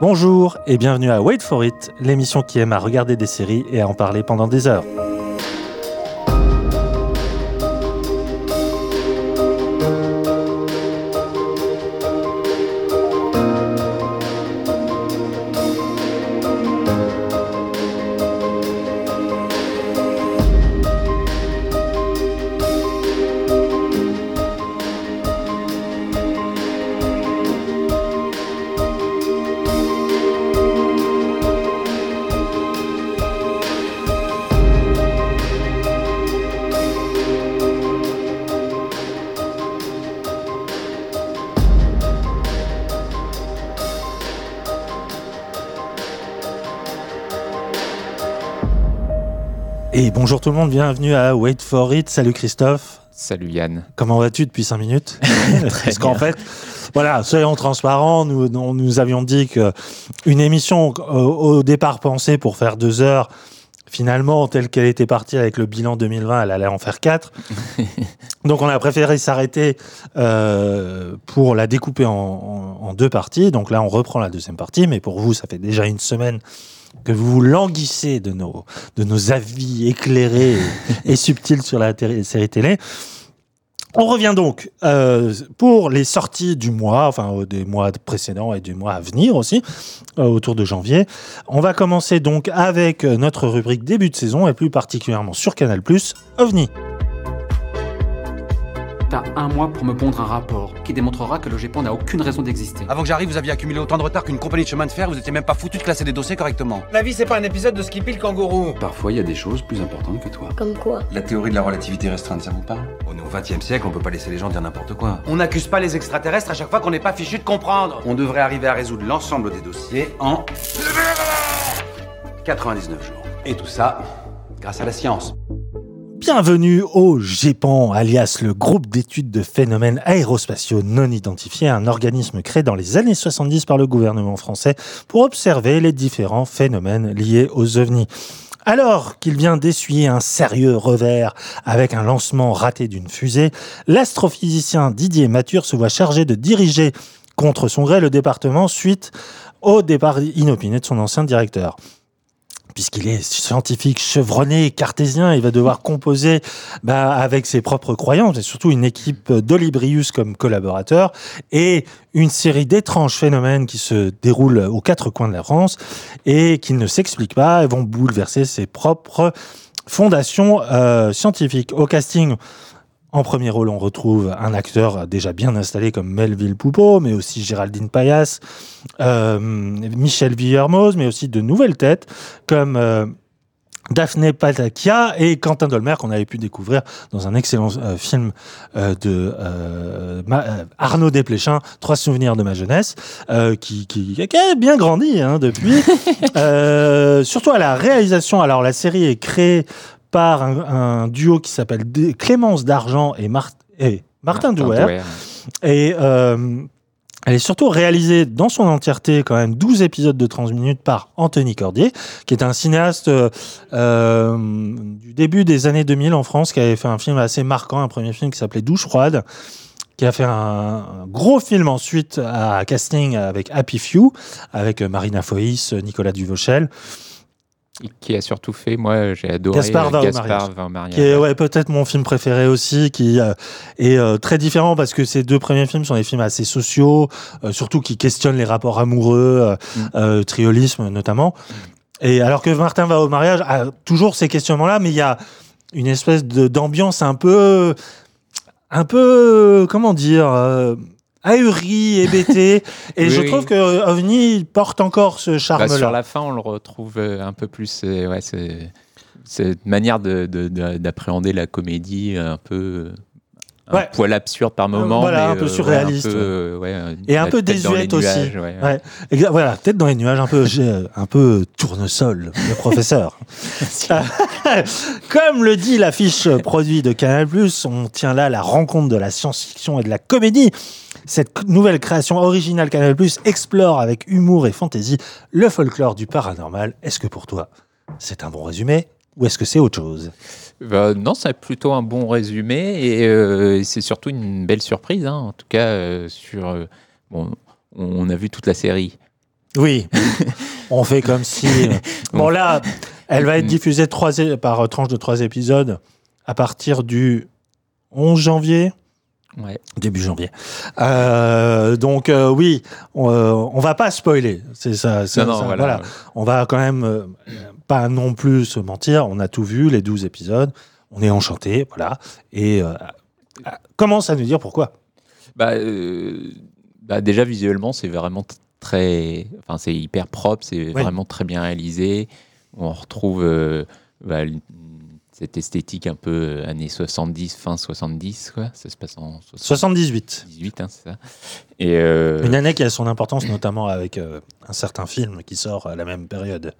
Bonjour et bienvenue à Wait for It, l'émission qui aime à regarder des séries et à en parler pendant des heures. Tout le monde, bienvenue à Wait for It. Salut Christophe. Salut Yann. Comment vas-tu depuis 5 minutes Parce qu'en fait, voilà, soyons transparents, nous, nous, avions dit que une émission euh, au départ pensée pour faire deux heures, finalement, telle qu'elle était partie avec le bilan 2020, elle allait en faire quatre. Donc on a préféré s'arrêter euh, pour la découper en, en- en deux parties. Donc là, on reprend la deuxième partie, mais pour vous, ça fait déjà une semaine que vous vous languissez de nos, de nos avis éclairés et, subtils sur la série télé. On revient donc euh, pour les sorties du mois, enfin euh, des mois précédents et du mois à venir aussi, euh, autour de janvier. On va commencer donc avec notre rubrique début de saison et plus particulièrement sur Canal+, OVNI. T'as un mois pour me pondre un rapport qui démontrera que le GEPAN n'a aucune raison d'exister. Avant que j'arrive, vous aviez accumulé autant de retard qu'une compagnie de chemin de fer, vous étiez même pas foutu de classer des dossiers correctement. La vie, c'est pas un épisode de Skippy le kangourou. Parfois, il y a des choses plus importantes que toi. Comme quoi? La théorie de la relativité restreinte, ça vous parle? On est au 20 siècle, on peut pas laisser les gens dire n'importe quoi. On n'accuse pas les extraterrestres à chaque fois qu'on n'est pas fichu de comprendre. On devrait arriver à résoudre l'ensemble des dossiers en 99 jours. Et tout ça, grâce à la science. Bienvenue au GEPAN, alias le groupe d'études de phénomènes aérospatiaux non identifiés, un organisme créé dans les années 70 par le gouvernement français pour observer les différents phénomènes liés aux ovnis. Alors qu'il vient d'essuyer un sérieux revers avec un lancement raté d'une fusée, l'astrophysicien Didier Mature se voit chargé de diriger contre son gré le département suite au départ inopiné de son ancien directeur puisqu'il est scientifique chevronné, cartésien, il va devoir composer bah, avec ses propres croyances et surtout une équipe d'Olibrius comme collaborateur et une série d'étranges phénomènes qui se déroulent aux quatre coins de la France et qui ne s'expliquent pas et vont bouleverser ses propres fondations euh, scientifiques. Au casting, en premier rôle, on retrouve un acteur déjà bien installé comme Melville Poupeau, mais aussi Géraldine Payas, euh, Michel Villermoz, mais aussi de nouvelles têtes comme euh, Daphné Patakia et Quentin Dolmer qu'on avait pu découvrir dans un excellent euh, film euh, de euh, Ma- Arnaud Desplechin, Trois souvenirs de ma jeunesse, qui, qui, qui a bien grandi hein, depuis. Surtout à la réalisation. Alors la série est créée par un, un duo qui s'appelle Clémence d'Argent et, Mar- et Martin, Douer. Douer. Et euh, elle est surtout réalisée dans son entièreté, quand même 12 épisodes de 30 minutes par Anthony Cordier, qui est un cinéaste euh, du début des années 2000 en France, qui avait fait un film assez marquant, un premier film qui s'appelait Douche froide, qui a fait un, un gros film ensuite à casting avec Happy Few, avec Marina Foïs, Nicolas Duvauchel, Qui a surtout fait, moi j'ai adoré Gaspard euh, va au Gaspard mariage. va au mariage. qui est ouais, peut-être mon film préféré aussi, qui euh, est euh, très différent parce que ces deux premiers films sont des films assez sociaux, euh, surtout qui questionnent les rapports amoureux, euh, Mm. euh, triolisme notamment. Et alors que Martin va au mariage a toujours ces questionnements-là, mais il y a une espèce d'ambiance un peu, un peu, comment dire, ahuri, hébété. Et Oui, je oui. trouve que OVNI porte encore ce Bah, charme-là. sur la fin, on le retrouve euh, un peu plus. euh, ouais, c'est cette manière de- de- de- d'appréhender la comédie euh, un peu. Un Ouais. poil absurde par moment. voilà, mais, un peu euh, surréaliste, Ouais, un peu, euh, ouais, euh, Et un peu désuète aussi. nuages. Exa- Voilà, peut-être dans les nuages, un peu, un peu tournesol, le professeur. Comme le dit l'affiche produit de Canal+, on tient là la rencontre de la science-fiction et de la comédie. Cette nouvelle création originale Canal+, explore avec humour et fantaisie le folklore du paranormal. Est-ce que pour toi, c'est un bon résumé? Ou est-ce que c'est autre chose? Bah, non, c'est plutôt un bon résumé et euh, c'est surtout une belle surprise. hein. En tout cas, euh, sur. euh, bon, on a vu toute la série. Oui, on fait comme si. Bon, là, elle va être diffusée trois é- par tranche de trois épisodes à partir du 11 janvier. Ouais. Début janvier. Euh, donc euh, oui, on, euh, on va pas spoiler. C'est ça. Non, non, voilà. On va quand même pas non plus se mentir. On a tout vu, les 12 épisodes. On est enchanté, voilà. Et euh, commence à nous dire pourquoi? Bah, euh, bah, déjà visuellement, c'est vraiment très, enfin c'est hyper propre, c'est vraiment très bien réalisé. On retrouve euh, bah, cette esthétique un peu euh, années 70, fin 70, quoi. Ça se passe en 78. 78, hein, c'est ça. Et Une année qui a son importance, notamment avec un certain film qui sort à la même période.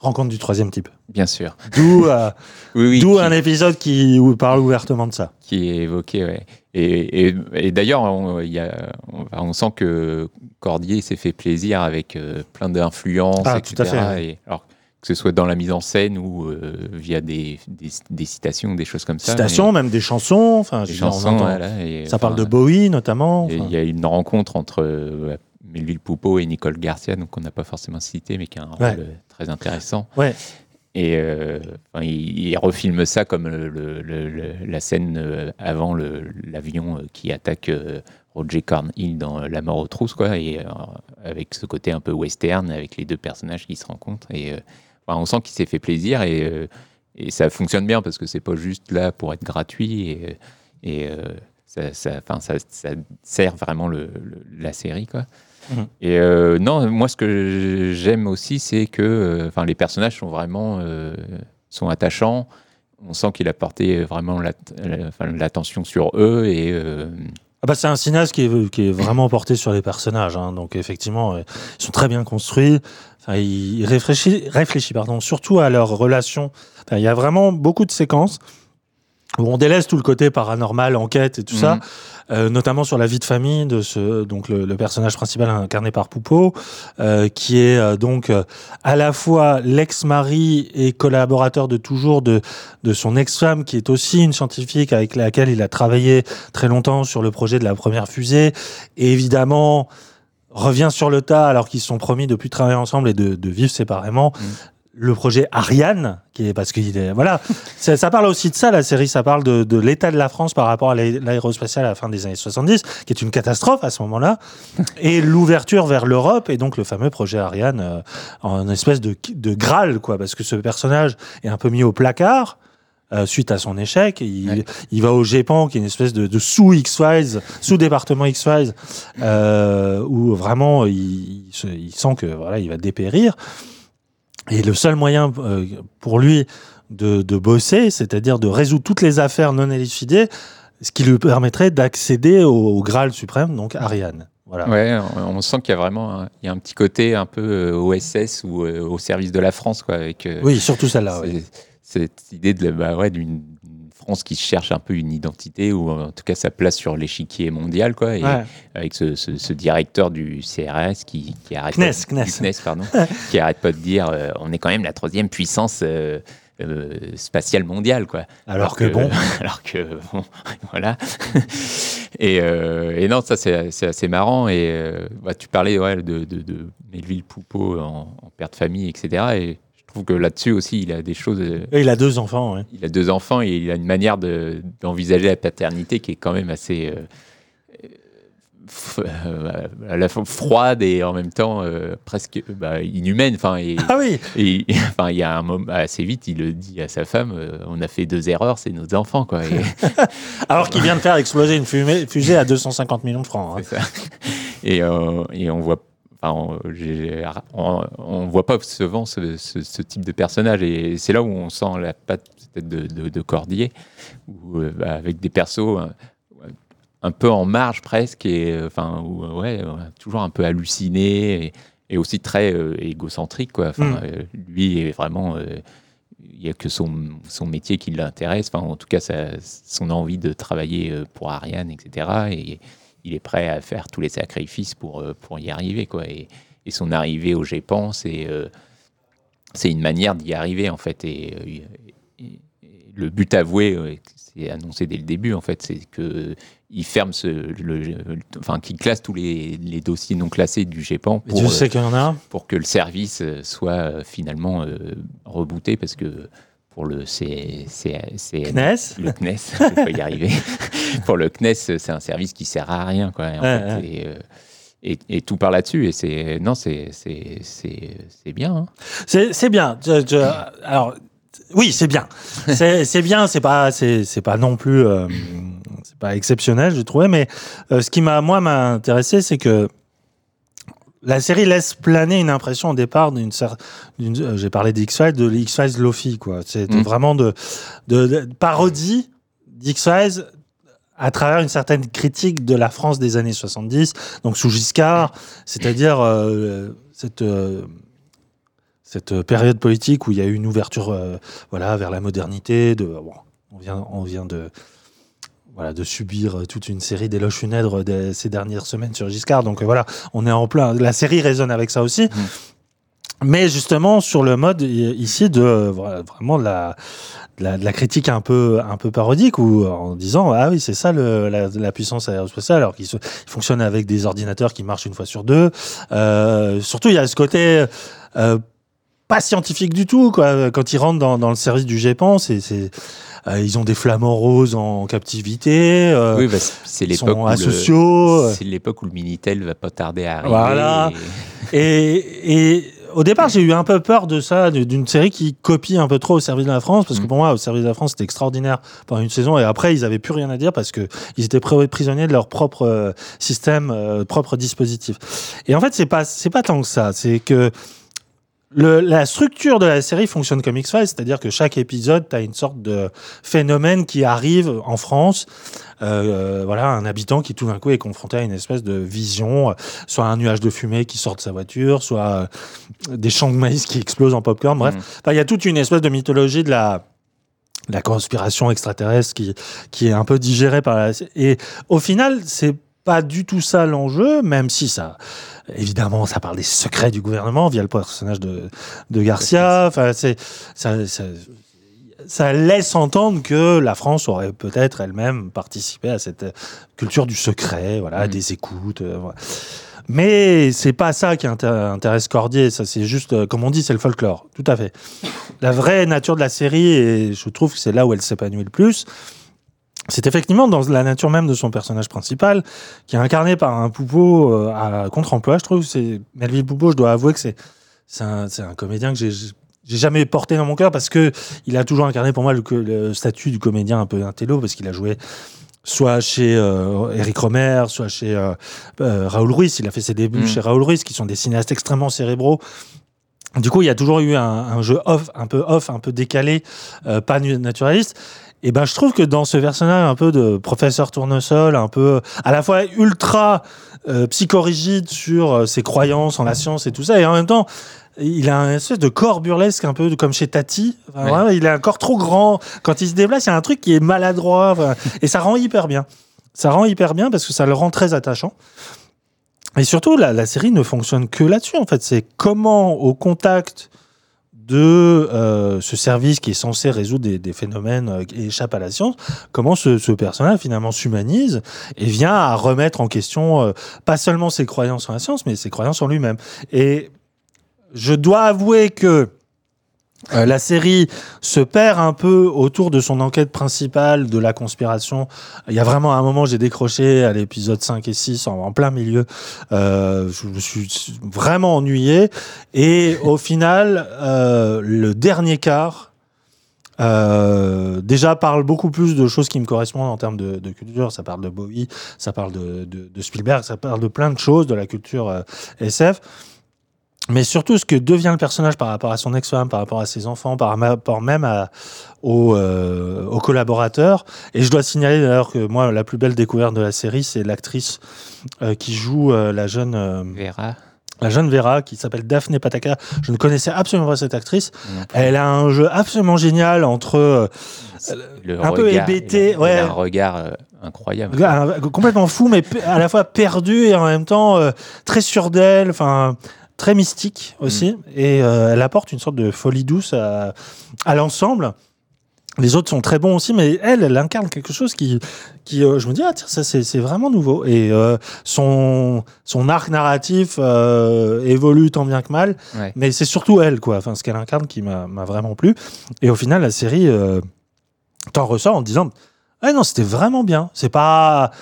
Rencontre du troisième type. bien sûr. D'où euh, Oui, oui, un épisode qui parle ouvertement de ça. qui est évoqué, ouais. Et, et, et d'ailleurs, on, sent que Cordier s'est fait plaisir avec euh, plein d'influences, Ah, etc. tout à fait. Et, alors, que ce soit dans la mise en scène ou euh, via des, des, des citations, des choses comme ça. Citations, même des chansons. Enfin, des chansons, voilà, et, Ça parle de Bowie notamment. Il y a une rencontre entre Melville Poupeau et Nicole Garcia, donc on n'a pas forcément cité, mais qui a un Ouais. Très intéressant. Ouais. Et euh, enfin, il, il refilme ça comme le- le- le- le- la scène euh, avant l'avion euh, qui attaque euh, Roger Cornhill dans La mort aux trousses, quoi, et euh, avec ce côté un peu western, avec les deux personnages qui se rencontrent. Et euh, enfin, on sent qu'il s'est fait plaisir et, et ça fonctionne bien parce que c'est pas juste là pour être gratuit et, et ça, ça, enfin, ça, ça sert vraiment la série, quoi. Mhm. Et euh, non, moi, ce que j'aime aussi, c'est que euh, enfin, les personnages sont vraiment euh, sont attachants. On sent qu'il a porté vraiment l'attention sur eux Ah bah, c'est un cinéaste qui est, vraiment porté sur les personnages. hein. Donc effectivement, ils sont très bien construits. Enfin, il réfléchit, réfléchit pardon, surtout à leur relation. Enfin, il y a vraiment beaucoup de séquences où on délaisse tout le côté paranormal, enquête et tout ça, Mhm. euh, notamment sur la vie de famille de ce donc le, le personnage principal incarné par Poupeau, euh, qui est euh, donc euh, à la fois l'ex-mari et collaborateur de toujours de de son ex-femme, qui est aussi une scientifique avec laquelle il a travaillé très longtemps sur le projet de la première fusée, et évidemment revient sur le tas alors qu'ils se sont promis de plus travailler ensemble et de, de vivre séparément. Mm. Le projet Ariane, qui est parce qu'il est voilà, ça, ça parle aussi de ça la série, ça parle de, de l'état de la France par rapport à l'aé- l'aérospatiale à la fin des années 70, qui est une catastrophe à ce moment-là, et l'ouverture vers l'Europe et donc le fameux projet Ariane euh, en espèce de, de graal quoi, parce que ce personnage est un peu mis au placard. euh, suite à son échec, il, Ouais. il va au GEPAN, qui est une espèce de, de sous X-Files, sous-département X-Files, euh, où vraiment il, il se- il sent que voilà, il va dépérir. Et le seul moyen euh, pour lui de, de bosser, c'est-à-dire de résoudre toutes les affaires non élucidées, ce qui lui permettrait d'accéder au, au Graal suprême, donc Ariane. Voilà. ouais, on, on sent qu'il y a vraiment un, il y a un petit côté un peu euh, OSS ou euh, au service de la France, quoi, avec Oui, surtout celle-là. cette idée de bah ouais, d'une France qui cherche un peu une identité ou en tout cas sa place sur l'échiquier mondial, quoi. Et, Ouais. avec ce, ce- ce directeur du CRS qui, qui arrête CNES, pas, CNES. du CNES, pardon, qui arrête pas de dire euh, on est quand même la troisième puissance euh, euh, spatiale mondiale quoi Alors que bon. alors que bon voilà et, et non ça c'est assez marrant et bah, tu parlais ouais, de, de, de Melville Poupeau en, en père de famille etc et trouve que là-dessus aussi il a des choses euh, Et il a deux enfants. ouais. il a deux enfants et il a une manière de- d'envisager la paternité qui est quand même assez euh, euh, à la fois froide et en même temps euh, presque bah, inhumaine. Enfin, et, Ah oui, et- enfin, il y a un moment assez vite, il le dit à sa femme euh, on a fait deux erreurs, c'est nos enfants, quoi. Et- alors qu'il vient de faire exploser une fumée- fusée à 250 millions de francs. hein. Ça. Et, euh, et on voit. Enfin, on, on voit pas souvent ce, ce- ce type de personnage et c'est là où on sent la patte peut-être de, de- de Cordier, où, euh, bah, avec des persos euh, un peu en marge presque et euh, enfin où, ouais, toujours un peu halluciné et, et aussi très euh, égocentrique quoi. Enfin, Mm. euh, lui est vraiment euh, il y a que son, son métier qui l'intéresse, enfin en tout cas sa- son envie de travailler pour Ariane, etc. Et il est prêt à faire tous les sacrifices pour, euh, pour y arriver. Quoi. Et, et son arrivée au GEPAN, c'est euh, une manière d'y arriver en fait. Et, euh, et- et le but avoué, euh, c'est annoncé dès le début en fait, c'est que il ferme ce, le, enfin, qu'il classe tous les, les, dossiers non classés du GEPAN pour, sais qu'il y en a. pour que le service soit finalement rebooté parce que pour le C, CNES, le CNES, je y arriver. pour le CNES, c'est un service qui sert à rien, quoi. En fait, et, et, tout par là-dessus. Et c'est non, c'est bien. Hein. C'est bien. alors oui, c'est bien. C'est bien. C'est pas c'est pas non plus euh, c'est pas exceptionnel, je trouvais. Mais euh, ce qui m'a moi m'a intéressé, c'est que la série laisse planer une impression au départ d'une certaine. Euh, j'ai parlé d'X-Files, de l'X-Files Lofi, quoi. C'est mmh. vraiment de, de, de parodie d'X-Files à travers une certaine critique de la France des années 70, donc sous Giscard, c'est-à-dire euh, cette euh, cette période politique où il y a eu une ouverture euh, voilà vers la modernité de bon, on vient on vient de voilà, de subir toute une série d'éloges funèbres de ces dernières semaines sur Giscard. Donc voilà, on est en plein. La série résonne avec ça aussi. Mmh. Mais justement, sur le mode ici de vraiment la, la, la, critique un peu, un peu parodique ou en disant ah oui c'est ça le, la, la, puissance aérospatiale alors qu'il fonctionne avec des ordinateurs qui marchent une fois sur deux. Euh, surtout il y a ce côté euh, pas scientifique du tout quoi. Quand ils rentrent dans, dans le service du GEPAN, c'est euh, ils ont des flamants roses en captivité. Euh, oui, bah, c'est l'époque où asociaux. C'est l'époque où le minitel va pas tarder à arriver. Voilà. et, et au départ, j'ai eu un peu peur de ça, d'une série qui copie un peu trop au service de la France, parce que mm. pour moi, au service de la France, c'était extraordinaire pendant une saison, et après, ils avaient plus rien à dire parce que ils étaient prisonniers de leur propre euh, système, euh, propre dispositif. Et en fait, c'est pas, c'est pas tant que ça. C'est que le, la structure de la série fonctionne comme X-Files, c'est-à-dire que chaque épisode, tu as une sorte de phénomène qui arrive en France. Euh, voilà, un habitant qui tout d'un coup est confronté à une espèce de vision, soit un nuage de fumée qui sort de sa voiture, soit euh, des champs de maïs qui explosent en popcorn. Bref, mmh. il y a toute une espèce de mythologie de la la conspiration extraterrestre qui qui est un peu digérée par la et au final c'est pas du tout ça l'enjeu, même si ça, évidemment, ça parle des secrets du gouvernement via le personnage de, de Garcia. Enfin, c'est, ça, ça, ça, laisse entendre que la France aurait peut-être elle-même participé à cette culture du secret, voilà, mm. des écoutes. Euh, voilà. Mais c'est pas ça qui intéresse Cordier. Ça, c'est juste, euh, comme on dit, c'est le folklore. Tout à fait. La vraie nature de la série, et je trouve que c'est là où elle s'épanouit le plus, c'est effectivement dans la nature même de son personnage principal, qui est incarné par un Poupeau euh, à contre-emploi. Je trouve c'est Melville Poupeau. Je dois avouer que c'est un, un, comédien que j'ai jamais porté dans mon cœur parce que il a toujours incarné pour moi le, le statut du comédien un peu intello parce qu'il a joué soit chez euh, Eric Romer, soit chez euh, Raoul Ruiz. Il a fait ses débuts mm. chez Raoul Ruiz, qui sont des cinéastes extrêmement cérébraux. Du coup, il y a toujours eu un, un jeu off, un peu off, un peu décalé, pas naturaliste. Et ben, je trouve que dans ce personnage un peu de professeur tournesol, un peu à la fois ultra euh, psychorigide sur euh, ses croyances en la science et tout ça, et en même temps, il a un espèce de corps burlesque, un peu comme chez Tati. il a un corps trop grand. Quand il se déplace, il y a un truc qui est maladroit. et ça rend hyper bien. Ça rend hyper bien parce que ça le rend très attachant. Et surtout, la, la série ne fonctionne que là-dessus, en fait. C'est comment, au contact de euh, ce service qui est censé résoudre des, des phénomènes euh, qui échappent à la science, comment ce, ce personnage finalement s'humanise et vient à remettre en question euh, pas seulement ses croyances en la science, mais ses croyances en lui-même. Et je dois avouer que euh, la série se perd un peu autour de son enquête principale de la conspiration. Il y a vraiment un moment, j'ai décroché à l'épisode 5 et 6 en, plein milieu. Euh, je me suis vraiment ennuyé. Et au final, euh, le dernier quart, euh, déjà parle beaucoup plus de choses qui me correspondent en termes de, de culture. Ça parle de Bowie, ça parle de, de, de, Spielberg, ça parle de plein de choses de la culture euh, SF mais surtout ce que devient le personnage par rapport à son ex-femme, par rapport à ses enfants, par rapport même à, aux, euh, aux, collaborateurs. Et je dois signaler d'ailleurs que moi, la plus belle découverte de la série, c'est l'actrice euh, qui joue euh, la jeune... Euh, Vera. La jeune Vera, qui s'appelle Daphne Pataka. Je ne connaissais absolument pas cette actrice. Elle a un jeu absolument génial entre euh, le un regard, peu hébété, ouais. un regard incroyable. complètement fou, mais à la fois perdu et en même temps très sûr d'elle. Enfin, très mystique aussi, mm. et euh, elle apporte une sorte de folie douce à, à l'ensemble. Les autres sont très bons aussi, mais elle, elle incarne quelque chose qui, qui euh, je me dis, ah tiens, ça c'est vraiment nouveau. Et euh, son, son arc narratif euh, évolue tant bien que mal, Ouais. mais c'est surtout elle, quoi. Enfin, ce qu'elle incarne qui m'a vraiment plu. Et au final, la série t'en ressort en te disant, ah non, c'était vraiment bien. C'est pas,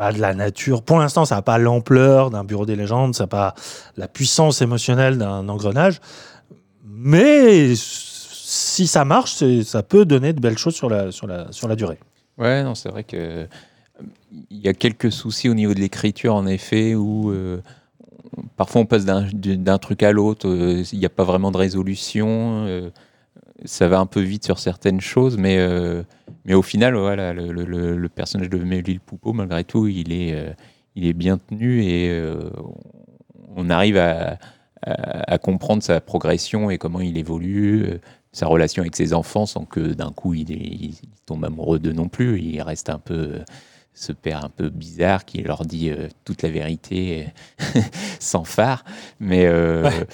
de la nature. Pour l'instant, ça n'a pas l'ampleur d'un bureau des légendes, ça n'a pas la puissance émotionnelle d'un engrenage. Mais si ça marche, ça peut donner de belles choses sur la, sur la, sur la durée. Ouais, non, c'est vrai que euh, il y a quelques soucis au niveau de l'écriture, en effet, où euh, parfois on passe d'un truc à l'autre, euh, il n'y a pas vraiment de résolution, ça va un peu vite sur certaines choses, mais, euh, mais au final, voilà, le, le- le- le personnage de Mélile Poupeau, malgré tout, il est, euh, il est bien tenu et euh, on arrive à, à- à comprendre sa progression et comment il évolue. sa relation avec ses enfants sans que d'un coup il, est- il tombe amoureux d'eux non plus. Il reste un peu ce père un peu bizarre qui leur dit euh, toute la vérité sans phare. Mais, euh, Ouais.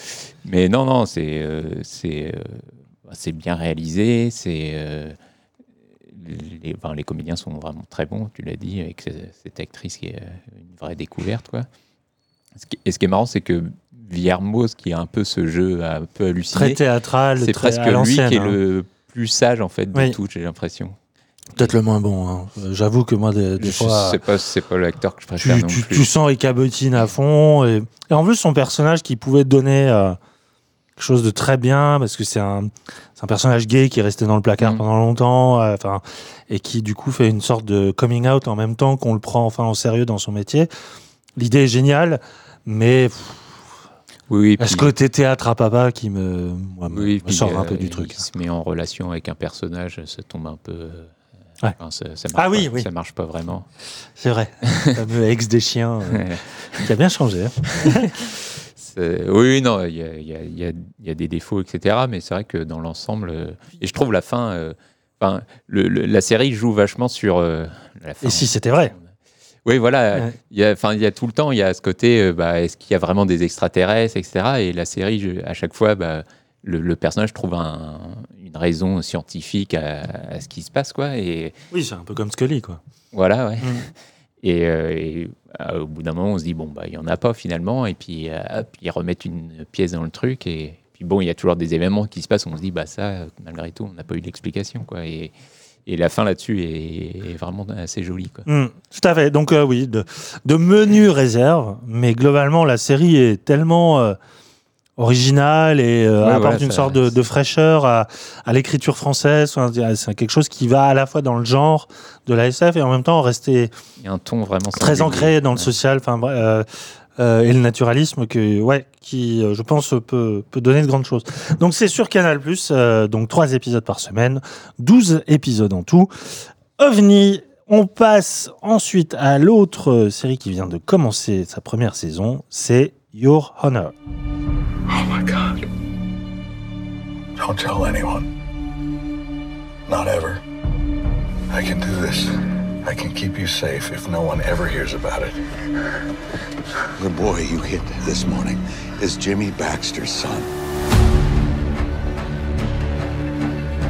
mais non, non, c'est euh, c'est c'est bien réalisé. C'est euh, les, enfin, les comédiens sont vraiment très bons, tu l'as dit, avec ce- cette actrice qui est euh, une vraie découverte. Quoi. Ce qui- et ce qui est marrant, c'est que Villermoz, qui a un peu ce jeu un peu halluciné, Très théâtral, c'est très presque lui qui est hein. le plus sage en fait de Oui. tout, j'ai l'impression. Peut-être le moins bon. hein. Euh, J'avoue que moi, des, des Je fois, sais pas, c'est pas l'acteur que je préfère tu, non tu, plus. tu sens il cabotine à fond. Et, et en plus, son personnage qui pouvait donner euh, quelque chose de très bien, parce que c'est un, un personnage gay qui est resté dans le placard Mhm. pendant longtemps, euh, enfin, et qui du coup fait une sorte de coming out en même temps qu'on le prend enfin au sérieux dans son métier. L'idée est géniale, mais pff, Oui, oui, ce côté théâtre à papa qui me, moi, me- oui, me puis, sort un euh, peu du truc. Il se met en relation avec un personnage, ça tombe un peu. euh, Ouais. enfin, ça, ça marche Ah oui, pas, oui. ça marche pas vraiment. C'est vrai. le fameux ex des chiens euh, qui a bien changé. hein. Oui, oui, non, il y a, y y y des défauts, etc. Mais c'est vrai que dans l'ensemble, euh, et je trouve la fin, euh, enfin, le- le- la série joue vachement sur euh, la fin. Et si c'était vrai Oui, voilà. Ouais. Il y a, enfin, il y a tout le temps, il y a ce côté, euh, bah, est-ce qu'il y a vraiment des extraterrestres, etc. Et la série, je- à chaque fois, bah, le, le personnage trouve un- une raison scientifique à, à ce qui se passe, quoi. Et Oui, c'est un peu comme Scully, quoi. voilà, ouais. Mm. Et, euh, et, euh, au bout d'un moment, on se dit, bon, bah, il n'y en a pas finalement. Et puis, euh, hop, ils remettent une pièce dans le truc. Et puis, bon, il y a toujours des événements qui se passent. On se dit, bah, ça, malgré tout, on n'a pas eu l'explication, quoi. Et, et la fin là-dessus est, est vraiment assez jolie, quoi. Hmm, tout à fait. Donc euh, oui, de, de menus réserves, mais globalement la série est tellement euh, originale et euh, Ouais, apporte une sorte de, de fraîcheur à, à l'écriture française. C'est quelque chose qui va à la fois dans le genre de la SF et en même temps rester un ton vraiment très ancré dans le social. Enfin, euh, euh, et le naturalisme que ouais qui euh, je pense peut peut donner de grandes choses. Donc c'est sur Canal euh, donc trois épisodes par semaine, 12 épisodes en tout. OVNI, on passe ensuite à l'autre série qui vient de commencer sa première saison, c'est Your Honor. Oh my God. Don't tell anyone. Not ever. I can do this. I can keep you safe if no one ever hears about it. The boy you hit this morning is Jimmy Baxter's son.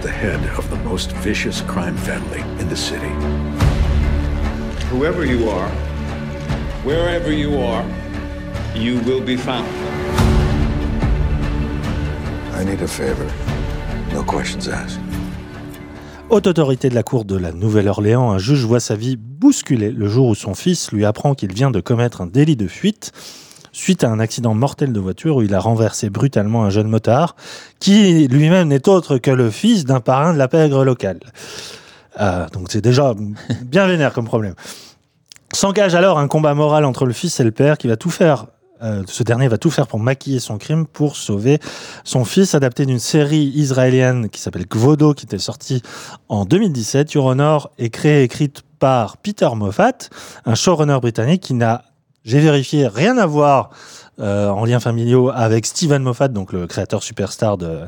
The head of the most vicious crime family in the city. Whoever you are, wherever you are, you will be found. I need a favor. No questions asked. Haute autorité de la cour de la Nouvelle-Orléans, un juge voit sa vie bousculée le jour où son fils lui apprend qu'il vient de commettre un délit de fuite suite à un accident mortel de voiture où il a renversé brutalement un jeune motard qui lui-même n'est autre que le fils d'un parrain de la pègre locale. Euh, donc c'est déjà bien vénère comme problème. S'engage alors un combat moral entre le fils et le père qui va tout faire. Euh, ce dernier va tout faire pour maquiller son crime pour sauver son fils, adapté d'une série israélienne qui s'appelle Gvodo, qui était sortie en 2017. Your Honor est créée et écrite par Peter Moffat, un showrunner britannique qui n'a, j'ai vérifié, rien à voir euh, en lien familiaux avec Steven Moffat, donc le créateur superstar de.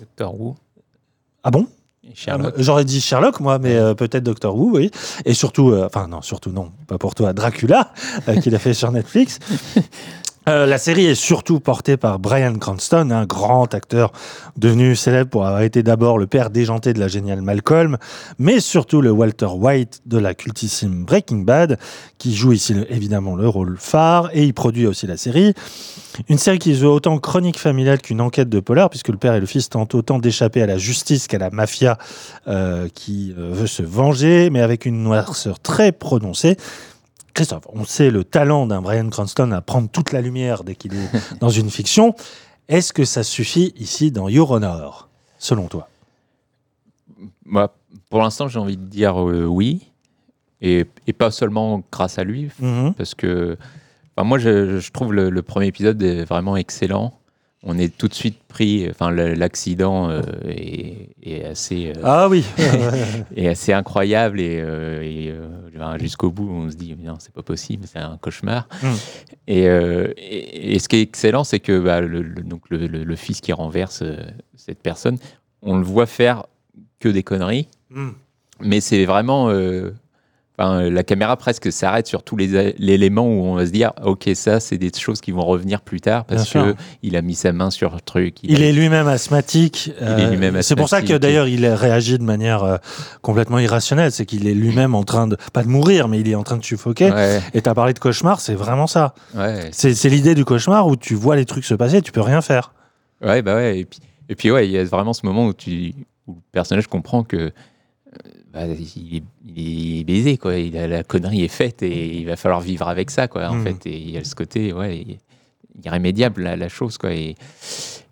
Doctor Who Ah bon? Euh, J'aurais dit Sherlock, moi, mais euh, peut-être Doctor Who, oui. Et surtout, euh, enfin non, surtout non, pas pour toi, Dracula, euh, qu'il a fait sur Netflix. Euh, la série est surtout portée par Brian Cranston, un grand acteur devenu célèbre pour avoir été d'abord le père déjanté de la géniale Malcolm, mais surtout le Walter White de la cultissime Breaking Bad, qui joue ici évidemment le rôle phare, et il produit aussi la série. Une série qui veut autant chronique familiale qu'une enquête de polar, puisque le père et le fils tentent autant d'échapper à la justice qu'à la mafia euh, qui euh, veut se venger, mais avec une noirceur très prononcée. Christophe, on sait le talent d'un Brian Cranston à prendre toute la lumière dès qu'il est dans une fiction. Est-ce que ça suffit ici dans Your Honor, selon toi? Moi, pour l'instant, j'ai envie de dire euh, oui. Et, et pas seulement grâce à lui, Mhm. parce que moi, je, je trouve le, le premier épisode est vraiment excellent. On est tout de suite pris. Enfin, l'accident euh, est, est assez. euh, Ah oui est assez incroyable et, euh, et, jusqu'au bout on se dit non c'est pas possible c'est un cauchemar Mm. et, et, et ce qui est excellent c'est que bah, le, le- donc le, fils qui renverse cette personne on le voit faire que des conneries Mm. mais c'est vraiment enfin, la caméra presque s'arrête sur tous les l'élément où on va se dire ok ça c'est des choses qui vont revenir plus tard parce Bien que sûr. il a mis sa main sur le truc Il a- est lui-même asthmatique. Lui-même C'est pour ça que d'ailleurs il réagit de manière euh, complètement irrationnelle. C'est qu'il est lui-même en train de, pas de mourir, mais il est en train de suffoquer. ouais, Et tu as parlé de cauchemar, c'est vraiment ça. ouais, C'est l'idée du cauchemar où tu vois les trucs se passer et tu peux rien faire. Ouais, bah ouais. Et puis, et puis ouais, il y a vraiment ce moment où, tu, où le personnage comprend que euh, bah, il, est, il est baisé, quoi. Il a, la connerie est faite et il va falloir vivre avec ça, quoi. En Mm. fait, et il y a ce côté, ouais, irrémédiable la, la chose, quoi. Et,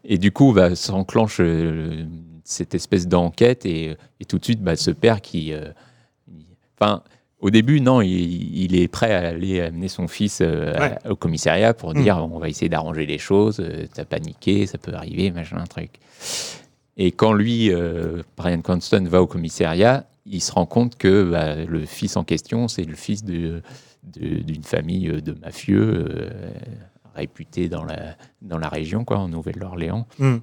et du coup, bah, s'enclenche euh, cette espèce d'enquête et, et tout de suite, bah, ce père qui, euh, enfin. Au début, non, il, il est prêt à aller amener son fils euh, à- au commissariat pour Mm. dire on va essayer d'arranger les choses, euh, t'as paniqué, ça peut arriver, machin, un truc. Et quand lui, euh, Brian Cranston, va au commissariat, il se rend compte que bah, le fils en question, c'est le fils de- de- d'une famille euh, de mafieux euh, réputés dans la, dans la région, quoi, en Nouvelle-Orléans. Mm.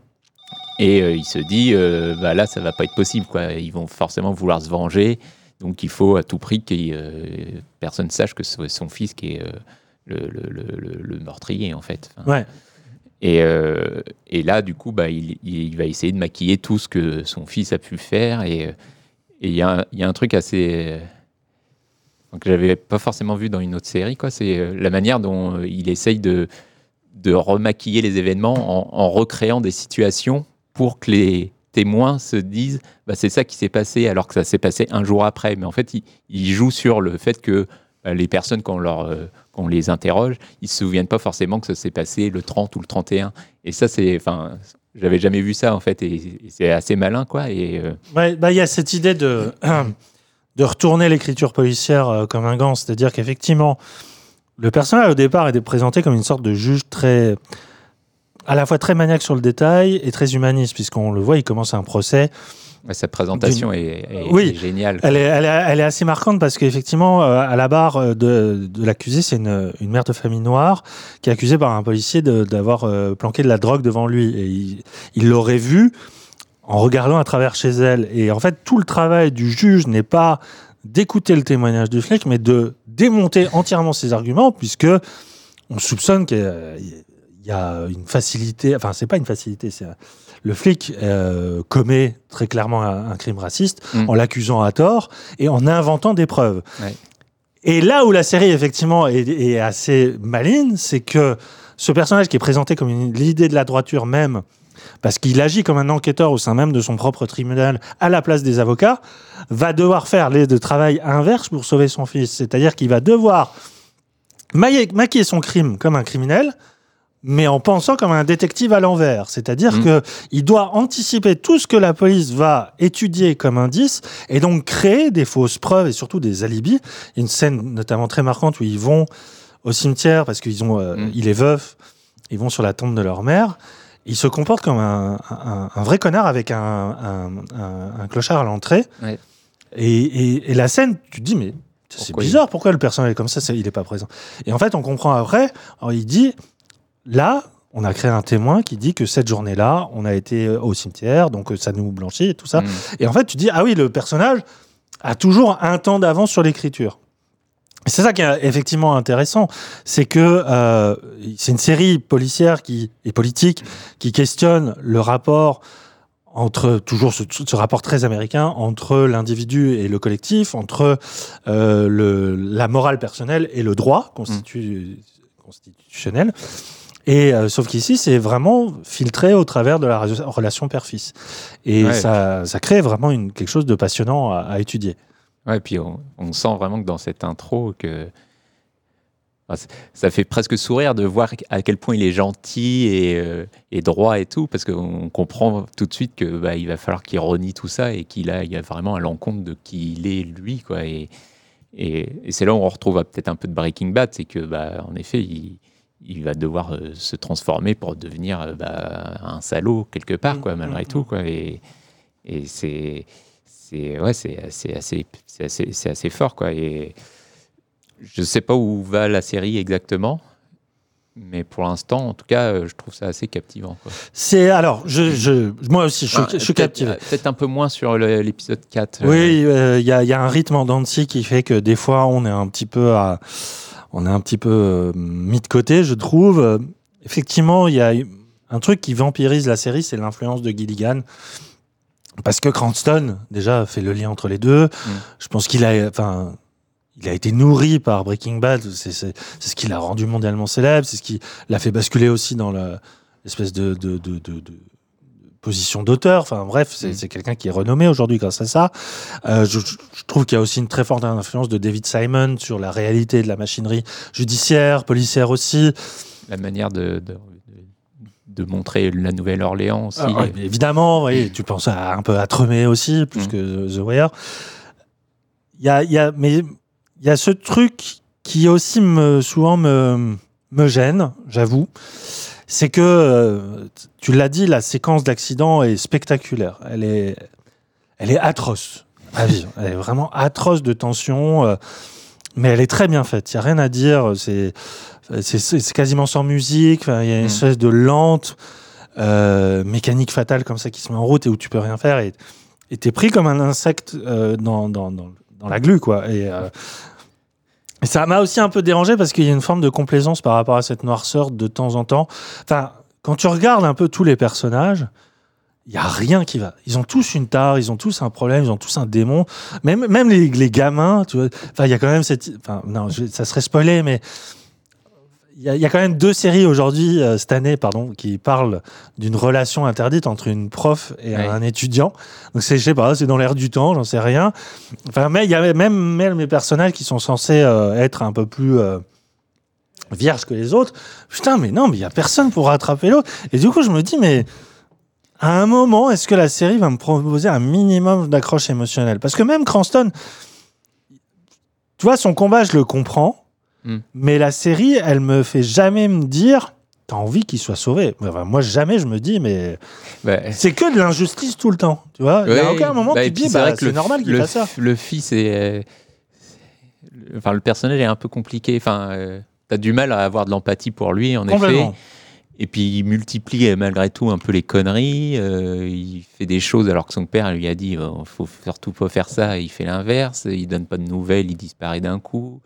Et euh, il se dit, euh, bah, là, ça va pas être possible. Quoi. Ils vont forcément vouloir se venger. Donc il faut à tout prix que personne sache que c'est son fils qui est le, le- le- le- le meurtrier, en fait. Enfin, Ouais. et, et là, du coup, bah, il, il va essayer de maquiller tout ce que son fils a pu faire. Et et il y, a un- truc assez. euh, que j'avais pas forcément vu dans une autre série, quoi. C'est euh, la manière dont euh, il essaye de, de remaquiller les événements en, recréant des situations pour que les témoins se disent bah, c'est ça qui s'est passé alors que ça s'est passé un jour après. Mais en fait, il, joue sur le fait que bah, les personnes, quand on, leur, euh, quand on les interroge, ils se souviennent pas forcément que ça s'est passé le 30 ou le 31. Et ça, c'est. Enfin, j'avais jamais vu ça, en fait, et, c'est assez malin, quoi. Et. euh, bah, il y a cette idée de, de retourner l'écriture policière euh, comme un gant. C'est-à-dire qu'effectivement, le personnage au départ était présenté comme une sorte de juge très. À la fois très maniaque sur le détail et très humaniste, puisqu'on le voit, il commence un procès. sa présentation est, est- Oui. est géniale. Elle est, elle est, elle est assez marquante parce qu'effectivement, euh, à la barre euh, de, de l'accusé, c'est une, une mère de famille noire qui est accusée par un policier d'avoir euh, planqué de la drogue devant lui. Et il- il l'aurait vu en regardant à travers chez elle. Et en fait, tout le travail du juge n'est pas d'écouter le témoignage du flic, mais de démonter entièrement ses arguments, puisque on soupçonne qu'il y a- il y a une facilité, enfin, c'est pas une facilité, c'est le flic euh, commet très clairement un, un crime raciste Mm. en l'accusant à tort et en inventant des preuves. Ouais. Et là où la série, effectivement, est, est assez maligne, c'est que ce personnage qui est présenté comme l'idée de la droiture même, parce qu'il agit comme un enquêteur au sein même de son propre tribunal à la place des avocats, va devoir faire le travail inverse pour sauver son fils. C'est-à-dire qu'il va devoir maquiller son crime comme un criminel, mais en pensant comme un détective à l'envers. C'est-à-dire que il doit anticiper tout ce que la police va étudier comme indice et donc créer des fausses preuves et surtout des alibis. Il y a une scène notamment très marquante où ils vont au cimetière parce qu'ils ont, euh, Mhm. il est veuf, ils vont sur la tombe de leur mère. Il se comporte comme un, un- un vrai connard avec un, clochard à l'entrée. Ouais. Et, et- et la scène, tu te dis, mais c'est bizarre, pourquoi le personnage est comme ça, il n'est pas présent. Et en fait, on comprend après, alors il dit, là, on a créé un témoin qui dit que cette journée-là, on a été euh, au cimetière, donc euh, ça nous blanchit et tout ça. Mm. Et en fait, tu dis, ah oui, le personnage a toujours un temps d'avance sur l'écriture. C'est ça qui est effectivement intéressant, c'est que euh, c'est une série policière qui et politique qui questionne le rapport entre toujours ce, ce rapport très américain entre l'individu et le collectif, entre euh, le, la morale personnelle et le droit constitu- constitutionnel. Et euh, sauf qu'ici, c'est vraiment filtré au travers de la re- relation père-fils. Et Ouais. ça, ça crée vraiment une, quelque chose de passionnant à, à étudier. Ouais, puis on, on sent vraiment que dans cette intro que enfin, c- ça fait presque sourire de voir à quel point il est gentil et, euh, et droit et tout, parce qu'on comprend tout de suite que bah, il va falloir qu'il renie tout ça et qu'il a, il a vraiment à l'encontre de qui il est lui, quoi. Et, et, et c'est là où on retrouve euh, peut-être un peu de Breaking Bad, c'est que bah, en effet, il, il va devoir euh, se transformer pour devenir euh, bah, un salaud quelque part, quoi, malgré tout, quoi. Et, et c'est c'est ouais, assez, assez, assez, assez fort quoi. Et je sais pas où va la série exactement, mais pour l'instant, en tout cas, euh, je trouve ça assez captivant. C'est alors, je, je, moi aussi, je, suis- Enfin, je suis peut-être- captivé. Peut-être un peu moins sur l'épisode 4. euh, Oui, euh, il y, a, il y a un rythme en dents qui fait que des fois on est un petit peu à, on est un petit peu euh, mis de côté, je trouve. Effectivement, il y a un truc qui vampirise la série, c'est l'influence de Gilligan. Parce que Cranston, déjà, fait le lien entre les deux. Je pense qu'il a, enfin, il a été nourri par Breaking Bad. C'est ce qui l'a rendu mondialement célèbre. C'est ce qui l'a fait basculer aussi dans le- l'espèce de, de, de- de position d'auteur. Enfin, bref, c'est c'est quelqu'un qui est renommé aujourd'hui grâce à ça. Euh, je, je trouve qu'il y a aussi une très forte influence de David Simon sur la réalité de la machinerie judiciaire, policière aussi. La manière de, de, de montrer la Nouvelle-Orléans aussi. Ah, ouais, évidemment, oui, tu penses à, un peu à Tremé aussi, plus que The Wire. Il y a, y a, mais il y a ce truc qui aussi me, souvent me, me gêne, j'avoue. C'est que, euh, tu l'as dit, la séquence d'accident est spectaculaire. Elle est, elle est atroce à vivre. Elle est vraiment atroce de tension, euh, mais elle est très bien faite. Il n'y a rien à dire. C'est, c'est, quasiment sans musique. Il y a une espèce de lente euh, mécanique fatale comme ça qui se met en route et où tu peux rien faire et et t'es pris comme un insecte euh, dans, dans, dans, dans la glu quoi et, euh, ça m'a aussi un peu dérangé parce qu'il y a une forme de complaisance par rapport à cette noirceur de temps en temps enfin quand tu regardes un peu tous les personnages il y a rien qui va. Ils ont tous une tare, ils ont tous un problème, ils ont tous un démon. Même, même les, les gamins, tu vois. Enfin, il y a quand même cette. Enfin, non, ça serait spoilé, mais il y, a, il y a quand même deux séries aujourd'hui, euh, cette année, pardon, qui parlent d'une relation interdite entre une prof et Ouais. un étudiant. Donc, c'est, je sais pas, c'est dans l'air du temps, j'en sais rien. Enfin, mais il y a même, même mes personnages qui sont censés euh, être un peu plus. euh, vierges que les autres. Putain, mais non, mais il y a personne pour rattraper l'autre. Et du coup, je me dis, mais à un moment, est-ce que la série va me proposer un minimum d'accroche émotionnelle? Parce que même Cranston, tu vois, son combat, je le comprends, Mm. mais la série, elle me fait jamais me dire, t'as envie qu'il soit sauvé. Enfin, moi, jamais je me dis, mais Bah, c'est que de l'injustice tout le temps. Tu vois, il y a Ouais, aucun moment bah, tu te dis, bah, c'est le normal qu'il le fasse ça. Le fils est. euh, Enfin, le personnage est un peu compliqué. Enfin, euh, t'as du mal à avoir de l'empathie pour lui, en effet. Et puis il multiplie euh, malgré tout un peu les conneries. euh, il fait des choses alors que son père lui a dit oh, faut surtout pas faire ça. Il fait l'inverse. Il donne pas de nouvelles. Il disparaît d'un coup.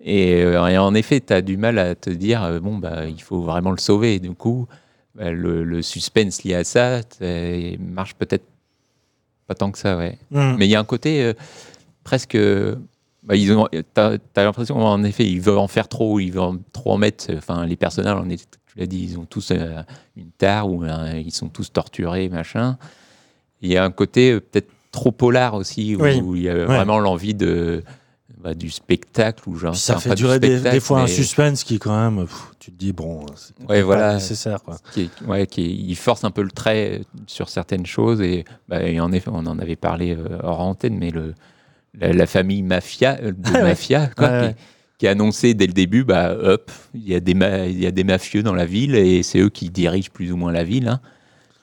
Et, euh, et en effet, tu as du mal à te dire euh, bon bah il faut vraiment le sauver. Et du coup, bah, le, le suspense lié à ça marche peut-être pas tant que ça, ouais. Mm. Mais il y a un côté euh, presque. Bah, ils ont. T'as as, l'impression en effet ils veulent en faire trop. Ils veulent en- trop en mettre. Enfin, les personnages, on est, tu l'as dit, ils ont tous euh, une tare ou ils sont tous torturés, machin. Il y a un côté peut-être trop polar aussi où, Oui. où il y a Ouais. vraiment l'envie de bah, du spectacle ou genre. Puis ça fait du durer des, fois un suspense qui, quand même, pff, tu te dis, bon, c'est Ouais, voilà. pas nécessaire. Quoi. Qui est- ouais, qui est- il force un peu le trait sur certaines choses et, bah, et en effet, on en avait parlé euh, hors antenne, mais le, la, la famille mafia, euh, de mafia, quoi, Ouais, qui, qui a annoncé dès le début, bah, hop, il y a des il y a des mafieux dans la ville et c'est eux qui dirigent plus ou moins la ville. hein.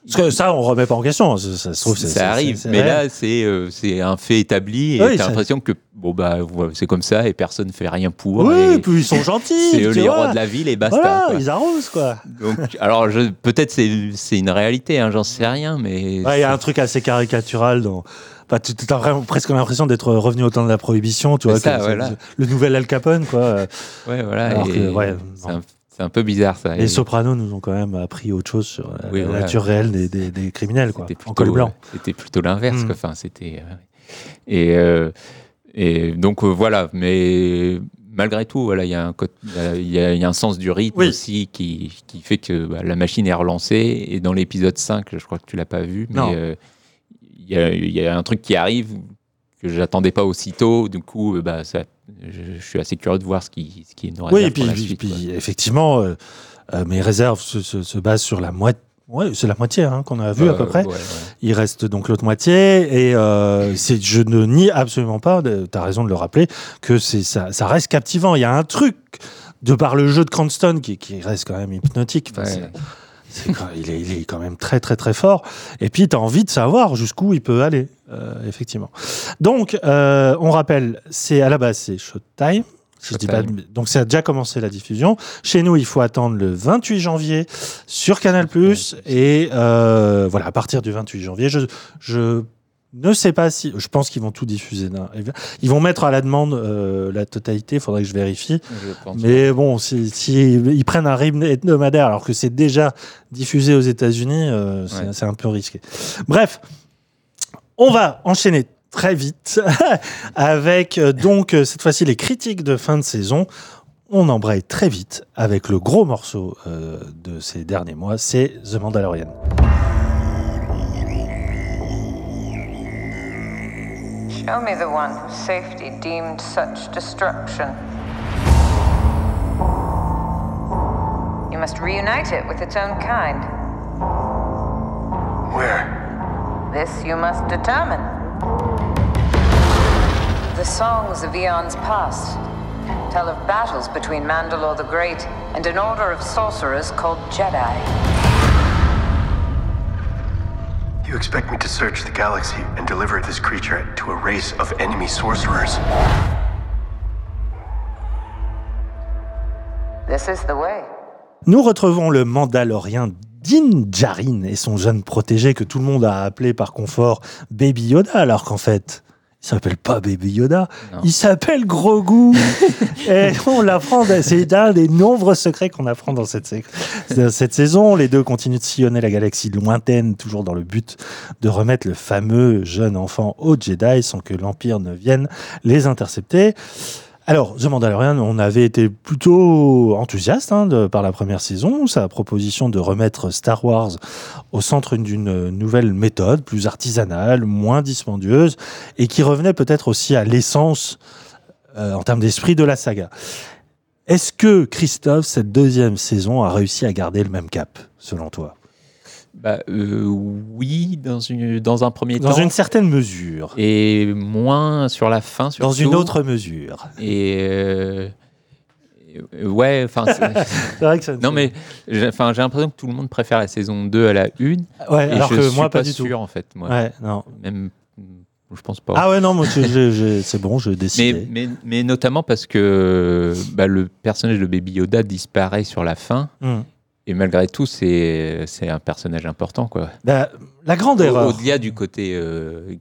Parce que ça, on remet pas en question. Ça, ça se trouve, ça arrive, mais là c'est euh, c'est un fait établi et Oui, t'as l'impression que bon bah c'est comme ça et personne fait rien pour. Oui, et puis ils sont gentils. C'est eux les vois. rois de la ville et basta. Voilà, quoi. ils arrosent, quoi. Donc, alors, peut-être c'est c'est une réalité, hein, j'en sais rien, mais Ouais, Il y a un truc assez caricatural dans. Bah, tu as vraiment presque l'impression d'être revenu au temps de la prohibition, tu vois, C'est ça, que voilà. c'est le nouvel Al Capone, quoi. Ouais, voilà. Et que, ouais, c'est un, peu bizarre ça. Les Et Sopranos nous ont quand même appris autre chose sur la, Oui, la voilà. nature réelle des, des- des criminels, quoi, en col blanc. C'était plutôt l'inverse. Mm. quoi. Enfin, c'était. euh, et, euh, et donc euh, voilà, mais malgré tout, voilà, il y a un y y, a- sens du rythme Oui. aussi qui, qui fait que bah, la machine est relancée. Et dans l'épisode 5, je crois que tu l'as pas vu, mais euh, y, il y a un truc qui arrive que j'attendais pas aussitôt. Du coup, euh, bah, ça, je, je suis assez curieux de voir ce qui, ce qui nous réserve Oui, et puis, pour la puis- suite, puis, quoi. effectivement, euh, euh, mes réserves se, se- se basent sur la moitié. Ouais, c'est la moitié hein, qu'on a vu à peu près. ouais, ouais. Il reste donc l'autre moitié et euh, c'est, je ne nie absolument pas, tu as raison de le rappeler, que c'est, ça, ça reste captivant. Il y a un truc de par le jeu de Cranston qui, qui reste quand même hypnotique. Enfin, Quand- il, est, il est quand même très très très fort. Et puis tu as envie de savoir jusqu'où il peut aller, euh, effectivement. Donc, euh, on rappelle, c'est à la base c'est Showtime. Si je dis pas de- Showtime. donc ça a déjà commencé la diffusion. Chez nous, il faut attendre le 28 janvier sur Canal+. Et euh, voilà, à partir du 28 janvier, je, je ne sais pas si... Je pense qu'ils vont tout diffuser. Ils vont mettre à la demande euh, la totalité, il faudrait que je vérifie. Je. Mais bon, si, si ils prennent un rythme hebdomadaire alors que c'est déjà diffusé aux États-Unis, euh, c'est Ouais. c'est un peu risqué. Bref, on va enchaîner très vite avec euh, donc cette fois-ci les critiques de fin de saison. On embraye très vite avec le gros morceau euh, de ces derniers mois, c'est The Mandalorian. Show me the one whose safety deemed such destruction. You must reunite it with its own kind. Where? This you must determine. The songs of eons past tell of battles between Mandalore the Great and an order of sorcerers called Jedi. You expect me to search the galaxy and deliver this creature to a race of enemy sorcerers? This is the way. Nous retrouvons le Mandalorien Din Djarin et son jeune protégé que tout le monde a appelé par confort Baby Yoda, alors qu'en fait, il s'appelle pas Baby Yoda, Non. il s'appelle Grogu. et on l'apprend, c'est un des nombreux secrets qu'on apprend dans cette, dans cette saison. Les deux continuent de sillonner la galaxie lointaine, toujours dans le but de remettre le fameux jeune enfant aux Jedi sans que l'Empire ne vienne les intercepter. Alors, The Mandalorian, on avait été plutôt enthousiaste hein, de- par la première saison. Sa proposition de remettre Star Wars au centre d'une nouvelle méthode, plus artisanale, moins dispendieuse, et qui revenait peut-être aussi à l'essence euh, en termes d'esprit de la saga. Est-ce que, Christophe, cette deuxième saison a réussi à garder le même cap, selon toi? Bah, euh, oui, dans, une, dans un premier Dans temps. une certaine mesure. Et moins sur la fin, surtout. Dans une autre mesure. Et. euh, euh, ouais, enfin. c'est- vrai que ça... non, mais j'ai l'impression que tout le monde préfère la saison 2 à la 1. Ouais, et alors je que suis moi, pas, pas du tout. sûr, en fait. Moi. Ouais, non. Même. Je pense pas. Ah ouais, non, c'est bon, je décide. mais, mais notamment parce que bah, le personnage de Baby Yoda disparaît sur la fin. Hmm. Et malgré tout, c'est un personnage important. quoi. Bah, la grande Au- erreur. Au-delà du côté. euh,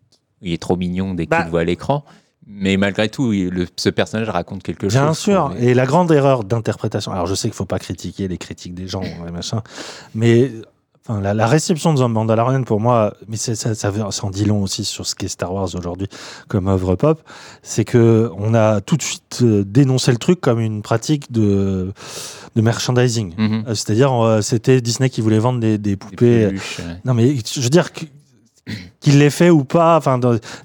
il est trop mignon dès Bah. qu'il le voit à l'écran. Mais malgré tout, il- le- ce personnage raconte quelque chose. Bien sûr. Et la grande erreur d'interprétation. Alors, je sais qu'il faut pas critiquer les critiques des gens, et machin, mais enfin, la, la réception de The Mandalorian, pour moi, mais ça, ça, veut- ça en dit long aussi sur ce qu'est Star Wars aujourd'hui comme œuvre pop, c'est que on a tout de suite euh, dénoncé le truc comme une pratique de, de merchandising. Mhm. Euh, C'est-à-dire, euh, c'était Disney qui voulait vendre des, des Des poupées. peluches, ouais. Non, mais je veux dire que- qu'il l'ait fait ou pas, enfin,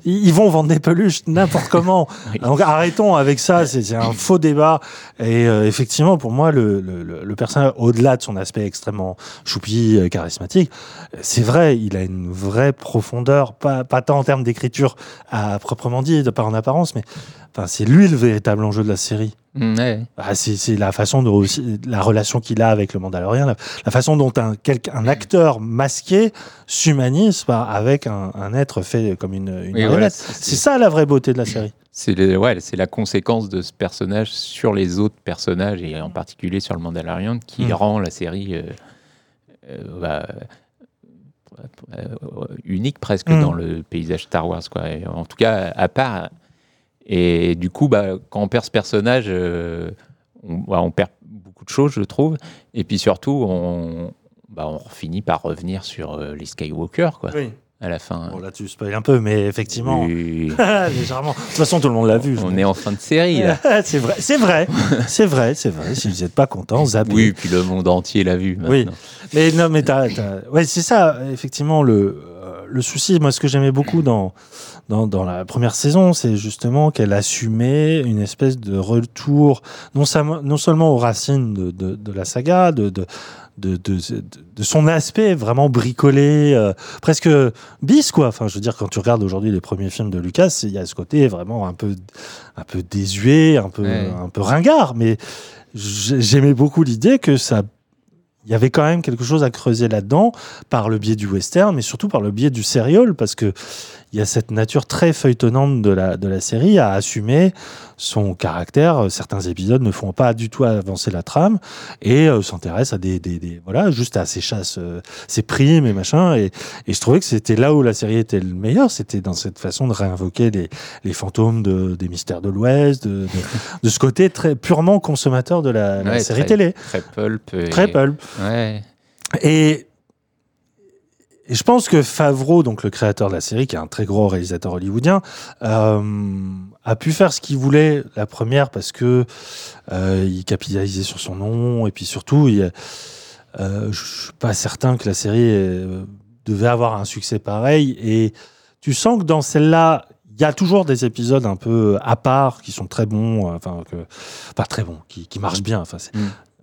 ils vont vendre des peluches n'importe comment. Oui. Donc arrêtons avec ça, c'est un faux débat. Et euh, effectivement, pour moi, le, le, le- personnage, au-delà de son aspect extrêmement choupi, euh, charismatique, c'est vrai, il a une vraie profondeur, pas, pas tant en termes d'écriture à proprement dit, de pas en apparence, mais c'est lui le véritable enjeu de la série. Mm, ouais. Ah, c'est la façon de aussi, la relation qu'il a avec le Mandalorien, la, la façon dont un, acteur masqué s'humanise par- avec un, un être fait comme une, une Oui, marionnette. voilà, c'est- ça la vraie beauté de la série. C'est ouais, c'est la conséquence de ce personnage sur les autres personnages et en particulier sur le Mandalorian qui Mm. rend la série euh, euh, bah, euh, unique presque Mm. dans le paysage Star Wars. Quoi. Et en tout cas, à part. Et du coup, bah, quand on perd ce personnage, euh, on, bah, on perd beaucoup de choses, je trouve. Et puis surtout, on, bah, on finit par revenir sur euh, les Skywalker, quoi, Oui. à la fin. Bon, là, tu spoil un peu, mais effectivement. Oui. Légèrement. De toute façon, tout le monde l'a vu. on est en fin de série, là. c'est vrai, c'est vrai, c'est vrai, c'est vrai. Si vous n'êtes pas content, zappez. Oui, puis le monde entier l'a vu maintenant. Oui, mais non, mais t'as, t'as- ouais, c'est ça, effectivement, le, euh, le souci. Moi, ce que j'aimais beaucoup dans, dans, dans la première saison, c'est justement qu'elle assumait une espèce de retour, non, seulement aux racines de, de, de la saga, de, de, de, de, de son aspect vraiment bricolé, euh, presque bis, quoi. Enfin, je veux dire, quand tu regardes aujourd'hui les premiers films de Lucas, il y a ce côté vraiment un peu, un peu désuet, un peu, Ouais. un peu ringard, mais j'ai- j'aimais beaucoup l'idée que ça il y avait quand même quelque chose à creuser là-dedans par le biais du western, mais surtout par le biais du serial, parce que il y a cette nature très feuilletonnante de la, de la série à assumer son caractère. Certains épisodes ne font pas du tout avancer la trame et euh, s'intéressent à des, des, des- voilà, juste à ses chasses, euh, ses primes et machin. Et, et je trouvais que c'était là où la série était le meilleur, c'était dans cette façon de réinvoquer les, les fantômes de, des mystères de l'Ouest, de, de, de ce côté très purement consommateur de la, série très- télé. Très pulp. et- Très pulp. Ouais. Et, et je pense que Favreau, donc le créateur de la série, qui est un très gros réalisateur hollywoodien, euh, a pu faire ce qu'il voulait la première parce que euh, il capitalisait sur son nom et puis surtout, il, euh, je suis pas certain que la série euh, devait avoir un succès pareil. Et tu sens que dans celle-là, il y a toujours des épisodes un peu à part qui sont très bons, enfin pas très bons, qui, marchent bien.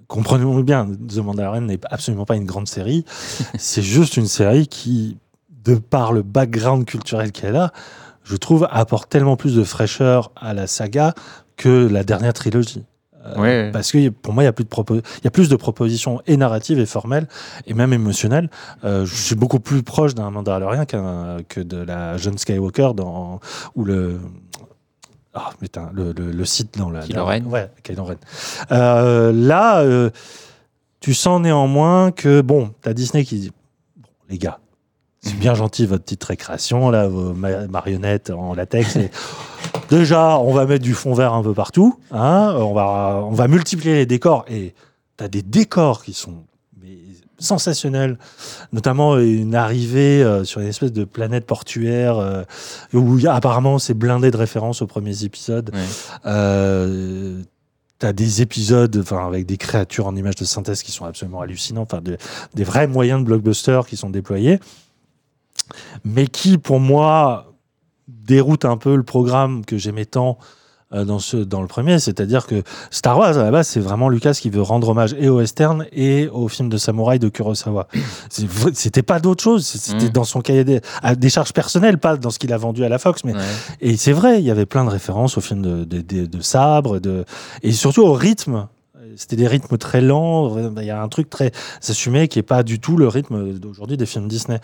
Comprenons bien, The Mandalorian n'est absolument pas une grande série. c'est juste une série qui, de par le background culturel qu'elle a, je trouve apporte tellement plus de fraîcheur à la saga que la dernière trilogie. Euh, Ouais. Parce que pour moi, il y a plus de propos, il y a plus de propositions et narratives et formelles et même émotionnelles. Euh, je suis beaucoup plus proche d'un Mandalorian que de la jeune Skywalker dans ou le ah putain le, le, le site dans la Kylo Ren. ouais Kylo Ren. Euh, là, euh, tu sens néanmoins que bon, t'as Disney qui dit bon, les gars. C'est bien gentil votre petite récréation, là, vos ma- marionnettes en latex. et- Déjà, on va mettre du fond vert un peu partout. Hein, on, va, on va multiplier les décors. Et tu as des décors qui sont mais, sensationnels. Notamment une arrivée euh, sur une espèce de planète portuaire euh, où il y a, apparemment c'est blindé de références aux premiers épisodes. Ouais. Euh, T'as des épisodes enfin, avec des créatures en images de synthèse qui sont absolument hallucinants, enfin, de- des vrais moyens de blockbuster qui sont déployés, mais qui, pour moi, déroutent un peu le programme que j'aimais tant euh, dans, ce, dans le premier. C'est-à-dire que Star Wars, à la base, c'est vraiment Lucas qui veut rendre hommage et au western et au film de samouraï de Kurosawa. C'était pas d'autre chose, c'était Mm. dans son cahier des, à des charges personnelles, pas dans ce qu'il a vendu à la Fox, mais Ouais. et c'est vrai, il y avait plein de références au film de, de, de, de sabre, de, et surtout au rythme. C'était des rythmes très lents. Il y a un truc très assumé qui est pas du tout le rythme d'aujourd'hui des films Disney.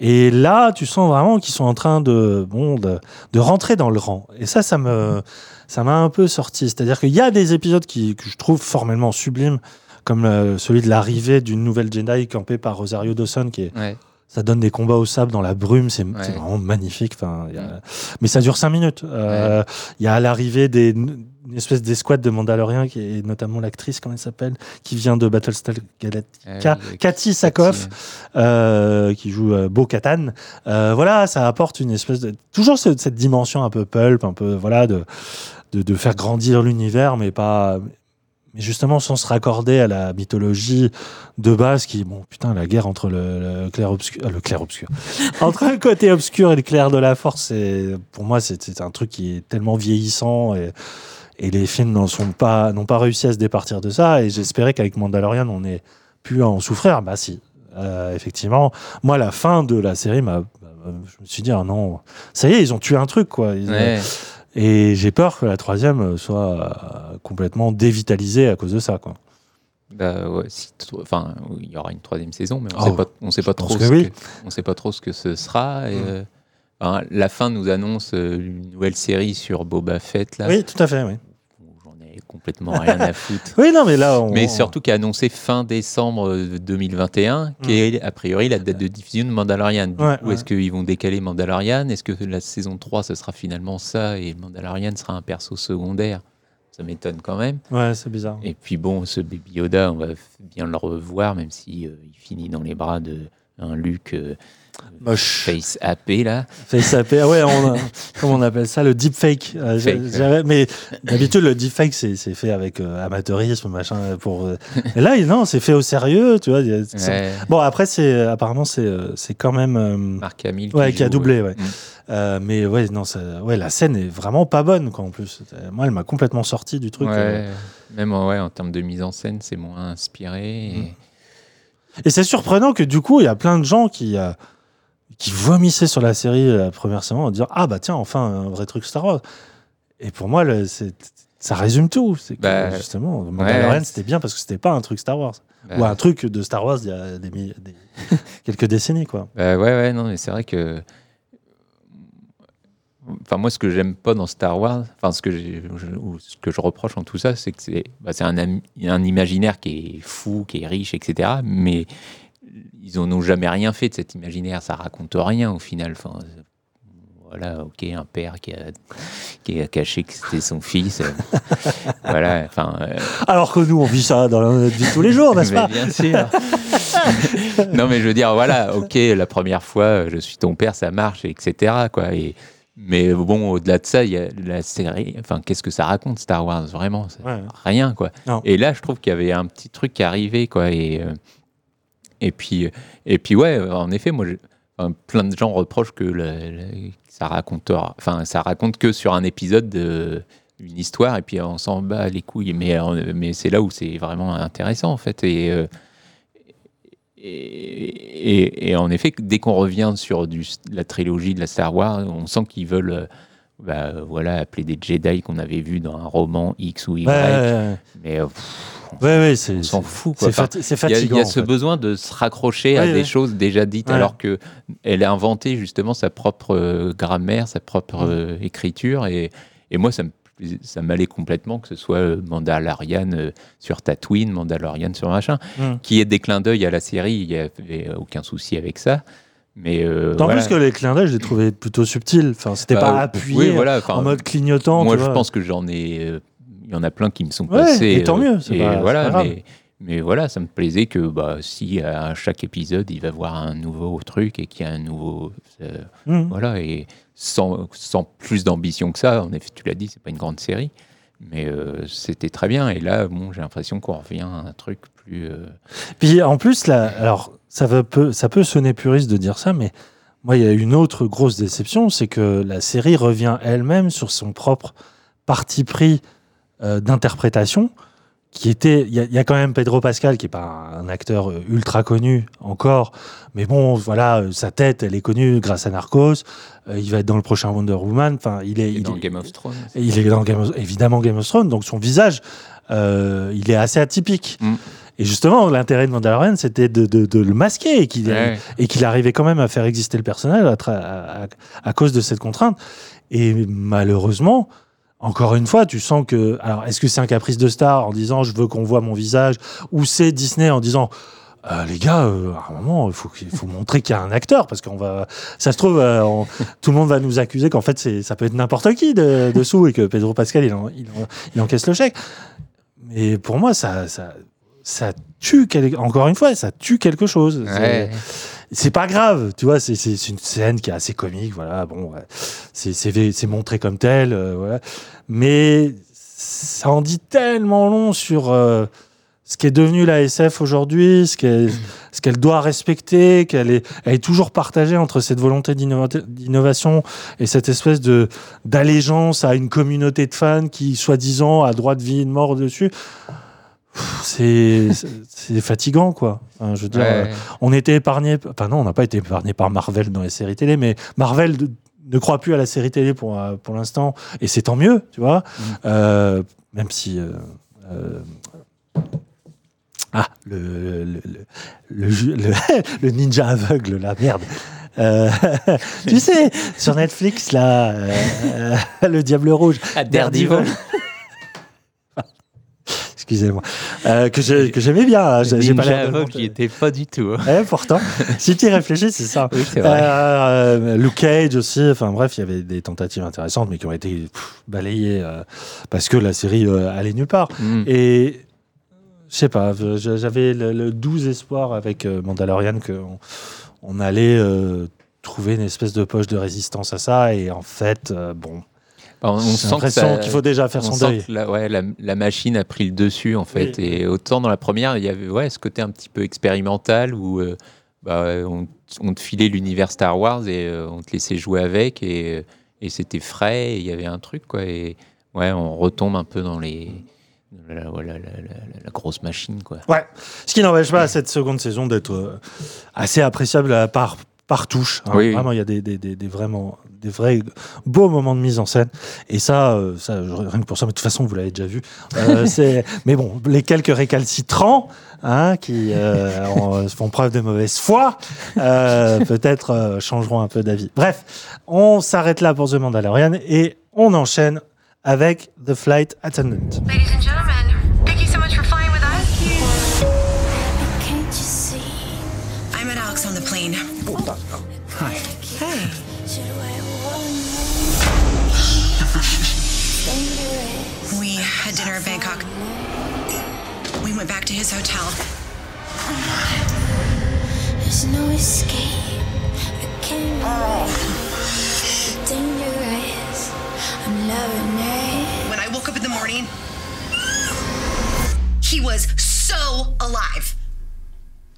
Et là, tu sens vraiment qu'ils sont en train de, bon, de, de rentrer dans le rang. Et ça, ça me, ça m'a un peu sorti. C'est-à-dire qu'il y a des épisodes qui, que je trouve formellement sublimes, comme euh, celui de l'arrivée d'une nouvelle Jedi campée par Rosario Dawson, qui est, Ouais. ça donne des combats au sable dans la brume, c'est Ouais. vraiment magnifique. Enfin, a- Mais ça dure cinq minutes. Euh, Il y a l'arrivée des une espèce d'escouade de Mandaloriens, qui est notamment l'actrice, comment elle s'appelle, qui vient de Battlestar Galactica, Euh, Cathy Sakoff, euh, qui joue euh, Bo Katan. Euh, voilà, ça apporte une espèce de toujours ce- cette dimension un peu pulp, un peu voilà de de, de faire grandir l'univers, mais pas mais justement sans se raccorder à la mythologie de base qui bon putain la guerre entre le, le clair obscur le clair obscur entre un côté obscur et le clair de la force c'est pour moi c'est c'est un truc qui est tellement vieillissant et et les films pas n'ont pas réussi à se départir de ça et j'espérais qu'avec Mandalorian on ait pu en souffrir bah si Euh, effectivement moi la fin de la série bah, je me suis dit ah non ça y est ils ont tué un truc quoi Ils- Ouais. et j'ai peur que la troisième soit euh, complètement dévitalisée à cause de ça. Quoi. Bah, ouais, si enfin, il y aura une troisième saison, mais on Oh, sait pas, on sait pas pense trop, que ce oui. que, on sait pas trop ce que ce sera. Et, Mm. euh, la fin nous annonce une nouvelle série sur Boba Fett là. Oui, tout à fait. Oui. Ai complètement rien à foutre. Oui, non, mais là, on- Mais surtout qui a annoncé fin décembre euh, 2021, qui est a priori la date de diffusion de Mandalorian. Du. Ouais, coup, ouais. est-ce qu'ils vont décaler Mandalorian? Est-ce que la saison 3, ce sera finalement ça et Mandalorian sera un perso secondaire? Ça m'étonne quand même. Ouais, c'est bizarre. Et puis bon, ce Baby Yoda, on va bien le revoir, même si euh, il finit dans les bras de un Luke euh, Moche. face happé là. Face AP, ah ouais, on a- comment on appelle ça, le deepfake. Euh, Fake, Mais d'habitude, le deepfake, c'est c'est fait avec euh, amateurisme, machin. Pour, euh, Et là, non, c'est fait au sérieux, tu vois. a- Ouais. Bon, après, c'est apparemment, c'est euh, c'est quand même. euh, Marc Hamill Ouais, qui a joue, doublé, euh, ouais. mm. Euh, mais ouais, non, ça- ouais, la scène est vraiment pas bonne, quoi, en plus. Euh, Moi, elle m'a complètement sorti du truc. Ouais, euh. Même ouais, en termes de mise en scène, c'est moins inspiré. Mm. et- Et c'est surprenant que du coup, il y a plein de gens qui, euh, qui vomissaient sur la série euh, la première semaine en disant Ah bah tiens, enfin, un vrai truc Star Wars. Et pour moi, le- c'est- ça résume tout. C'est que Bah, justement, Mandalorian, ouais. c'était bien parce que c'était pas un truc Star Wars. Bah, Ou un truc de Star Wars il y a des, des- quelques décennies, quoi. Bah ouais, ouais, non, mais c'est vrai que. Enfin, moi, ce que j'aime pas dans Star Wars, enfin, ce que, j'ai- je, ou ce que je reproche en tout ça, c'est que c'est bah, c'est un, un imaginaire qui est fou, qui est riche, etc. Mais ils en ont jamais rien fait de cet imaginaire. Ça raconte rien au final. Enfin, euh, voilà, ok, un père qui a, qui a caché que c'était son fils. euh, voilà, enfin. euh, Alors que nous, on vit ça dans notre vie tous les jours, n'est-ce pas Bien sûr. non, mais je veux dire, voilà, ok, la première fois, je suis ton père, ça marche, etc. Quoi. Et, mais bon, au-delà de ça, il y a la série. Enfin, qu'est-ce que ça raconte, Star Wars Vraiment, Ouais. rien, quoi. Non. Et là, je trouve qu'il y avait un petit truc qui arrivait, quoi. Et, euh, et, puis, et puis, ouais, en effet, moi, plein de gens reprochent que ça raconte, enfin, ça raconte que sur un épisode de une histoire et puis on s'en bat les couilles. Mais, euh, mais c'est là où c'est vraiment intéressant, en fait. Et, euh, et, et- et en effet, dès qu'on revient sur du, la trilogie de la Star Wars, on sent qu'ils veulent euh, bah, voilà, appeler des Jedi qu'on avait vus dans un roman X ou Y. Ouais, ouais, ouais. Mais pff, Ouais, ouais, c'est on s'en fout. C'est Enfin, il y a- fatigant. Il y a, en ce fait. besoin de se raccrocher à Oui, des oui. choses déjà dites, alors que elle a inventé justement sa propre euh, grammaire, sa propre Mm. euh, écriture. Et, et moi, ça me plais- ça m'allait complètement que ce soit euh, Mandalorian sur Tatooine, Mandalorian sur machin, Mm. qui est des clins d'œil à la série. Il n'y avait aucun souci avec ça. Mais euh, Tant voilà. plus que les clins d'œil, je les trouvais plutôt subtils. Enfin, c'était Bah, pas oui, appuyé voilà, enfin, en mode clignotant. Moi, je pense que j'en ai. Il y en a plein qui me sont Ouais, passés. et tant euh, mieux, c'est pas- voilà, pas grave. mais, mais voilà, ça me plaisait que bah, si à chaque épisode, il va voir un nouveau truc et qu'il y a un nouveau. euh, Mhm. Voilà, et sans, sans plus d'ambition que ça. En effet, tu l'as dit, c'est pas une grande série. Mais euh, c'était très bien. Et là, bon, j'ai l'impression qu'on revient à un truc plus. euh, Puis en plus, là, alors ça, va peu, ça peut sonner puriste de dire ça, mais moi, il y a une autre grosse déception, c'est que la série revient elle-même sur son propre parti pris euh, d'interprétation, qui était, il y, a- il y a quand même Pedro Pascal, qui est pas un acteur euh, ultra connu encore, mais bon, voilà, euh, sa tête, elle est connue grâce à Narcos, euh, il va être dans le prochain Wonder Woman, enfin, il est, il dans est- Game of Thrones. il est dans Game of- évidemment Game of Thrones, donc son visage, euh, il est assez atypique. Mm. Et justement, l'intérêt de Mandalorian, c'était de, de- de le masquer et qu'il Ouais. et qu'il arrivait quand même à faire exister le personnage à, tra- à- à- à cause de cette contrainte. Et malheureusement, encore une fois, tu sens que. Alors, est-ce que c'est un caprice de star en disant je veux qu'on voit mon visage Ou c'est Disney en disant. Euh, les gars, euh, à un moment, il faut, faut montrer qu'il y a un acteur parce qu'on va, ça se trouve, euh, tout le monde va nous accuser qu'en fait, ça peut être n'importe qui de- dessous et que Pedro Pascal, il, il, en- il encaisse le chèque. Mais pour moi, ça, ça, ça tue, encore une fois, ça tue quelque chose. C'est- Ouais. C'est pas grave, tu vois, c'est- une scène qui est assez comique, voilà, bon, ouais. c'est montré comme tel, euh, voilà. Mais ça en dit tellement long sur euh, ce qu'est devenu la SF aujourd'hui, ce qu'elle qu'elle doit respecter, qu'elle est, elle est toujours partagée entre cette volonté d'innova- d'innovation et cette espèce de d'allégeance à une communauté de fans qui, soi-disant, a droit de vie et de mort dessus. C'est fatigant, quoi. Enfin, je veux dire, Ouais. euh, on était épargné. Enfin, non, on n'a pas été épargné par Marvel dans les séries télé, mais Marvel ne croit plus à la série télé pour, euh, pour l'instant, et c'est tant mieux, tu vois. Euh, même si. euh, euh, ah, le, le, le, ninja aveugle, la merde. Tu sais, sur Netflix, là, le Diable Rouge. Ah, Daredevil. Excusez-moi, euh, que j'ai- que j'aimais bien. hein, j'ai- pas Ninja l'air de le Vogue, monter. j'y étais pas du tout. hein. Eh, pourtant, si tu y réfléchis, c'est ça. Oui, vrai. Euh, Luke Cage aussi. Enfin bref, il y avait des tentatives intéressantes, mais qui ont été pff, balayées euh, parce que la série allait nulle part. Mm. Et je sais pas, j'avais le, le doux espoir avec Mandalorian qu'on on allait trouver une espèce de poche de résistance à ça. Et en fait, bon, Bah, on sent qu'il faut déjà faire on son sent deuil. que La, ouais, la, la machine a pris le dessus en fait. Oui. Et autant dans la première, il y avait ouais, ce côté un petit peu expérimental où euh, bah, on, on te filait l'univers Star Wars et euh, on te laissait jouer avec et, euh, et c'était frais. et Il y avait un truc quoi. Et ouais, on retombe un peu dans les la, voilà, la, la- la- la grosse machine quoi. Ouais. Ce qui n'empêche pas cette seconde saison d'être assez appréciable à par, par touche. hein. Oui. Vraiment, il y a des, des, des, des vraiment des vrais beaux moments de mise en scène. Et ça, euh, ça rien que pour ça, mais de toute façon, vous l'avez déjà vu. Euh, mais bon, les quelques récalcitrants hein, qui euh, en- font preuve de mauvaise foi, euh, peut-être euh, changeront un peu d'avis. Bref, on s'arrête là pour The Mandalorian et on enchaîne avec The Flight Attendant. To his hotel. There's no escape. I can't oh. run. It's dangerous. I'm loving it. When I woke up in the morning, he was so alive.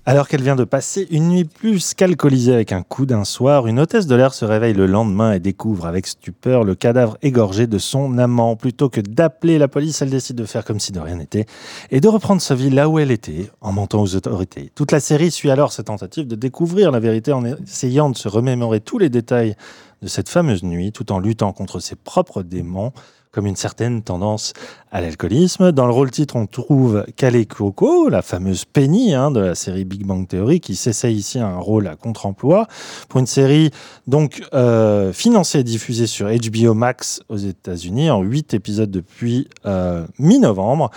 Alors qu'elle vient de passer une nuit plus qu'alcoolisée avec un coup d'un soir, une hôtesse de l'air se réveille le lendemain et découvre avec stupeur le cadavre égorgé de son amant. Plutôt que d'appeler la police, elle décide de faire comme si de rien n'était et de reprendre sa vie là où elle était, en mentant aux autorités. Toute la série suit alors sa tentative de découvrir la vérité en essayant de se remémorer tous les détails de cette fameuse nuit, tout en luttant contre ses propres démons, comme une certaine tendance à l'alcoolisme. Dans le rôle titre, on trouve Kale Coco, la fameuse Penny hein, de la série Big Bang Theory, qui s'essaye ici à un rôle à contre-emploi pour une série donc euh, financée et diffusée sur HBO Max aux États-Unis en huit épisodes depuis euh, mi-novembre.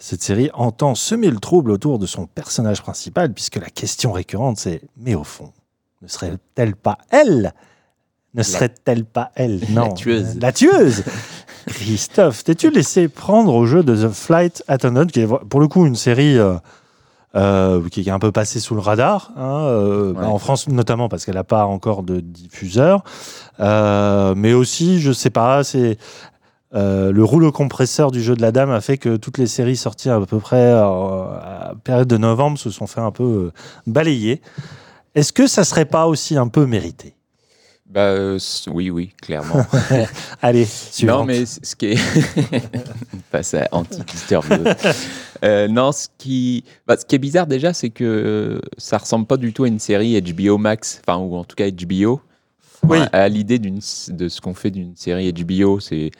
Cette série entend semer le trouble autour de son personnage principal, puisque la question récurrente c'est mais au fond, ne serait-elle pas elle? Ne serait-elle pas elle? Non, tueuse. La tueuse Christophe, t'es-tu laissé prendre au jeu de The Flight Attendant, qui est pour le coup une série euh, euh, qui est un peu passée sous le radar, hein, euh, bah, en France notamment parce qu'elle n'a pas encore de diffuseur, mais aussi, je sais pas, c'est euh, le rouleau compresseur du jeu de la dame a fait que toutes les séries sorties à peu près euh, à la période de novembre se sont fait un peu euh, balayer. Est-ce que ça serait pas aussi un peu mérité? Bah euh, oui oui clairement. Allez, Non, suivante. mais c- ce qui est. Passe à anti-disturb. Euh, non, ce qui... bah, ce qui est bizarre déjà, c'est que euh, ça ressemble pas du tout à une série HBO Max, enfin, ou en tout cas HBO. Oui. À, à l'idée de ce qu'on fait d'une série HBO, c'est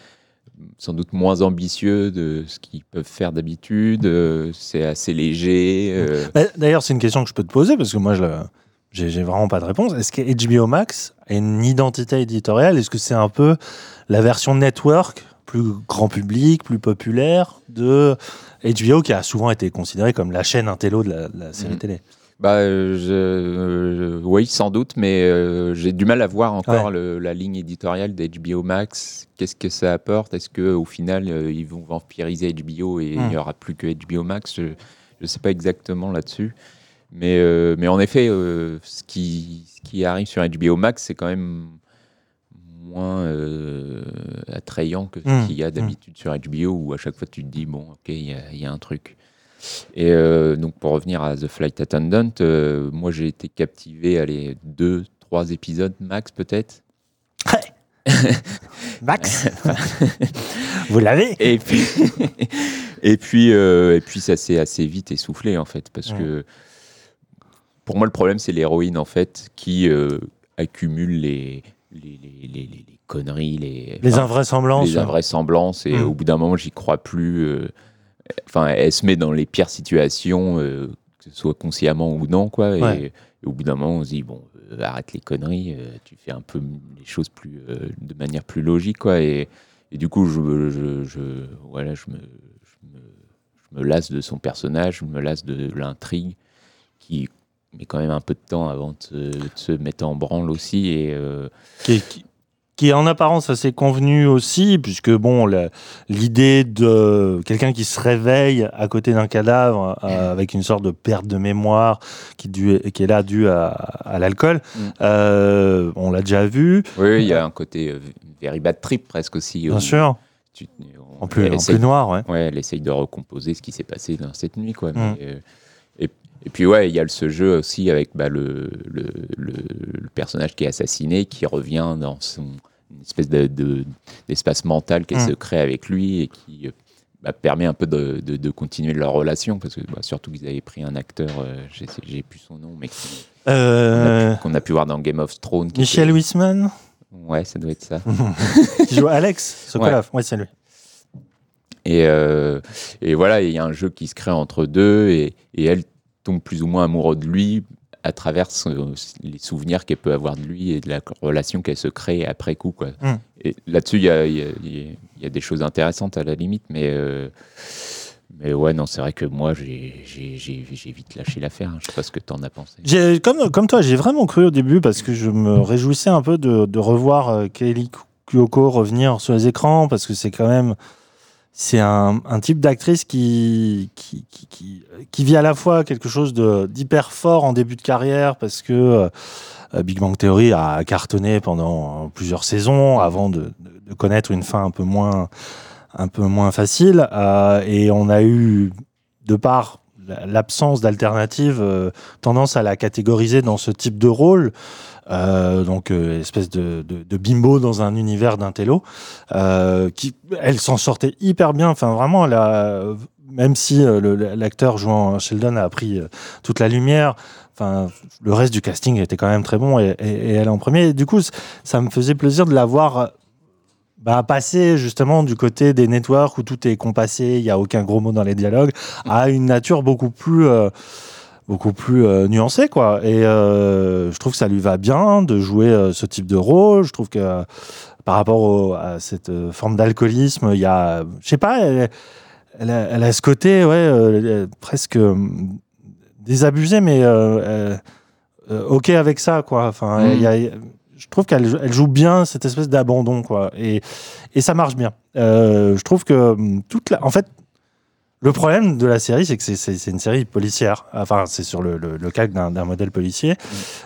sans doute moins ambitieux de ce qu'ils peuvent faire d'habitude, euh, c'est assez léger. euh, Bah, D'ailleurs, c'est une question que je peux te poser parce que moi, je le- j'ai vraiment pas de réponse. Est-ce que HBO Max a une identité éditoriale? Est-ce que c'est un peu la version network, plus grand public, plus populaire de HBO qui a souvent été considérée comme la chaîne intello de la, de la série Mhm. télé? Bah, euh, je, euh, oui, sans doute, mais euh, j'ai du mal à voir encore Ouais. le- la ligne éditoriale d'HBO Max. Qu'est-ce que ça apporte? Est-ce que au final, ils vont vampiriser HBO et il Hmm. n'y aura plus que HBO Max? Je ne sais pas exactement là-dessus. Mais, euh, mais en effet, euh, ce, qui, ce qui arrive sur HBO Max, c'est quand même moins euh, attrayant que Hmm. ce qu'il y a d'habitude sur HBO, où à chaque fois tu te dis, bon, ok, il y, a- il y a un truc. Et donc pour revenir à The Flight Attendant, moi j'ai été captivé, allez, deux, trois épisodes max peut-être. Max Vous l'avez Et puis, et puis, euh, et puis ça s'est assez vite essoufflé en fait, parce Ouais. que pour moi le problème c'est l'héroïne en fait qui euh, accumule les les, les, les- les- conneries, les, Les enfin, invraisemblances. les invraisemblances, et Mm. au bout d'un moment j'y crois plus. euh, Enfin, elle se met dans les pires situations, euh, que ce soit consciemment ou non, quoi. Et, Ouais. et au bout d'un moment on se dit bon, arrête les conneries, tu fais un peu les choses plus de manière plus logique, quoi. Et, et du coup, je, je, je- voilà, je me, je me, je me lasse de son personnage, je me lasse de l'intrigue qui met quand même un peu de temps avant de, se- de se mettre en branle aussi. Et, euh, qui, qui- qui est en apparence assez convenu aussi, puisque bon, l'idée de quelqu'un qui se réveille à côté d'un cadavre euh, avec une sorte de perte de mémoire qui, est là due à, à l'alcool, Mm. euh, on l'a déjà vu. oui, il y a un côté very bad trip presque aussi. Bien sûr. tu- on- En plus- elle en essaye- plus noir, ouais. elle essaye de recomposer ce qui s'est passé dans cette nuit. Quoi. Mm. Mais, et, puis, ouais, il y a ce jeu aussi avec bah, le, le, le- le personnage qui est assassiné qui revient dans son une espèce de- de- d'espace mental qu'elle Mm. se crée avec lui et qui bah, permet un peu de, de- de continuer leur relation parce que bah, surtout qu'ils avaient pris un acteur, euh, j'ai plus son nom, mais Euh, qu'on a, pu- qu'on a pu voir dans Game of Thrones. Michel était- Wiseman, Ouais, ça doit être ça. qui joue Alex Sokolov. Ouais, c'est lui. Et, euh, et voilà, il y a un jeu qui se crée entre deux et, et elle tombe plus ou moins amoureuse de lui à travers son- les souvenirs qu'elle peut avoir de lui et de la relation qu'elle se crée après coup. Quoi. Mm. Et là-dessus, il y a, il y a- y a- des choses intéressantes à la limite, mais, euh, mais ouais, non, c'est vrai que moi, j'ai vite lâché l'affaire. hein. Je sais pas ce que tu en as pensé. Comme, comme toi, j'ai vraiment cru au début parce que je me réjouissais un peu de, de revoir euh, Kelly Kyoko revenir sur les écrans parce que c'est quand même c'est un, type d'actrice qui, vit à la fois quelque chose d'hyper fort en début de carrière parce que euh, Big Bang Theory a cartonné pendant plusieurs saisons avant de, connaître une fin un peu moins, facile. Euh, et on a eu, de par la- l'absence d'alternative, euh, tendance à la catégoriser dans ce type de rôle. Euh, donc euh, espèce de, de, bimbo dans un univers d'intello euh, qui elle s'en sortait hyper bien enfin vraiment même si l'acteur jouant Sheldon a pris toute la lumière enfin le reste du casting était quand même très bon et, et- elle en premier et du coup ça me faisait plaisir de la voir bah, passer justement du côté des networks où tout est compassé, il n'y a aucun gros mot dans les dialogues, à une nature beaucoup plus, euh, beaucoup plus euh, nuancée. Quoi. Et euh, je trouve que ça lui va bien de jouer euh, ce type de rôle. Je trouve que par rapport au- à cette forme d'alcoolisme, il y a, je sais pas, elle, elle a, elle a ce côté ouais, presque désabusé, mais ok avec ça. Quoi. Enfin, Mm. il y a- je trouve qu'elle elle joue bien cette espèce d'abandon, quoi. Et, et ça marche bien. Euh, je trouve que hum, toute la, en fait, le problème de la série, c'est que c'est- une série policière. Enfin, c'est sur le, le, le cas d'un modèle policier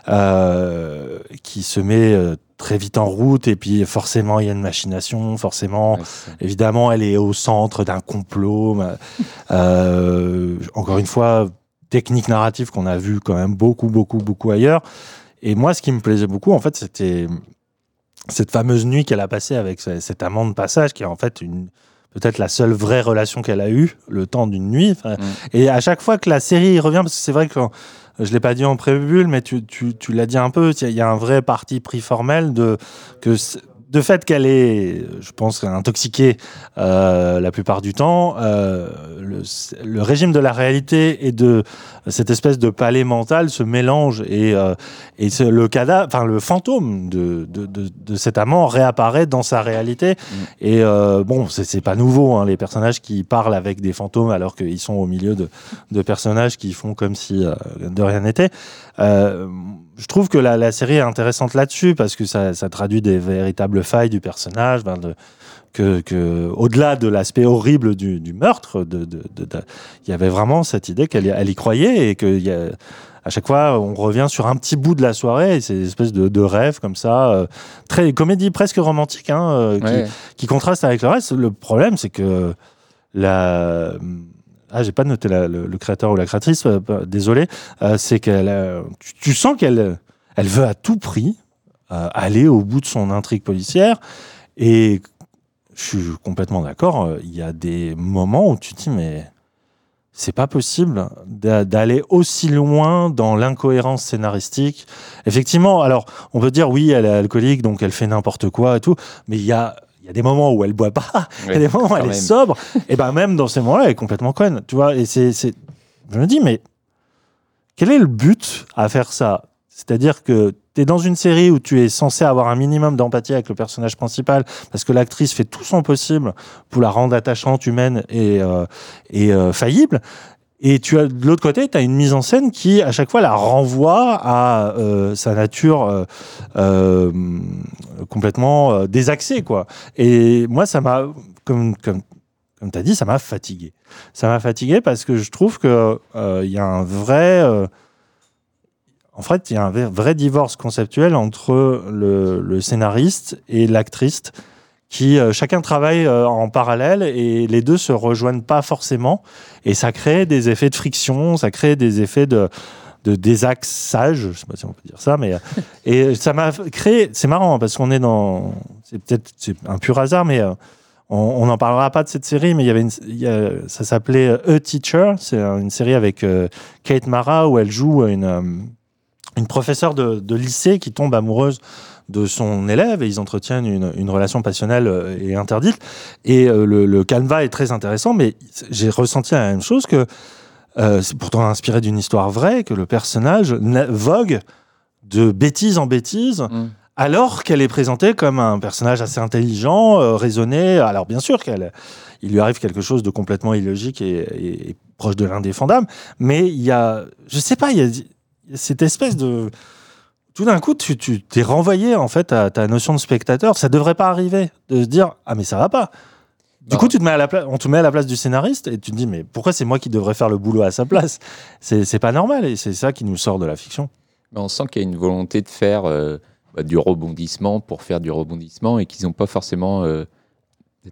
euh, qui se met euh, très vite en route. Et puis, forcément, il y a une machination. Forcément, évidemment, elle est au centre d'un complot. euh, encore une fois, technique narrative qu'on a vu quand même beaucoup, beaucoup, beaucoup ailleurs. Et moi, ce qui me plaisait beaucoup, en fait, c'était cette fameuse nuit qu'elle a passée avec ce- cet amant de passage, qui est en fait une peut-être la seule vraie relation qu'elle a eue le temps d'une nuit. Enfin, Et à chaque fois que la série revient, parce que c'est vrai que quand- je l'ai pas dit en préambule, mais tu, tu, tu l'as dit un peu, il y a un vrai parti pris formel de que de fait qu'elle est, je pense, intoxiquée euh, la plupart du temps, euh, le, le régime de la réalité et de cette espèce de palais mental se mélange et, euh, et le cadavre, enfin le fantôme de, de, de, de cet amant réapparaît dans sa réalité. Et euh, bon, c'est pas nouveau, hein, les personnages qui parlent avec des fantômes alors qu'ils sont au milieu de, personnages qui font comme si de rien n'était. Je trouve que la, la série est intéressante là-dessus parce que ça, ça traduit des véritables failles du personnage, ben, de- que, que au-delà de l'aspect horrible du, du meurtre, de- de- il y avait vraiment cette idée qu'elle y- elle y croyait et que il y a- à chaque fois on revient sur un petit bout de la soirée, et c'est une espèce de, de rêve comme ça, euh, très comédie presque romantique, hein, euh, qui contraste avec le reste. Le problème, c'est que la ah, j'ai pas noté le, créateur ou la créatrice, euh, bah, désolé. Euh, c'est qu'elle, euh, tu, sens qu'elle, elle veut à tout prix aller au bout de son intrigue policière. Et je suis complètement d'accord. Il y a des moments où tu te dis mais c'est pas possible d'a- d'aller aussi loin dans l'incohérence scénaristique. Effectivement, alors on peut dire oui, elle est alcoolique, donc elle fait n'importe quoi et tout, mais il y a il y a des moments où elle boit pas, il y a des moments où elle est sobre, et ben même dans ces moments-là, elle est complètement conne, tu vois. Et c'est, c'est, je me dis, mais quel est le but à faire ça? C'est-à-dire que tu es dans une série où tu es censé avoir un minimum d'empathie avec le personnage principal, parce que l'actrice fait tout son possible pour la rendre attachante, humaine et, euh, et euh, faillible. Et tu as de l'autre côté, tu as une mise en scène qui, à chaque fois, la renvoie à euh, sa nature euh, euh, complètement désaxée. Quoi. Et moi, ça m'a, comme, comme, comme tu as dit, ça m'a fatigué. Ça m'a fatigué parce que je trouve qu'il il y a un vrai. en fait, il y a un vrai- divorce conceptuel entre le scénariste et l'actrice qui euh, chacun travaille euh, en parallèle et les deux se rejoignent pas forcément et ça crée des effets de friction, ça crée des effets de de désaxage, je sais pas si on peut dire ça, mais et ça m'a créé. C'est marrant parce qu'on est dans, c'est peut-être un pur hasard, mais euh, on n'en parlera pas de cette série, mais il y avait une, il y a- ça s'appelait A Teacher, c'est une série avec euh, Kate Mara où elle joue une une professeure de, de lycée qui tombe amoureuse de son élève et ils entretiennent une, une relation passionnelle euh, et interdite. Et euh, le, le canevas est très intéressant, mais j'ai ressenti la même chose que euh, c'est pourtant inspiré d'une histoire vraie, que le personnage na- vogue de bêtise en bêtise. Alors qu'elle est présentée comme un personnage assez intelligent, euh, raisonné. Alors bien sûr qu'elle, il lui arrive quelque chose de complètement illogique et, et- et proche de l'indéfendable, mais il y a, je sais pas, il y a cette espèce de, tout d'un coup, tu tu t'es renvoyé en fait à ta notion de spectateur. Ça devrait pas arriver de se dire ah mais ça va pas. Du coup, tu te mets à la place, on te met à la place du scénariste et tu te dis mais pourquoi c'est moi qui devrais faire le boulot à sa place? C'est c'est pas normal et c'est ça qui nous sort de la fiction. Mais on sent qu'il y a une volonté de faire euh, bah, du rebondissement pour faire du rebondissement et qu'ils n'ont pas forcément euh,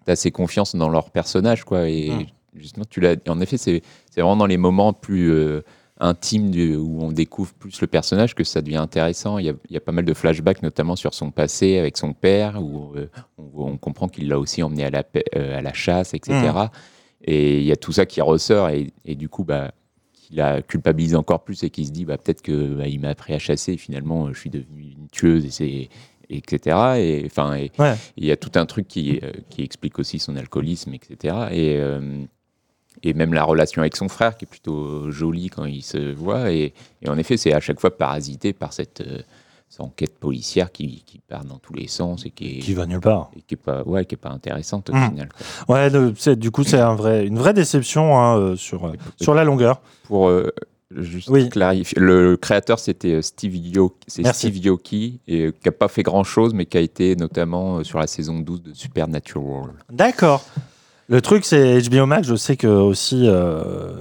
assez confiance dans leur personnage. Quoi. Et Mm. justement, tu l'as, en effet, c'est, c'est vraiment dans les moments plus euh, intimes du- où on découvre plus le personnage que ça devient intéressant. Il y a, il y a pas mal de flashbacks, notamment sur son passé avec son père, où euh, on, on comprend qu'il l'a aussi emmené à la, euh, à la chasse, etc. Mm. Et il y a tout ça qui ressort et, et du coup, bah, qui la culpabilise encore plus et qui se dit bah, peut-être que bah, il m'a appris à chasser et finalement je suis devenue une tueuse et c'est etc et enfin et- Ouais. il y a tout un truc qui euh, qui explique aussi son alcoolisme etc et euh, et même la relation avec son frère qui est plutôt jolie quand ils se voient et, et en effet c'est à chaque fois parasité par cette, euh, cette enquête policière qui, qui part dans tous les sens et qui est, Qui va nulle part. et qui est pas ouais qui est pas intéressante au Mm. final quoi. Ouais, le- du coup, c'est un vrai, une vraie déception hein, euh, sur, euh, sur la longueur. Pour juste Oui. clarifier, le créateur c'était Steve Yoki, c'est. Steve Yoki et qui a pas fait grand chose mais qui a été notamment sur la saison 12 de Supernatural. D'accord. Le truc, c'est HBO Max. Je sais que aussi euh,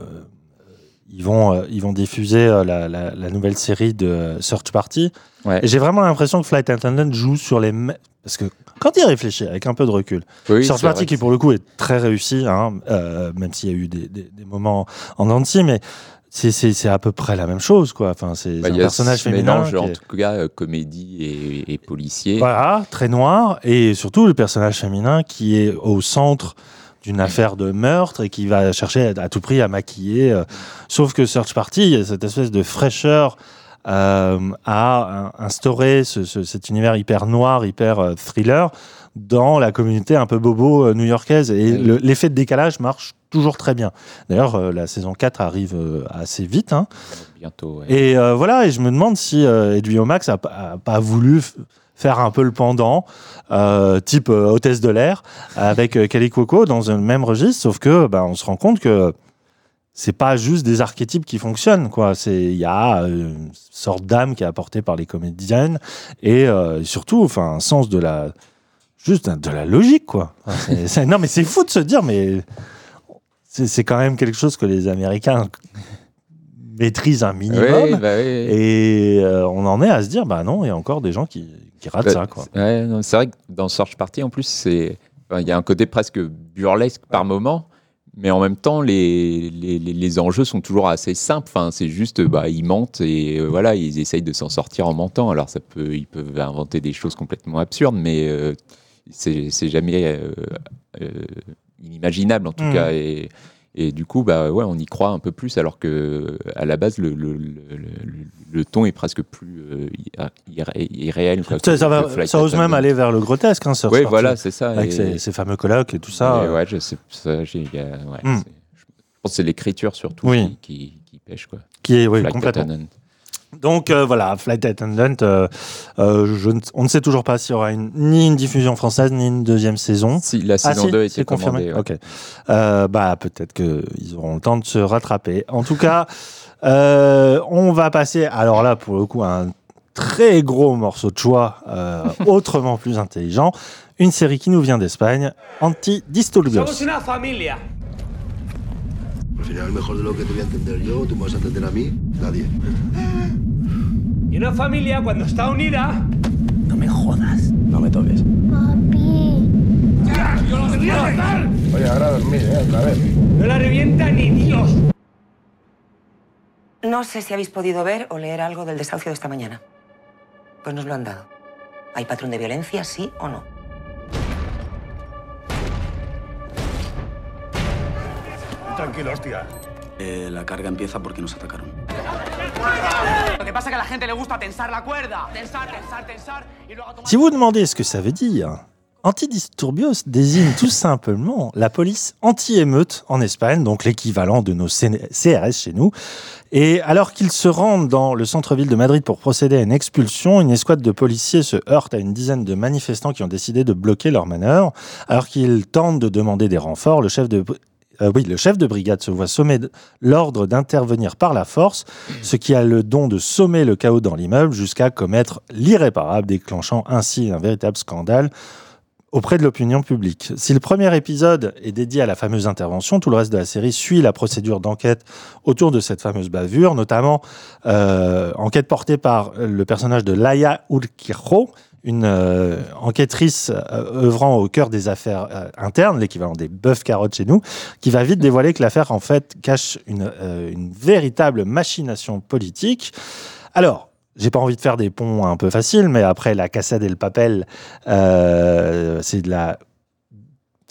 ils vont euh, ils vont diffuser euh, la, la- la nouvelle série de Search Party. Ouais. Et j'ai vraiment l'impression que Flight Attendant joue sur les mêmes- parce que quand il réfléchit avec un peu de recul, Oui, Search Party qui pour le coup est très réussi, hein, même s'il y a eu des, des- des moments en scie, mais c'est- à peu près la même chose quoi. Enfin, c'est Bah, un personnage féminin. mélange en tout cas euh, comédie et, et policier. Voilà, très noir, et surtout le personnage féminin qui est au centre d'une affaire de meurtre et qui va chercher à tout prix à maquiller. euh, Sauf que Search Party, il y a cette espèce de fraîcheur euh, à in- instaurer ce- ce- cet univers hyper noir, hyper euh, thriller dans la communauté un peu bobo euh, new-yorkaise. Et le- l'effet de décalage marche toujours très bien. D'ailleurs, euh, la saison 4 arrive euh, assez vite. hein. Bientôt. ouais. Et euh, voilà, et je me demande si HBO Max a, a pas voulu faire un peu le pendant, euh, type euh, hôtesse de l'air, avec euh, Kelly Cuoco dans un même registre, sauf que bah, on se rend compte que c'est pas juste des archétypes qui fonctionnent, quoi. C'est il y a une sorte d'âme qui est apportée par les comédiennes et euh, surtout, enfin, un sens de la juste de la logique, quoi. Non, mais c'est fou de se dire, mais c'est c'est quand même quelque chose que les Américains maîtrisent un minimum. Bah. Et euh, on en est à se dire, bah non, il y a encore des gens qui, qui ratent Bah, ça, quoi. c'est- ouais, non, c'est vrai que dans Search Party, en plus, c'est enfin, il y a un côté presque burlesque par moment, mais en même temps, les, les, les- les enjeux sont toujours assez simples. Enfin, c'est juste, bah, ils mentent et euh, voilà, ils essayent de s'en sortir en mentant. Alors, ça peut, ils peuvent inventer des choses complètement absurdes, mais euh, c'est c'est jamais inimaginable en tout Mhm. cas. Et, et du coup, bah ouais, on y croit un peu plus, alors que à la base, le, le, le, le- le ton est presque plus euh, irré- irréel. quoi, Ça, ça va, ose même aller vers le grotesque, hein, Oui, Party. voilà, c'est ça. Avec et- fameux colloques et tout ça. et ouais, je sais, ça, j'ai- il y a- ouais, Hmm. c'est- je pense que c'est l'écriture surtout Oui. qui, qui, qui pêche. Quoi. Qui est, oui, complètement. Donc euh, voilà, Flight Attendant, euh, euh, je ne- on ne sait toujours pas s'il y aura une- ni une diffusion française ni une deuxième saison. Si, la Ah, saison si, 2 a c'est été confirmé. commandée. ouais. Ok. Euh, bah peut-être qu'ils auront le temps de se rattraper. En tout cas, euh, on va passer. Alors là, pour le coup, à un très gros morceau de choix, euh, autrement plus intelligent. Une série qui nous vient d'Espagne, Antidisturbios. Final, mejor de lo que te voy a entender yo, tú me vas a entender a mí, nadie. Y una familia cuando está unida. No me jodas. No me toques. ¡Yo lo tendría que matar! Oye, ahora dormir, ¿eh? Otra vez. No la revienta ni Dios. No sé si habéis podido ver o leer algo del desahucio de esta mañana. Pues nos lo han dado. ¿Hay patrón de violencia, sí o no? Tranquilo, hostia. Eh, la carga empieza porque nos atacaron. Lo que pasa es que a la gente le gusta tensar la cuerda. Tensar, tensar, tensar. Y luego tomar. Si vous demandez ce que ça veut dire, Antidisturbios désigne tout simplement la police anti-émeute en Espagne, donc l'équivalent de nos CRS chez nous. Et alors qu'ils se rendent dans le centre-ville de Madrid pour procéder à une expulsion, une escouade de policiers se heurte à une dizaine de manifestants qui ont décidé de bloquer leur manœuvre. Alors qu'ils tentent de demander des renforts, le chef de euh, oui, le chef de brigade se voit sommer l'ordre d'intervenir par la force, ce qui a le don de sommer le chaos dans l'immeuble jusqu'à commettre l'irréparable, déclenchant ainsi un véritable scandale auprès de l'opinion publique. Si le premier épisode est dédié à la fameuse intervention, tout le reste de la série suit la procédure d'enquête autour de cette fameuse bavure, notamment euh, enquête portée par le personnage de Laia Urquijo, une euh, enquêtrice euh, œuvrant au cœur des affaires euh, internes, l'équivalent des bœufs carottes chez nous, qui va vite dévoiler que l'affaire en fait cache une, véritable machination politique. Alors, j'ai pas envie de faire des ponts un peu faciles, mais après la Cassade et le Papel, c'est de la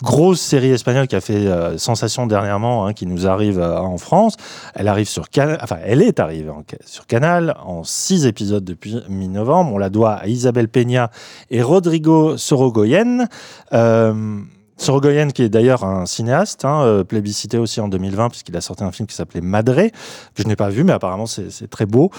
grosse série espagnole qui a fait euh, sensation dernièrement, hein, qui nous arrive euh, en France. Elle arrive sur Canal, enfin, elle est arrivée sur Canal en six épisodes depuis mi-novembre. On la doit à Isabelle Peña et Rodrigo Sorogoyen. Euh, Sorogoyen, qui est d'ailleurs un cinéaste, hein, euh, plébiscité aussi en 2020, puisqu'il a sorti un film qui s'appelait Madré, que je n'ai pas vu, mais apparemment c'est très beau.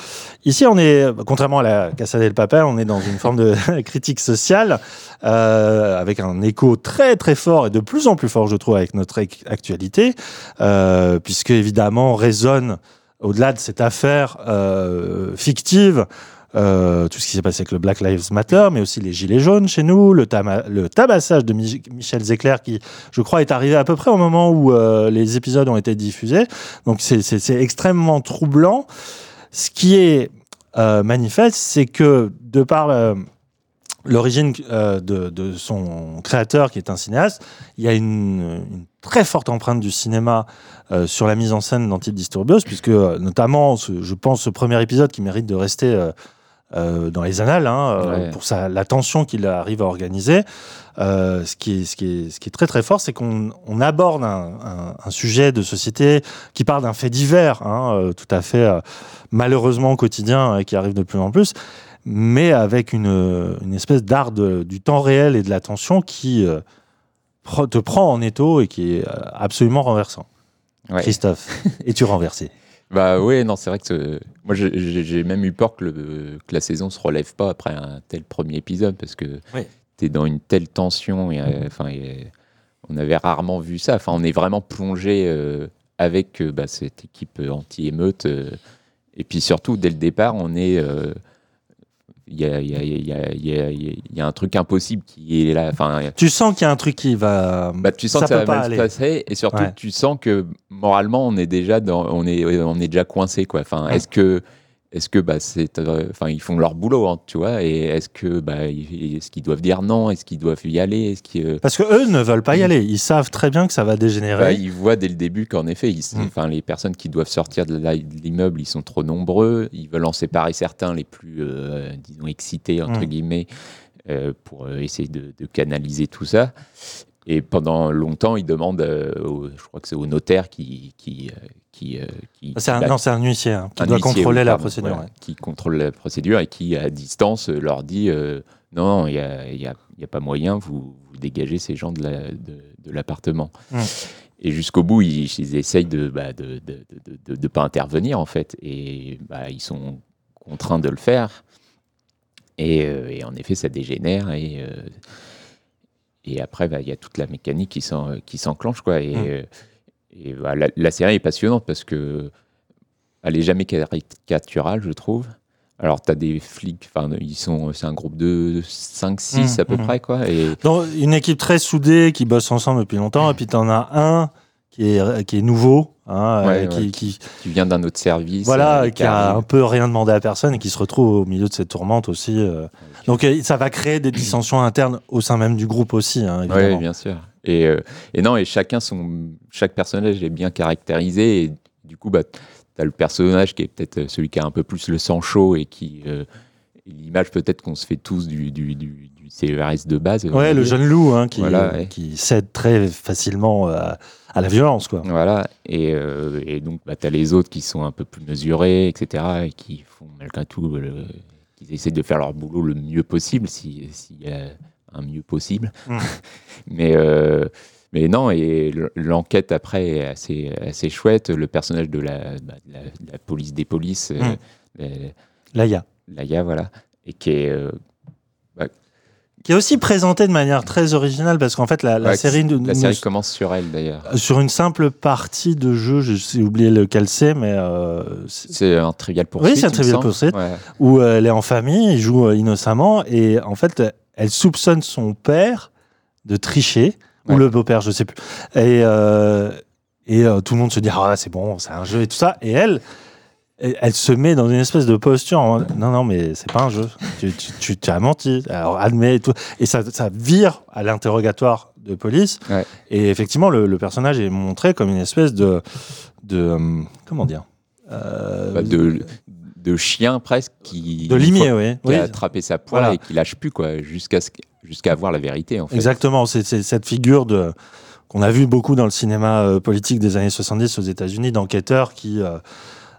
Ici, on est, contrairement à la Casa del Papel, on est dans une forme de critique sociale, euh, avec un écho très très fort et de plus en plus fort, je trouve, avec notre ac- actualité, euh, puisque évidemment résonne au-delà de cette affaire fictive. Euh, tout ce qui s'est passé avec le Black Lives Matter, mais aussi les Gilets jaunes chez nous, le, tabassage de Mi- Michel Zecler, qui, je crois, est arrivé à peu près au moment où euh, les épisodes ont été diffusés. Donc c'est- extrêmement troublant. Ce qui est euh, manifeste, c'est que de par l'origine de, son créateur, qui est un cinéaste, il y a une, très forte empreinte du cinéma sur la mise en scène d'Antidisturbios, puisque notamment, je pense, ce premier épisode qui mérite de rester euh, dans les annales, hein, euh, Ouais. pour sa, la tension qu'il arrive à organiser. Euh, ce, qui est, ce, qui est, ce qui est très très fort, c'est qu'on on aborde un, un- un sujet de société qui part d'un fait divers, hein, euh, tout à fait malheureusement quotidien, euh, qui arrive de plus en plus, mais avec une, une espèce d'art du temps réel et de l'attention qui euh, pro- te prend en étau et qui est absolument renversant. Ouais. Christophe, es-tu renversé? Bah ouais, non, c'est vrai que ce- moi j'ai- même eu peur que, le- que la saison se relève pas après un tel premier épisode parce que Oui. t'es dans une telle tension et euh, enfin et, on avait rarement vu ça. Enfin, on est vraiment plongé euh, avec euh, bah, cette équipe anti-émeute euh, et puis surtout dès le départ, on est euh, il y a, y, a, y, a, y, a, un truc impossible qui est là. Enfin, Tu sens qu'il y a un truc qui va. bah, tu sens ça que ça va pas mal aller. se passer et surtout Ouais. tu sens que moralement on est déjà dans, on est on est déjà coincé quoi. Enfin, Ouais. est-ce que est-ce que bah c'est euh, enfin ils font leur boulot hein, tu vois et est-ce que bah est-ce qu'ils doivent dire non est-ce qu'ils doivent y aller est-ce qu'ils euh, Parce que eux ne veulent pas y aller. Ils savent très bien que ça va dégénérer. bah, ils voient dès le début qu'en effet, Mm. enfin, les personnes qui doivent sortir de l'immeuble, ils sont trop nombreux. Ils veulent en séparer certains, les plus, euh, disons, excités, entre Mm. guillemets, pour essayer de, de canaliser tout ça. Et pendant longtemps, ils demandent, au- je crois que c'est au notaire qui. qui, qui, euh, qui- C'est un- non, c'est un huissier hein, qui un doit huissier, contrôler oui, la pardon, procédure. voilà, ouais. Qui contrôle la procédure et qui, à distance, euh, leur dit euh, non, il n'y a, y a- il y a pas moyen, vous, vous dégagez ces gens de la- de- de l'appartement. Mm. Et jusqu'au bout, ils, ils essayent de ne de, de- de pas intervenir, en fait. Et bah, ils sont contraints de le faire. Et, euh, et en effet, ça dégénère. Et, euh, et après, bah, il y a toute la mécanique qui s'en- qui s'enclenche. quoi. Et, Mm. Et bah, la, la série est passionnante parce que elle est jamais caricaturale, je trouve. Alors, tu as des flics, enfin, ils sont, c'est un groupe de 5-6 Mm, à peu mm. près, quoi. Et, Donc, une équipe très soudée qui bosse ensemble depuis longtemps, et puis tu en as un qui est, qui est nouveau, hein, euh, qui, ouais, qui, qui vient d'un autre service. voilà, euh, qui a un peu rien demandé à personne et qui se retrouve au milieu de cette tourmente aussi. euh. Donc ça va créer des dissensions internes au sein même du groupe aussi, hein, Oui, bien sûr. Et, euh, et non, et chacun son, chaque personnage est bien caractérisé. Et du coup, bah, tu as le personnage qui est peut-être euh, celui qui a un peu plus le sang chaud et qui. euh, l'image peut-être qu'on se fait tous du, du, du, du CERS de base. Ouais, le jeune loup hein, qui, Voilà, ouais. qui cède très facilement euh, à la violence. Quoi. Voilà, et, euh, et donc bah, tu as les autres qui sont un peu plus mesurés, etc., et qui font malgré tout, le- qui essaient de faire leur boulot le mieux possible, si- y a un mieux possible. Mm. mais, euh, mais non, et l'enquête après est assez, assez chouette. Le personnage de la, bah, de la, de la police des polices, euh, Mm. euh, Laïa. Laïa, voilà, et qui est. euh, bah, Qui est aussi présenté de manière très originale parce qu'en fait la, la ouais, série, la nous- série commence sur elle d'ailleurs. sur une simple partie de jeu, j'ai oublié lequel c'est, mais euh, c'est- un trivial poursuite. oui, c'est un Trivial. Pursuit Ouais. où elle est en famille, il joue innocemment et en fait elle soupçonne son père de tricher ou le beau-père, je sais plus. Et euh, et euh, tout le monde se dit ah c'est bon, c'est un jeu et tout ça. Et elle, elle, se met dans une espèce de posture. en non non mais c'est pas un jeu. Tu, tu, tu- tu as menti. Alors admets et tout. Et ça, ça vire à l'interrogatoire de police. Ouais. Et effectivement le, le personnage est montré comme une espèce de de euh, comment dire. Euh, Bah, de, de chien presque qui De limier, oui. qui a attrapé sa poire Voilà. et qui lâche plus quoi jusqu'à ce jusqu'à avoir la vérité en fait. Exactement, c'est cette figure de qu'on a vu beaucoup dans le cinéma euh, politique des années 70 aux États-Unis, d'enquêteurs qui euh,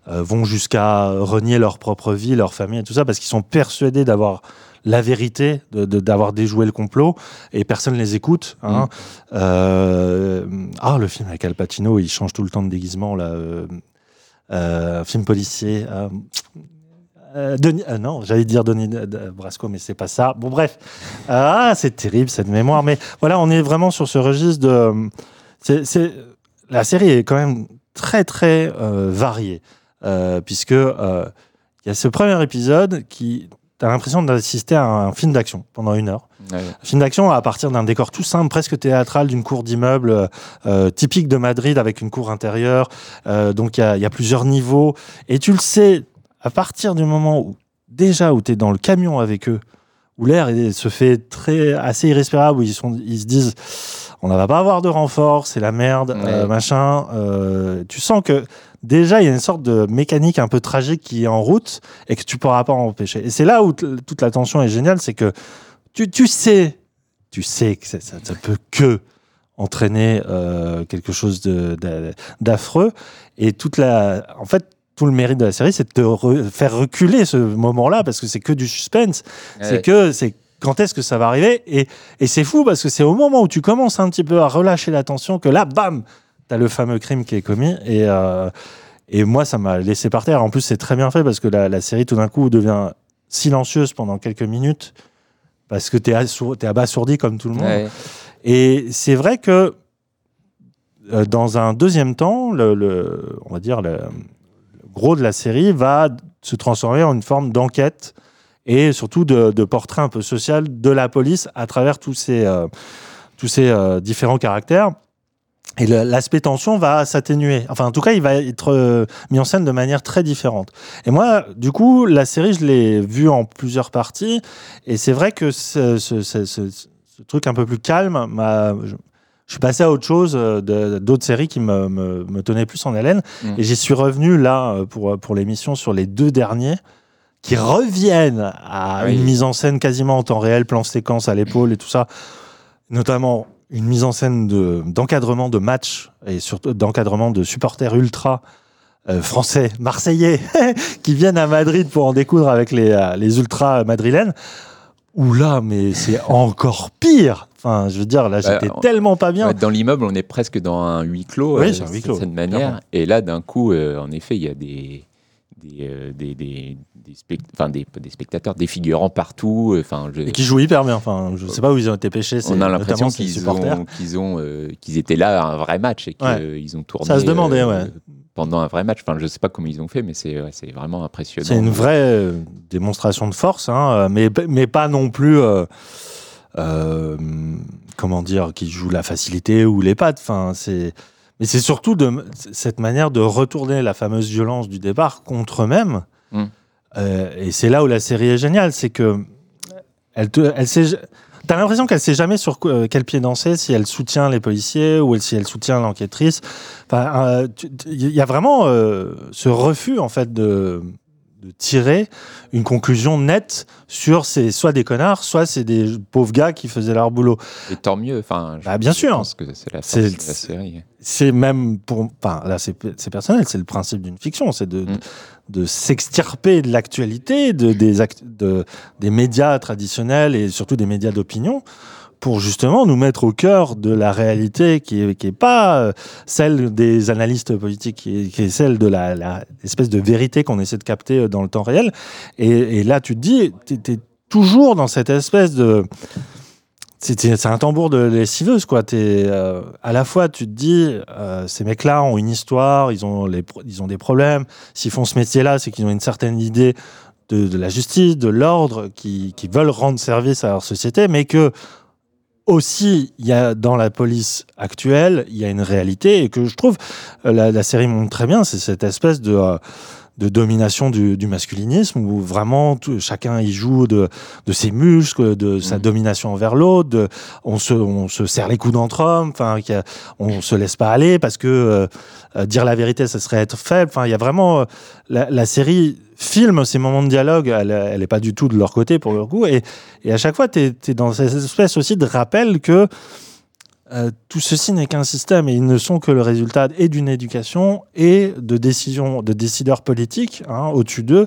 euh, vont jusqu'à renier leur propre vie, leur famille et tout ça, parce qu'ils sont persuadés d'avoir la vérité, d'avoir déjoué le complot, et personne les écoute. hein. Euh, ah, le film avec Al Pacino, il change tout le temps de déguisement, là. euh, film policier. euh, euh, euh, non, j'allais dire Denis euh, euh, Brasco, mais c'est pas ça. Bon, bref. Ah, c'est terrible cette mémoire. Mais voilà, on est vraiment sur ce registre de. la série est quand même très, très euh, variée. euh, puisque euh, il y a ce premier épisode qui. T'as l'impression d'assister à un film d'action pendant une heure. Ouais. Un film d'action à partir d'un décor tout simple, presque théâtral, d'une cour d'immeuble euh, euh, typique de Madrid avec une cour intérieure. Euh, donc il y a, il y a plusieurs niveaux. Et tu le sais, à partir du moment où, déjà, où tu es dans le camion avec eux, où l'air se fait très, assez irrespirable, où ils, sont, ils se disent on ne va pas avoir de renfort, c'est la merde, euh, machin. euh, tu sens que déjà, il y a une sorte de mécanique un peu tragique qui est en route et que tu pourras pas empêcher. Et c'est là où toute la tension est géniale, c'est que tu, tu sais, tu sais que ça, ça peut que entraîner euh, quelque chose d'affreux. Et toute la, en fait, tout le mérite de la série, c'est de te re- faire reculer ce moment-là parce que c'est que du suspense. C'est que c'est quand est-ce que ça va arriver? Et, et c'est fou parce que c'est au moment où tu commences un petit peu à relâcher la tension que là, bam, t'as le fameux crime qui est commis et euh, et moi ça m'a laissé par terre. En plus, c'est très bien fait parce que la, la série tout d'un coup devient silencieuse pendant quelques minutes parce que assour- t'es abasourdi comme tout le monde. Ouais. Et c'est vrai que euh, dans un deuxième temps, le, le- on va dire le, le gros de la série va se transformer en une forme d'enquête et surtout de, de portrait un peu social de la police à travers tous ces, euh, tous ces euh, différents caractères. Et l'aspect tension va s'atténuer. Enfin, en tout cas, il va être euh, mis en scène de manière très différente. Et moi, du coup, la série, je l'ai vue en plusieurs parties. Et c'est vrai que ce, ce- ce- ce- ce truc un peu plus calme m'a. Je, suis passé à autre chose, euh, d'autres séries qui me, me, me tenaient plus en haleine. Mm. Et j'y suis revenu là euh, pour, pour l'émission sur les deux derniers qui reviennent à Oui. une mise en scène quasiment en temps réel, plan séquence à l'épaule et tout ça. Notamment une mise en scène de- d'encadrement de, matchs et surtout d'encadrement de supporters ultra euh, français, marseillais, qui viennent à Madrid pour en découdre avec les, euh, les ultras madrilènes. Ou là, mais c'est encore pire. Enfin, je veux dire, là, Bah, j'étais tellement pas bien. Dans l'immeuble, on est presque dans un huis clos, Oui, euh, un huis clos, certaine manière. clairement. Et là, d'un coup, euh, en effet, il y a des, des, euh, des, des, des, spect- enfin, des, pas des spectateurs, des figurants partout. euh, Enfin, je- Et qui jouent hyper bien. Enfin, je sais pas où ils ont été pêchés. on a l'impression qu'ils ont, qu'ils ont, euh, qu'ils étaient là à un vrai match et qu'ils Ouais. ont tourné. Ça se demandait, euh, ouais. Pendant un vrai match. Enfin, je sais pas comment ils ont fait, mais c'est ouais, c'est vraiment impressionnant. C'est une vraie euh, démonstration de force, hein, mais, mais pas non plus, comment dire, qui joue la facilité ou les pattes. Enfin, c'est, mais c'est surtout de, cette manière de retourner la fameuse violence du départ contre eux-mêmes. Mm. Euh, et c'est là où la série est géniale, c'est que elle te, elle sait, T'as l'impression qu'elle sait jamais sur euh, quel pied danser, si elle soutient les policiers ou si elle soutient l'enquêtrice. Enfin, euh, il y a vraiment euh, ce refus en fait de, de tirer une conclusion nette sur c'est soit des connards, soit c'est des pauvres gars qui faisaient leur boulot. Et tant mieux. Enfin, Bah, bien sûr. pense que c'est la de série. C'est même pour, enfin là c'est personnel, c'est le principe d'une fiction, c'est de, de, de s'extirper de l'actualité, de, des, act- de, des médias traditionnels et surtout des médias d'opinion pour justement nous mettre au cœur de la réalité qui est, qui est pas euh, celle des analystes politiques, qui est, celle de la, de vérité qu'on essaie de capter euh, dans le temps réel. Et, là, tu te dis, tu es, toujours dans cette espèce de... C'est un tambour de lessiveuse, quoi. T'es, euh, à la fois, tu te dis, ces mecs-là ont une histoire, ils ont, les, ils ont des problèmes. S'ils font ce métier-là, c'est qu'ils ont une certaine idée de, de la justice, de l'ordre, qui, qui veulent rendre service à leur société, mais que aussi, il y a dans la police actuelle, il y a une réalité et que je trouve euh, la, la série montre très bien, c'est cette espèce de euh, de domination du, du masculinisme où vraiment tout- chacun y joue de, de ses muscles, de sa domination envers l'autre, on se, on se serre les coudes entre hommes, enfin, on se laisse pas aller parce que euh, dire la vérité, ça serait être faible. Enfin, il y a vraiment euh, la, la série filme ces moments de dialogue, elle, elle est pas du tout de leur côté pour leur goût, et, et à chaque fois, tu es, dans cette espèce aussi de rappel que euh, tout ceci n'est qu'un système et ils ne sont que le résultat et d'une éducation et de décisions de décideurs politiques hein, au-dessus d'eux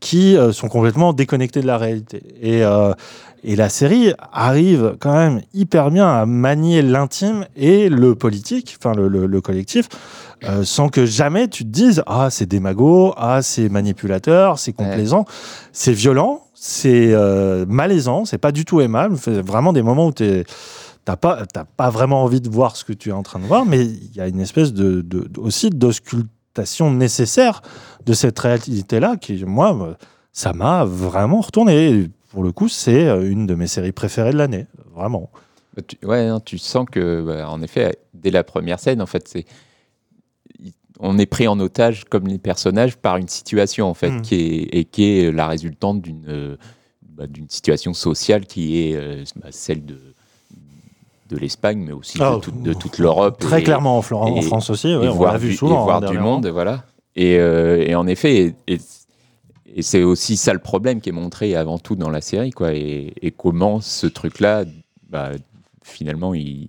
qui euh, sont complètement déconnectés de la réalité. Et, euh, et la série arrive quand même hyper bien à manier l'intime et le politique, enfin le, le- le collectif, sans que jamais tu te dises ah c'est démago, ah c'est manipulateur, c'est complaisant, c'est violent, c'est malaisant, c'est pas du tout aimable. C'est vraiment des moments où tu es t'as pas, t'as pas vraiment envie de voir ce que tu es en train de voir, mais il y a une espèce de, de- de- aussi d'auscultation nécessaire de cette réalité-là qui, moi, me- ça m'a vraiment retourné. Et pour le coup, c'est euh, une de mes séries préférées de l'année, vraiment. Bah, tu- ouais, hein, tu sens que, bah, en effet, dès la première scène, en fait, c'est on est pris en otage comme les personnages par une situation en fait Mm. qui est et qui est la résultante d'une euh, bah, d'une situation sociale qui est euh, bah, celle de de l'Espagne, mais aussi Ah, de, toute- de toute l'Europe. Très et- clairement en Florent- en France aussi, et on voir l'a vu du- souvent, Et voir hein, du dernièrement. monde, voilà. Et, euh, et en effet, et, c'est aussi ça le problème qui est montré avant tout dans la série, quoi. Et, comment ce truc-là, bah, finalement, il,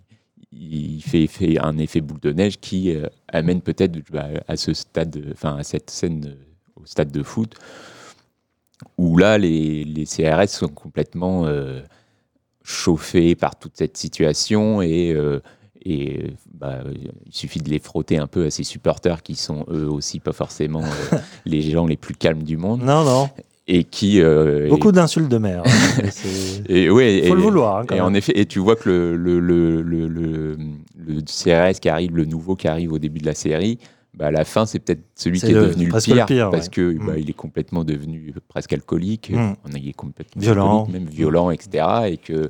il fait, fait un effet boule de neige qui euh, amène peut-être bah, à ce stade, enfin à cette scène euh, au stade de foot, où là, les, les CRS sont complètement euh, chauffés par toute cette situation et, euh, et bah, il suffit de les frotter un peu à ces supporters qui sont eux aussi pas forcément euh, les gens les plus calmes du monde. Non, non. Et qui. euh, Beaucoup et- d'insultes de mère. hein. Et ouais, Faut et- le vouloir, hein, quand et même. en effet, et tu vois que le, le, le, le- le CRS qui arrive, le nouveau qui arrive au début de la série, bah à la fin, c'est peut-être celui qui est le- devenu le pire, le pire, parce ouais. que bah, Mm. il est complètement devenu presque alcoolique, Mm. on est complètement Violent. même violent, etc. Et que,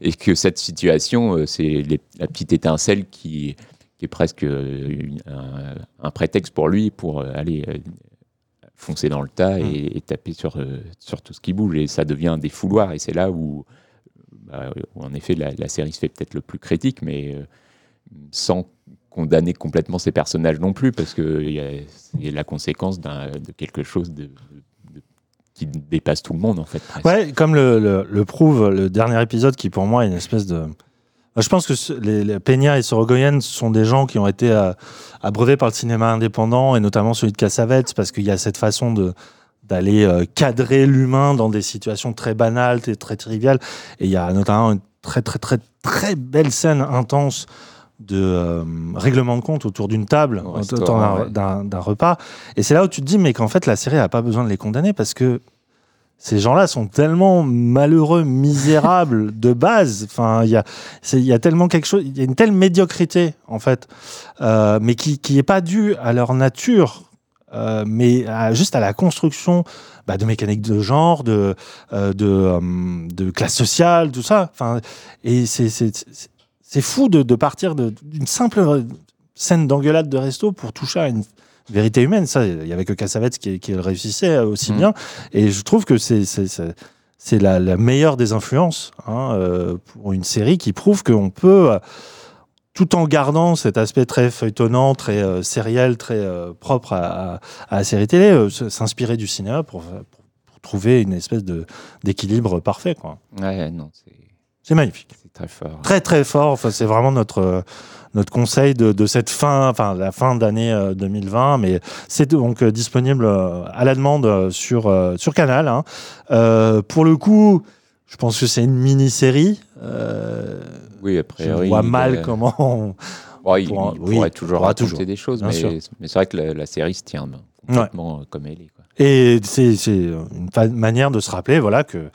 et que cette situation, euh, c'est la petite étincelle qui, qui est presque euh, une- un, un prétexte pour lui pour aller euh, foncer dans le tas Mm. et, et taper sur, sur tout ce qui bouge. Et ça devient un défouloir. Et c'est là où, bah, où, en effet, la, la série se fait peut-être le plus critique, mais sans condamner complètement ces personnages non plus, parce que a- la conséquence de quelque chose qui dépasse tout le monde, en fait. presque. Ouais, comme le, prouve le dernier épisode qui pour moi est une espèce de... Je pense que Peña et Sorogoyen sont des gens qui ont été abreuvés par le cinéma indépendant et notamment celui de Cassavetes parce qu'il y a cette façon de d'aller euh, cadrer l'humain dans des situations très banales et très triviales. Et il y a notamment une très très très très belle scène intense de euh, règlement de compte autour d'une table, Au autour d'un- ouais. repas. Et c'est là où tu te dis, mais qu'en fait, la série n'a pas besoin de les condamner parce que ces gens-là sont tellement malheureux, misérables de base. Enfin, il y a, y a tellement quelque chose, il y a une telle médiocrité en fait, euh, mais qui qui est pas due à leur nature, euh, mais à- juste à la construction bah, de mécanique de genre, de euh, de, de classe sociale, tout ça. Enfin, et c'est c'est fou de, de partir d'une simple scène d'engueulade de resto pour toucher à une vérité humaine. Ça, il y avait que Cassavetes qui, qui le réussissait aussi Mm. bien. Et je trouve que c'est la, la meilleure des influences hein, euh, pour une série qui prouve qu'on peut, euh, tout en gardant cet aspect très feuilletonnant, très euh, sériel, très euh, propre à, à- à la série télé, euh, s'inspirer du cinéma pour, pour- pour trouver une espèce d'équilibre parfait. quoi. Ouais, non, C'est magnifique. Très fort. Très très fort. Enfin, c'est vraiment notre euh, notre conseil de, de cette fin, enfin la fin d'année euh, 2020. Mais c'est donc euh, disponible euh, à la demande euh, sur euh, sur Canal. hein. Euh, pour le coup, je pense que c'est une mini-série. Euh, Oui, a je priori. vois il mal comment. on- Bon, il, pourra- il oui, pourrait toujours pourra raconter toujours, des choses, mais, c'est vrai que la, la série se tient ben, complètement euh, comme elle est. Quoi. Et c'est une manière de se rappeler, voilà que.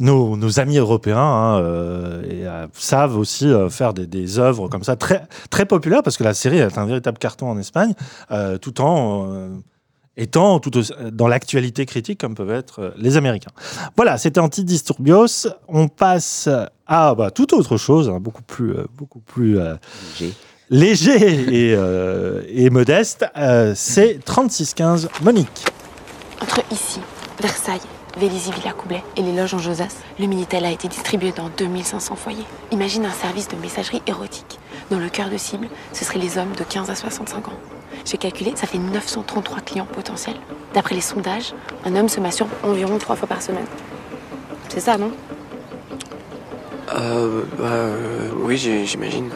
Nos, nos amis européens hein, euh, et, euh, savent aussi euh, faire des, des œuvres comme ça très très populaires parce que la série est un véritable carton en Espagne, euh, tout en euh, étant tout aussi- dans l'actualité critique comme peuvent être euh, les Américains. Voilà, c'était Antidisturbios. On passe à bah, toute autre chose, hein, beaucoup plus euh, beaucoup plus euh, Léger. léger et, euh, et modeste. Euh, C'est 3615 Monique. Entre ici, Versailles, Vélizy Villa Coublet et les loges en Josas, le Minitel a été distribué dans 2500 foyers. Imagine un service de messagerie érotique. Dans le cœur de cible, ce seraient les hommes de 15 à 65 ans. J'ai calculé, ça fait 933 clients potentiels. D'après les sondages, un homme se masturbe environ trois fois par semaine. C'est ça, non? Euh, bah, euh, oui, j'imagine.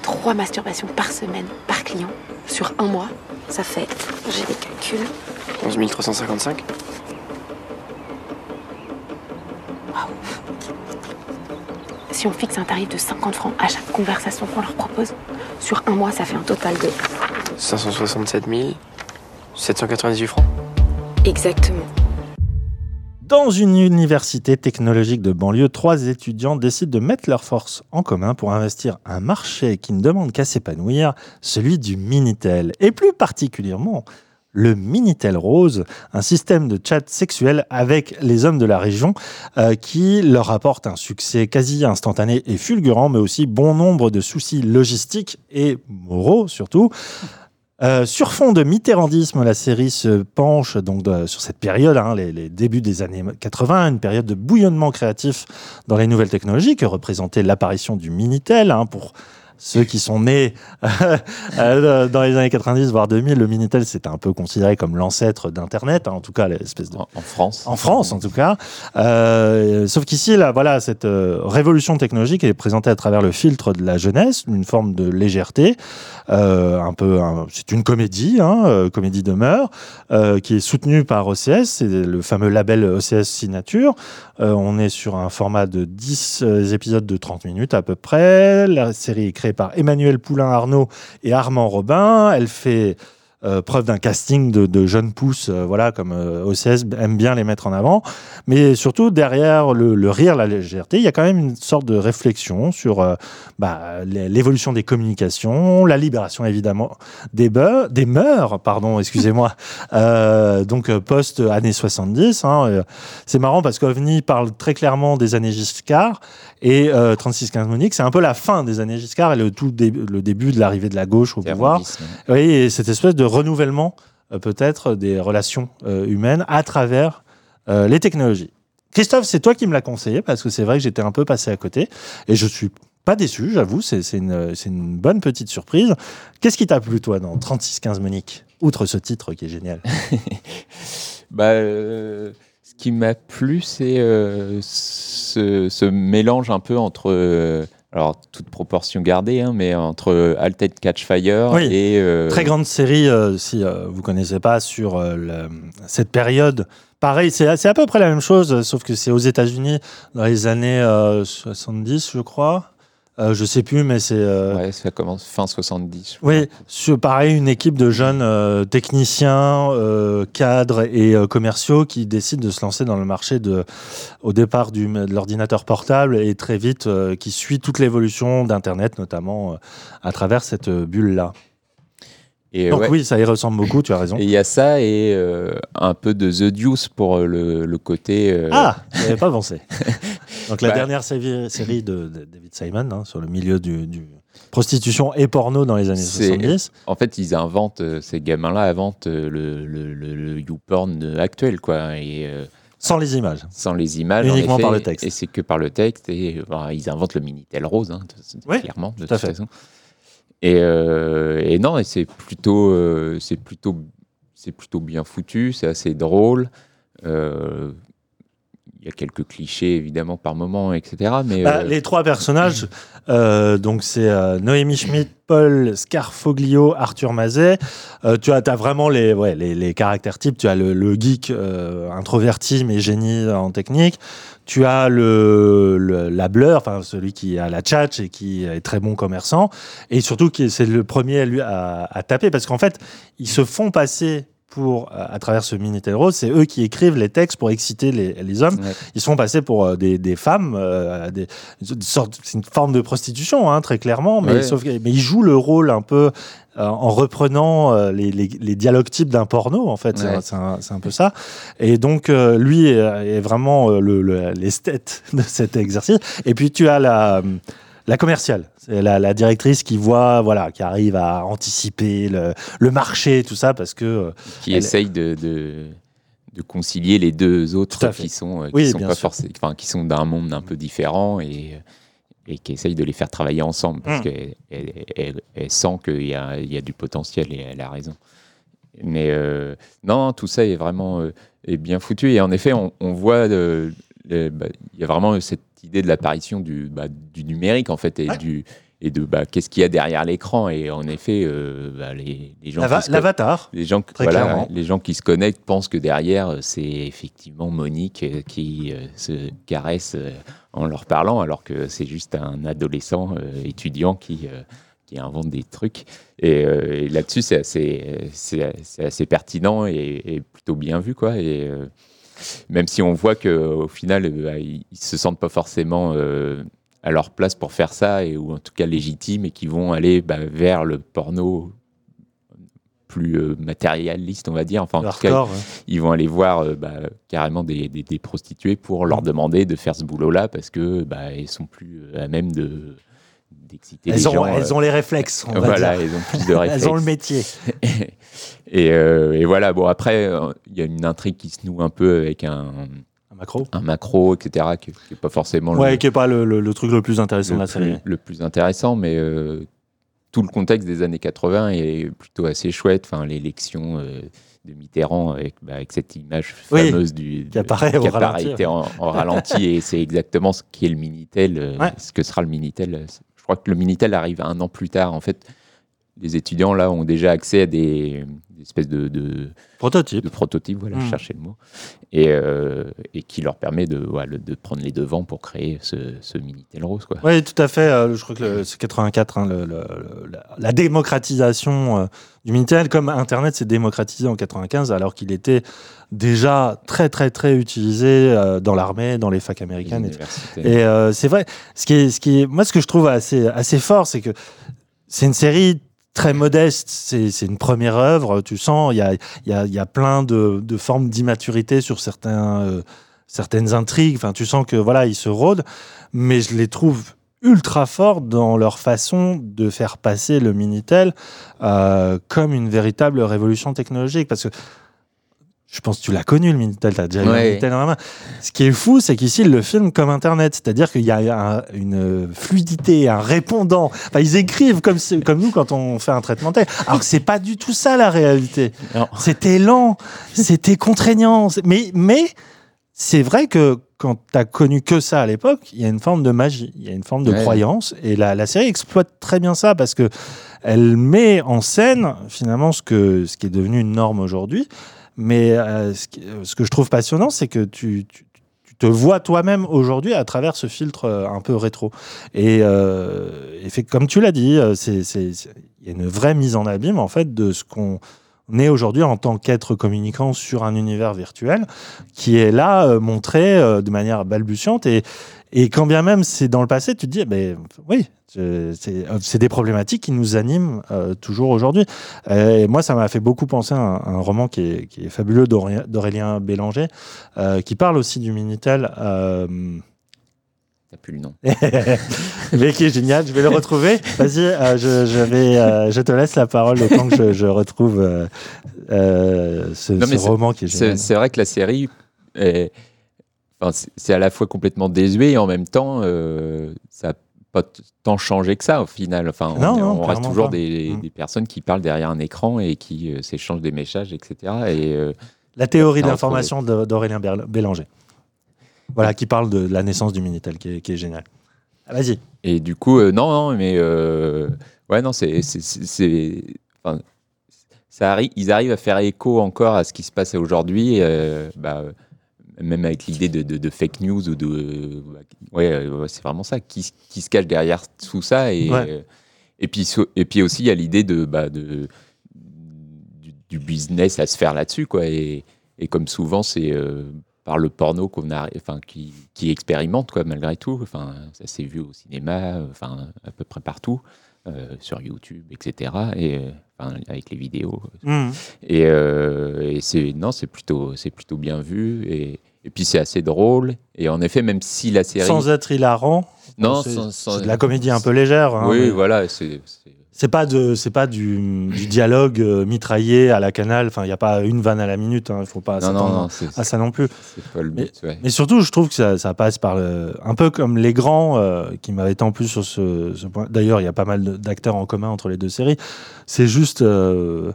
Trois masturbations par semaine, par client, sur un mois, ça fait, j'ai des calculs, 11 355 Si on fixe un tarif de 50 francs à chaque conversation qu'on leur propose, sur un mois, ça fait un total de... 567 798 francs. Exactement. Dans une université technologique de banlieue, trois étudiants décident de mettre leurs forces en commun pour investir un marché qui ne demande qu'à s'épanouir, celui du Minitel. Et plus particulièrement, le Minitel Rose, un système de chat sexuel avec les hommes de la région euh, qui leur apporte un succès quasi instantané et fulgurant, mais aussi bon nombre de soucis logistiques et moraux surtout. Euh, sur fond de mitterrandisme, la série se penche donc sur cette période, hein, les, les débuts des années 80, une période de bouillonnement créatif dans les nouvelles technologies que représentait l'apparition du Minitel. hein, pour ceux qui sont nés euh, dans les années 90 voire 2000, le Minitel c'était un peu considéré comme l'ancêtre d'Internet, hein, en tout cas l'espèce de En, en France. en France, en tout cas. Euh, sauf qu'ici, là, voilà, cette euh, révolution technologique est présentée à travers le filtre de la jeunesse, une forme de légèreté. Euh, un peu, un- c'est une comédie, hein, comédie de mœurs, qui est soutenue par OCS, c'est le fameux label OCS Signature. On est sur un format de 10 euh, épisodes de 30 minutes à peu près. La série est créée par Emmanuel Poulain-Arnaud et Armand Robin. Elle fait euh, preuve d'un casting de, de jeunes pousses, euh, voilà, comme euh, OCS aime bien les mettre en avant. Mais surtout, derrière le, le rire, la légèreté, il y a quand même une sorte de réflexion sur bah, l'é- l'évolution des communications, la libération évidemment des, beurs, des mœurs, pardon, excusez-moi, donc post-années 70. hein, c'est marrant parce qu'OVNI parle très clairement des années Giscard et euh, 3615 Monique, c'est un peu la fin des années Giscard et le, tout dé- le début de l'arrivée de la gauche au pouvoir. Oui, et cette espèce de renouvellement euh, peut-être des relations euh, humaines à travers euh, les technologies. Christophe, c'est toi qui me l'as conseillé parce que c'est vrai que j'étais un peu passé à côté et je suis pas déçu, j'avoue, c'est une, bonne petite surprise. Qu'est-ce qui t'a plu, toi, dans 3615 Monique Outre ce titre qui est génial? Bah, ce qui m'a plu, c'est ce, mélange un peu entre, alors toute proportion gardée, hein, mais entre Altered Catch Fire Oui. et euh, Très grande série, euh, si euh, vous connaissez pas, sur euh, le- cette période. Pareil, c'est à peu près la même chose, euh, sauf que c'est aux États-Unis dans les années euh, 70, je crois. Euh, je sais plus, mais c'est. euh, Ouais, ça commence fin 70. Oui, sur, pareil, une équipe de jeunes euh, techniciens, euh, cadres et euh, commerciaux qui décident de se lancer dans le marché de, au départ du, de l'ordinateur portable et très vite qui suit toute l'évolution d'Internet, notamment à travers cette bulle-là. Et Donc ouais. oui, ça y ressemble beaucoup, tu as raison. Et il y a ça et euh, un peu de The Deuce pour euh, le, le côté. euh, Ah, j'y avais pas pensé. Donc la Bah. dernière série, série de, de David Simon hein, sur le milieu du, du prostitution et porno dans les années c'est- 70. En fait, ils inventent, ces gamins-là inventent le, le, le, YouPorn actuel, quoi. Et, euh, Sans les images. sans les images. en Uniquement effet, par le texte. Et c'est que par le texte. Et bah, ils inventent le Minitel rose, hein, Oui, clairement, de tout à toute fait. façon. Et, euh, et non, et c'est plutôt, euh, c'est plutôt, c'est plutôt bien foutu, c'est assez drôle. Euh, Il y a quelques clichés évidemment par moment, etc. Mais Bah, euh, Les trois personnages, euh, donc c'est euh, Noémie Schmidt, Paul Scarfoglio, Arthur Mazet. Tu as, as vraiment les, ouais, les, les caractères types. Tu as le, le geek introverti mais génie en technique. Tu as le, le la enfin celui qui a la tchatch et qui est très bon commerçant. Et surtout c'est le premier à, lui, à, à taper parce qu'en fait ils se font passer pour, à à travers ce Minitel Rose, c'est eux qui écrivent les textes pour exciter les, les hommes. Ouais. Ils se font passer pour euh, des, des femmes, euh, des, c'est une forme de prostitution, hein, très clairement, mais, Ouais. sauf mais ils jouent le rôle un peu euh, en reprenant euh, les, les, les dialogues types d'un porno, en fait, c'est Ouais. un- c'est un, c'est un peu ça. Et donc, euh, lui est, est vraiment euh, le- le- l'esthète de cet exercice. Et puis, tu as la, la commerciale, c'est la, la directrice qui voit, voilà, qui arrive à anticiper le, le marché, tout ça, parce que euh, qui elle- essaye de, de, de concilier les deux autres qui sont, euh, qui Oui, sont pas forcément, enfin, qui sont d'un monde un peu différent et, et qui essaye de les faire travailler ensemble parce Mm. qu'elle elle, elle- elle sent qu'il y a, il y a du potentiel et elle a raison. Mais euh, non, tout ça est vraiment euh, est bien foutu et en effet, on, on voit euh, bah, il y a vraiment cette idée de l'apparition du, bah, du numérique en fait et Ouais. du et de bah, qu'est-ce qu'il y a derrière l'écran et en effet euh, les, les gens l'avatar. les gens, voilà, les gens qui se connectent pensent que derrière, c'est effectivement Monique euh, qui euh, se caresse en leur parlant, alors que c'est juste un adolescent étudiant qui, qui invente des trucs. Et, euh, et là-dessus, c'est assez, assez pertinent et, et plutôt bien vu. Quoi. Et, euh, même si on voit qu'au final, euh, ils ne se sentent pas forcément euh, à leur place pour faire ça, et, ou en tout cas légitimes, et qui vont aller bah, vers le porno plus euh, matérialiste, on va dire. Enfin, en tout cas, ouais. ils vont aller voir euh, bah, carrément des, des- des prostituées pour leur demander de faire ce boulot-là parce que bah, sont plus à même de d'exciter les ont, gens. elles euh, ont les réflexes, on va voilà, dire. elles ont plus de réflexes. elles ont le métier. et, euh, et voilà, bon, après, euh, il y a une intrigue qui se noue un peu avec un, Un macro. un macro, etc., qui n'est pas forcément Ouais, le, qui est pas le, le- le truc le plus intéressant de la série. plus, le plus intéressant, mais euh, tout le contexte des années 80 est plutôt assez chouette. Enfin, l'élection euh, de Mitterrand avec, bah, avec cette image Oui, fameuse du, qui apparaît ralenti. en, en ralenti et c'est exactement ce qui est le Minitel, Ouais. ce que sera le Minitel. Je crois que le Minitel arrive un an plus tard. En fait, les étudiants là ont déjà accès à des, des espèces de, de Prototype. de prototypes, voilà, Mm. je cherchais le mot, et, euh, et qui leur permet de, voilà, de prendre les devants pour créer ce, ce Minitel rose. Quoi. Oui, tout à fait. euh, je crois que c'est 84, hein, le- le- le- la, la démocratisation euh, du Minitel, comme Internet s'est démocratisé en 95, alors qu'il était déjà très, très, très utilisé euh, dans l'armée, dans les facs américaines. et euh, c'est vrai, ce qui est, ce qui est, moi, ce que je trouve assez, assez fort, c'est que c'est une série très modeste, c'est une première œuvre, tu sens, il y a, plein de, formes d'immaturité sur euh, certaines intrigues, enfin, tu sens que voilà, ils se rôdent, mais je les trouve ultra forts dans leur façon de faire passer le Minitel euh, comme une véritable révolution technologique, parce que je pense que tu l'as connu le Minitel, tu as déjà eu Ouais. Minitel dans la main. Ce qui est fou, c'est qu'ici, ils le filment comme Internet, c'est-à-dire qu'il y a un- une fluidité, un répondant. Enfin, ils écrivent comme, nous quand on fait un traitement de texte. Alors que c'est pas du tout ça la réalité. C'était lent, c'était contraignant. Mais, mais c'est vrai que quand tu as connu que ça à l'époque, il y a une forme de magie, il y a une forme de Ouais. croyance. Et la, la série exploite très bien ça parce que elle met en scène finalement ce, que, ce qui est devenu une norme aujourd'hui. Mais euh, ce, qui- ce que je trouve passionnant, c'est que tu, te vois toi-même aujourd'hui à travers ce filtre euh, un peu rétro. Et, euh, comme tu l'as dit, euh, il y a une vraie mise en abîme en fait de ce qu'on est aujourd'hui en tant qu'être communicant sur un univers virtuel qui est là euh, montré euh, de manière balbutiante et, et quand bien même c'est dans le passé, tu te dis, eh ben, oui, c'est euh, c'est des problématiques qui nous animent euh, toujours aujourd'hui. Euh, Et moi, ça m'a fait beaucoup penser à un, un roman qui est, qui est fabuleux d'Aurélien Bélanger, euh, qui parle aussi du Minitel. T'as plus le nom. mais qui est génial. Je vais le retrouver. Vas-y, je, je vais, je te laisse la parole le temps que je, je retrouve ce, Non, ce roman qui est génial. C'est vrai que la série, est- enfin, c'est- à la fois complètement désuet et en même temps, euh, ça n'a pas tant changé que ça au final. Enfin, on, Non, est- non, on reste toujours des, Mm. des personnes qui parlent derrière un écran et qui euh, s'échangent des messages, etc. Et, euh, La théorie d'information d'Aurélien Bélanger. Voilà, qui parle de la naissance du Minitel, qui est, qui est génial. Ah, Vas-y. Et du coup, non, non, mais ouais, non, c'est, ça arrive, ils arrivent à faire écho encore à ce qui se passe aujourd'hui, euh, bah, même avec l'idée de, de- de fake news ou de, ouais, euh, ouais, c'est vraiment ça, qui, qui se cache derrière tout ça et Ouais. et puis et puis aussi il y a l'idée de, bah, de du, du business à se faire là-dessus, quoi, et, et comme souvent c'est euh, par le porno qu'on a, enfin, qui, qui expérimente quoi, malgré tout. Enfin, ça s'est vu au cinéma, euh, enfin, à peu près partout, sur YouTube, etc. Et euh, enfin, avec les vidéos. Et, euh, et c'est non, c'est plutôt, c'est plutôt bien vu. Et, et puis c'est assez drôle. Et en effet, même si la série, Sans être hilarant. non, c'est de la comédie un peu légère. hein, oui, mais voilà, c'est c'est- pas de, c'est pas du, du dialogue euh, mitraillé à la canal. Enfin, il y a pas une vanne à la minute. Il faut pas Non, non, non, à ça non plus. c'est pas le Mais, but. ouais. mais surtout, je trouve que ça, ça passe par le- un peu comme les grands euh, qui m'avaient tant plu sur ce, ce point. D'ailleurs, il y a pas mal d'acteurs en commun entre les deux séries. C'est juste euh,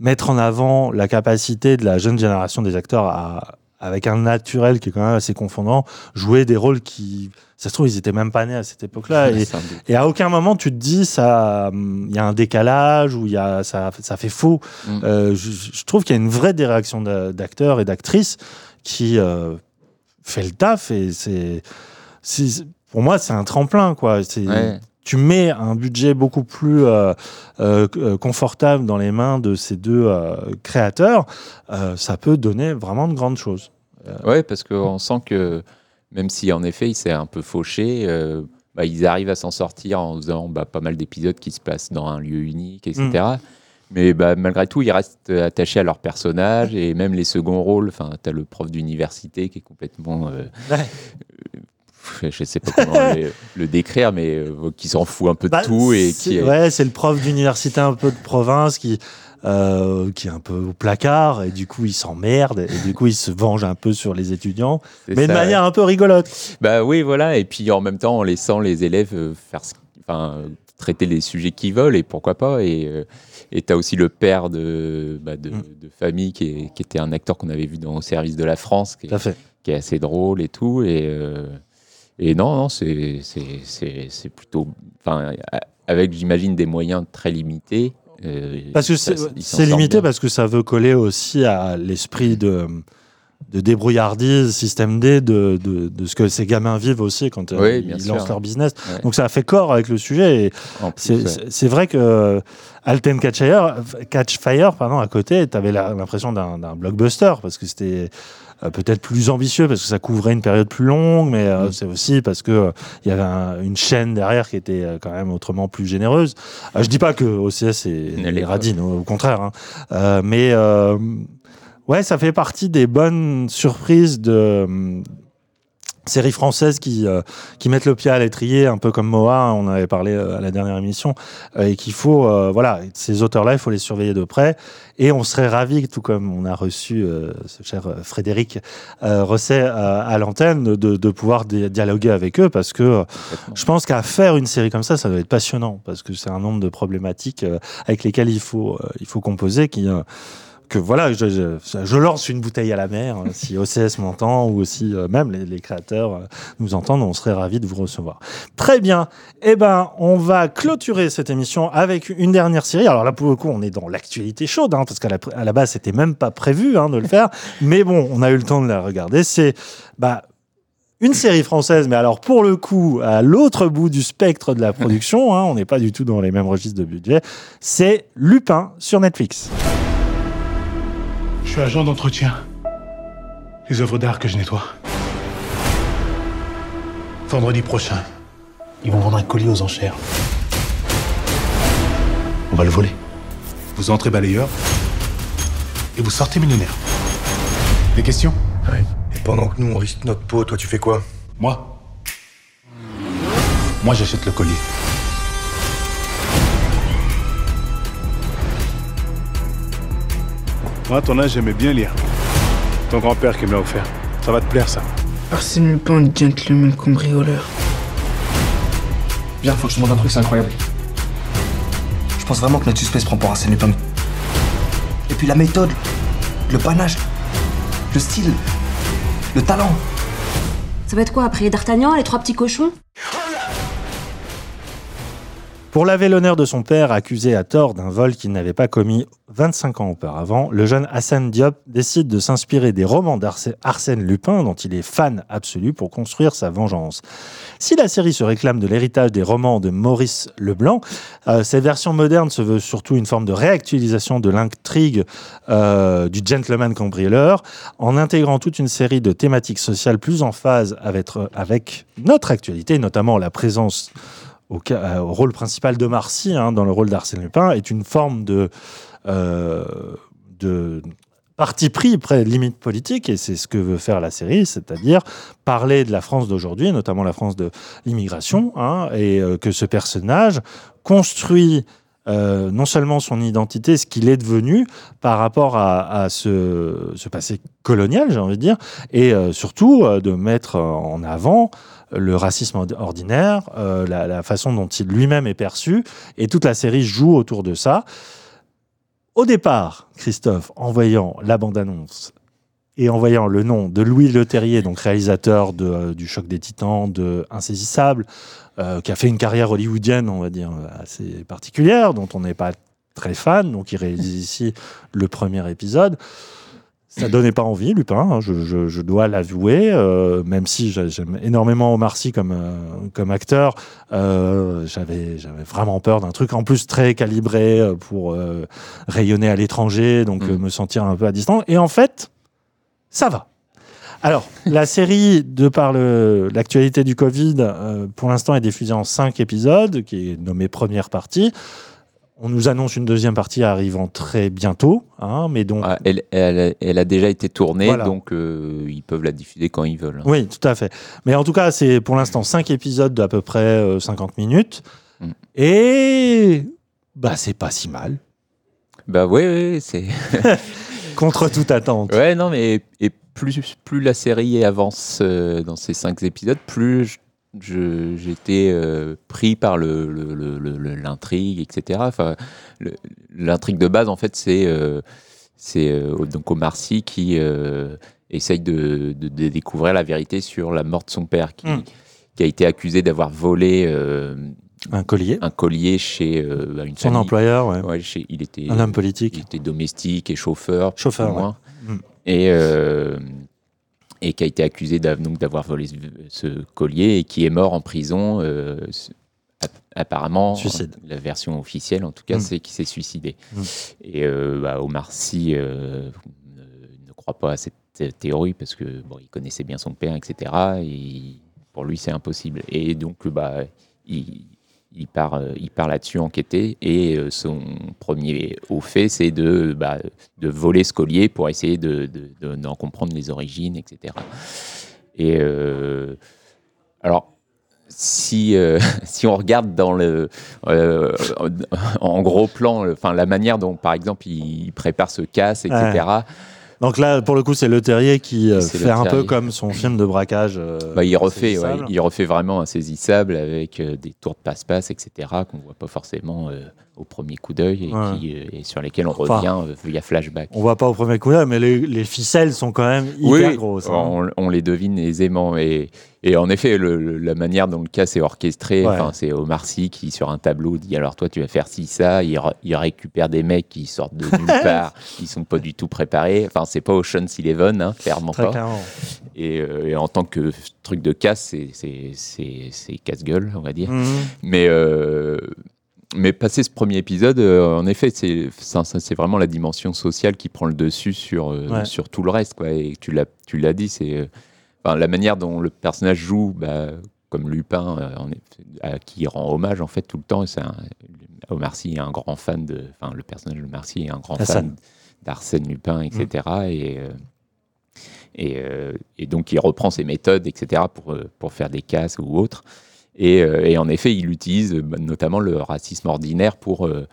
mettre en avant la capacité de la jeune génération des acteurs à, avec un naturel qui est quand même assez confondant, jouer des rôles qui, ça se trouve, ils étaient même pas nés à cette époque-là. et, à aucun moment tu te dis ça, hum, il y a un décalage ou il y a ça, ça fait faux. Mm. Euh, je, je trouve qu'il y a une vraie direction d'a- d'acteurs et d'actrices qui euh, fait le taf et c'est, pour moi c'est un tremplin quoi. C'est Ouais. tu mets un budget beaucoup plus euh, euh, confortable dans les mains de ces deux créateurs, ça peut donner vraiment de grandes choses. Ouais, parce qu'on sent que même si en effet il s'est un peu fauché, euh, bah, ils arrivent à s'en sortir en faisant bah, pas mal d'épisodes qui se passent dans un lieu unique, etc. Mm. Mais bah, malgré tout, ils restent attachés à leur personnage et même les seconds rôles. Enfin, t'as le prof d'université qui est complètement. euh, euh, je sais pas comment le, le décrire, mais euh, qui s'en fout un peu de tout et qui est- ouais, c'est le prof d'université un peu de province qui euh, qui est un peu au placard et du coup il s'emmerde et du coup il se venge un peu sur les étudiants, mais de manière ouais. un peu rigolote. Bah oui, voilà. Et puis en même temps, en laissant les élèves euh, faire, enfin, traiter les sujets qu'ils veulent et pourquoi pas. Et euh, et t'as aussi le père de, bah, de, Mm. de famille qui, est- qui était un acteur qu'on avait vu dans Au service de la France, qui est, fait. qui est assez drôle et tout. Et euh, et non, non, c'est plutôt, avec j'imagine des moyens très limités. Parce que c'est limité bien. parce que ça veut coller aussi à l'esprit de de débrouillardise, système D, de, de, de ce que ces gamins vivent aussi quand euh, Oui, ils sûr. lancent leur business. Ouais. Donc ça a fait corps avec le sujet. C'est vrai que euh, Alten Catch Fire, Catch Fire pardon, à côté, tu avais l'impression d'un blockbuster parce que c'était peut-être plus ambitieux parce que ça couvrait une période plus longue, mais euh, Mm. c'est aussi parce que euh, il y avait un- une chaîne derrière qui était euh, quand même autrement plus généreuse. Euh, je dis pas que OCS est, pas. radine, au, contraire, hein. Euh, mais euh, ouais, ça fait partie des bonnes surprises de séries françaises qui, euh, qui mettent le pied à l'étrier, un peu comme Moa, on avait parlé euh, à la dernière émission, euh, et qu'il faut, euh, voilà, ces auteurs-là, il faut les surveiller de près, et on serait ravis, tout comme on a reçu euh, ce cher Frédéric euh, Rosset euh, à l'antenne, de, de pouvoir di- dialoguer avec eux, parce que je pense qu'à faire une série comme ça, ça doit être passionnant, parce que c'est un nombre de problématiques euh, avec lesquelles il faut, euh, il faut composer, qui... euh, que voilà, je, lance une bouteille à la mer, hein, si OCS m'entend ou aussi euh, même les, les créateurs euh, nous entendent, on serait ravis de vous recevoir. Très bien, eh ben on va clôturer cette émission avec une dernière série. Alors là pour le coup on est dans l'actualité chaude, hein, parce qu'à la, à la base c'était même pas prévu hein, de le faire, mais bon on a eu le temps de la regarder. C'est bah Une série française, mais alors pour le coup, à l'autre bout du spectre de la production, hein, on n'est pas du tout dans les mêmes registres de budget, c'est Lupin sur Netflix. Je suis agent d'entretien. Les œuvres d'art que je nettoie. Vendredi prochain, ils vont vendre un colis aux enchères. On va le voler. Vous entrez balayeur et vous sortez millionnaire. Des questions? Ouais. Et pendant que nous, on risque notre peau, toi, tu fais quoi? Moi? Moi, j'achète le collier. À ton âge, j'aimais bien lire. Ton grand-père qui me l'a offert. Ça va te plaire, ça. Arsène Lupin, gentleman cambrioleur. Viens, faut que je te montre un truc, c'est incroyable. Je pense vraiment que notre suspect se prend pour Arsène Lupin. Et puis la méthode, le panache, le style, le talent. Ça va être quoi après D'Artagnan, les trois petits cochons? Pour laver l'honneur de son père, accusé à tort d'un vol qu'il n'avait pas commis 25 ans auparavant, le jeune Hassan Diop décide de s'inspirer des romans d'Arsène Lupin, dont il est fan absolu, pour construire sa vengeance. Si la série se réclame de l'héritage des romans de Maurice Leblanc, euh, cette version moderne se veut surtout une forme de réactualisation de l'intrigue euh, du gentleman cambrioleur, en intégrant toute une série de thématiques sociales plus en phase avec, avec notre actualité, notamment la présence au, ca- au rôle principal de Marcy, hein, dans le rôle d'Arsène Lupin, est une forme de, euh, de parti pris près limite politique, et c'est ce que veut faire la série, c'est-à-dire parler de la France d'aujourd'hui, notamment la France de l'immigration, hein, et euh, que ce personnage construit euh, non seulement son identité, ce qu'il est devenu par rapport à, ce, passé colonial, j'ai envie de dire, et euh, surtout euh, de mettre en avant le racisme ord- ordinaire, euh, la, façon dont il lui-même est perçu, et toute la série joue autour de ça. Au départ, Christophe, en voyant la bande-annonce et en voyant le nom de Louis Leterrier, donc réalisateur de, euh, du Choc des Titans, de Insaisissable, euh, qui a fait une carrière hollywoodienne, on va dire, assez particulière, dont on n'est pas très fan, donc il réalise ici le premier épisode. Ça donnait pas envie, Lupin, hein, je, je- je dois l'avouer, euh, même si j'a- j'aime énormément Omar Sy comme, euh, comme acteur, euh, j'avais vraiment peur d'un truc en plus très calibré pour rayonner à l'étranger, donc euh, me sentir un peu à distance. Et en fait, ça va. Alors, la série, de par l'actualité du Covid, pour l'instant est diffusée en cinq épisodes, qui est nommée première partie. On nous annonce une deuxième partie arrivant très bientôt, hein, mais donc Ah, elle, elle- elle a déjà été tournée, Voilà. donc euh, ils peuvent la diffuser quand ils veulent. Oui, tout à fait. Mais en tout cas, c'est pour l'instant 5 épisodes d'à peu près euh, 50 minutes. Mm. Et bah c'est pas si mal. Bah ouais, c'est. Contre toute attente. Ouais, non, mais et plus, plus la série avance euh, dans ces cinq épisodes, plus j'étais euh, pris par l'intrigue, etc. Enfin, l'intrigue de base, en fait, c'est euh, euh, donc Omar Sy qui euh, essaye de, de- de découvrir la vérité sur la mort de son père, qui, Mm. qui a été accusé d'avoir volé. euh, Un collier. un collier chez une Son famille. employeur, ouais. chez- il était Un homme politique. Il était domestique et chauffeur. Chauffeur, ouais. Mm. Et, et qui a été accusé d'avoir volé ce, collier et qui est mort en prison. euh, apparemment, Suicide. la version officielle en tout cas, Mm. c'est qu'il s'est suicidé. Mm. Et euh, bah, Omar Sy euh, ne, ne croit pas à cette théorie parce que bon, il connaissait bien son père, etc. Et pour lui, c'est impossible. Et donc, bah, il, il part, euh, il part là-dessus enquêter et euh, son premier au fait, c'est de, bah, de voler ce collier pour essayer de, de- de- d'en comprendre les origines, etc. Et euh, alors, si, si on regarde dans le, en gros plan, enfin la manière dont, par exemple, il prépare ce casse, etc. Donc là, pour le coup, c'est Le Terrier qui euh, fait un peu Leterrier. comme son film de braquage. euh, Bah, il refait, ouais, il refait vraiment insaisissable avec euh, des tours de passe-passe, etc. qu'on voit pas forcément au premier coup d'œil et, Ouais. qui, euh, et sur lesquels on revient euh, via flashback. On voit pas au premier coup d'œil, mais les, les ficelles sont quand même hyper oui, grosses. hein. on, on les devine aisément. Et, et en effet, le- le- la manière dont le cas est orchestré, Ouais. c'est Omar Sy qui, sur un tableau, dit alors toi, tu vas faire ci, ça. Il, re- il récupère des mecs qui sortent de nulle part, qui sont pas du tout préparés. Enfin, c'est pas Ocean's Eleven, hein, clairement Très pas. clairement. Et, euh, et en tant que truc de casse, c'est- casse-gueule, on va dire. Mhm. Mais, euh, mais passé ce premier épisode, euh, en effet, c'est vraiment la dimension sociale qui prend le dessus sur, euh, Ouais. sur tout le reste. Quoi. Et tu l'as tu l'as dit, c'est euh, enfin, la manière dont le personnage joue, bah, comme Lupin, en à qui il rend hommage en fait tout le temps. Et un- Omar Sy est un grand fan de, enfin le personnage de Omar Sy est un grand Hassan. fan d'Arsène Lupin, etc. Et, euh, et, et donc il reprend ses méthodes, etc. pour, pour faire des casses ou autres. Et, euh, et en effet, il utilise bah, notamment le racisme ordinaire pour. euh,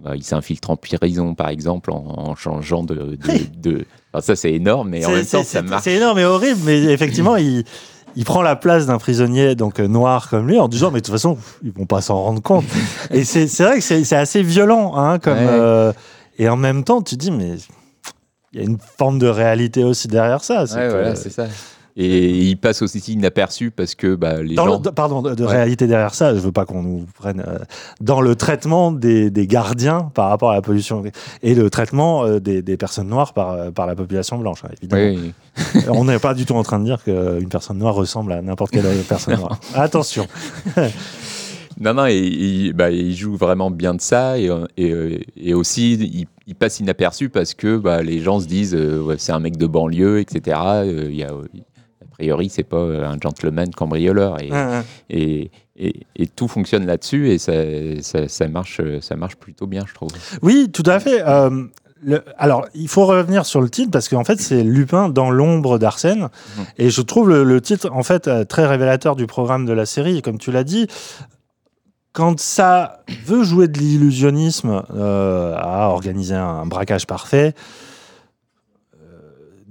bah, il s'infiltre en prison, par exemple, en, en changeant de. de, de- enfin, ça, c'est énorme, mais en même temps, ça marche. C'est énorme et horrible, mais effectivement, il, il prend la place d'un prisonnier donc euh, noir comme lui en disant mais de toute façon ils vont pas s'en rendre compte. et c'est vrai que c'est assez violent, hein, comme Ouais. euh, et en même temps tu dis mais il y a une forme de réalité aussi derrière ça. c'est Ouais, voilà, c'est ça. Et il passe aussi inaperçu parce que bah, les Dans gens. pardon, de, de Ouais. réalité derrière ça, je veux pas qu'on nous prenne euh, dans le traitement des, des gardiens par rapport à la pollution et le traitement euh, des, des personnes noires par, euh, par la population blanche, hein, évidemment. Oui. On n'est pas du tout en train de dire qu'une personne noire ressemble à n'importe quelle personne noire. Attention. Non, non, et, et, bah, il joue vraiment bien de ça et, et, et aussi il, il passe inaperçu parce que bah, les gens se disent euh, ouais, c'est un mec de banlieue, etc. Euh, il y a priori, c'est pas euh, un gentleman cambrioleur et, Ouais, ouais. et, et, et tout fonctionne là-dessus et ça, ça, ça marche, ça marche plutôt bien, je trouve. Oui, tout à fait. Euh, le- alors, il faut revenir sur le titre parce qu'en fait, c'est Lupin dans l'ombre d'Arsène. Et je trouve le, le titre, en fait, euh, très révélateur du programme de la série. Comme tu l'as dit, quand ça veut jouer de l'illusionnisme euh, à organiser un braquage parfait,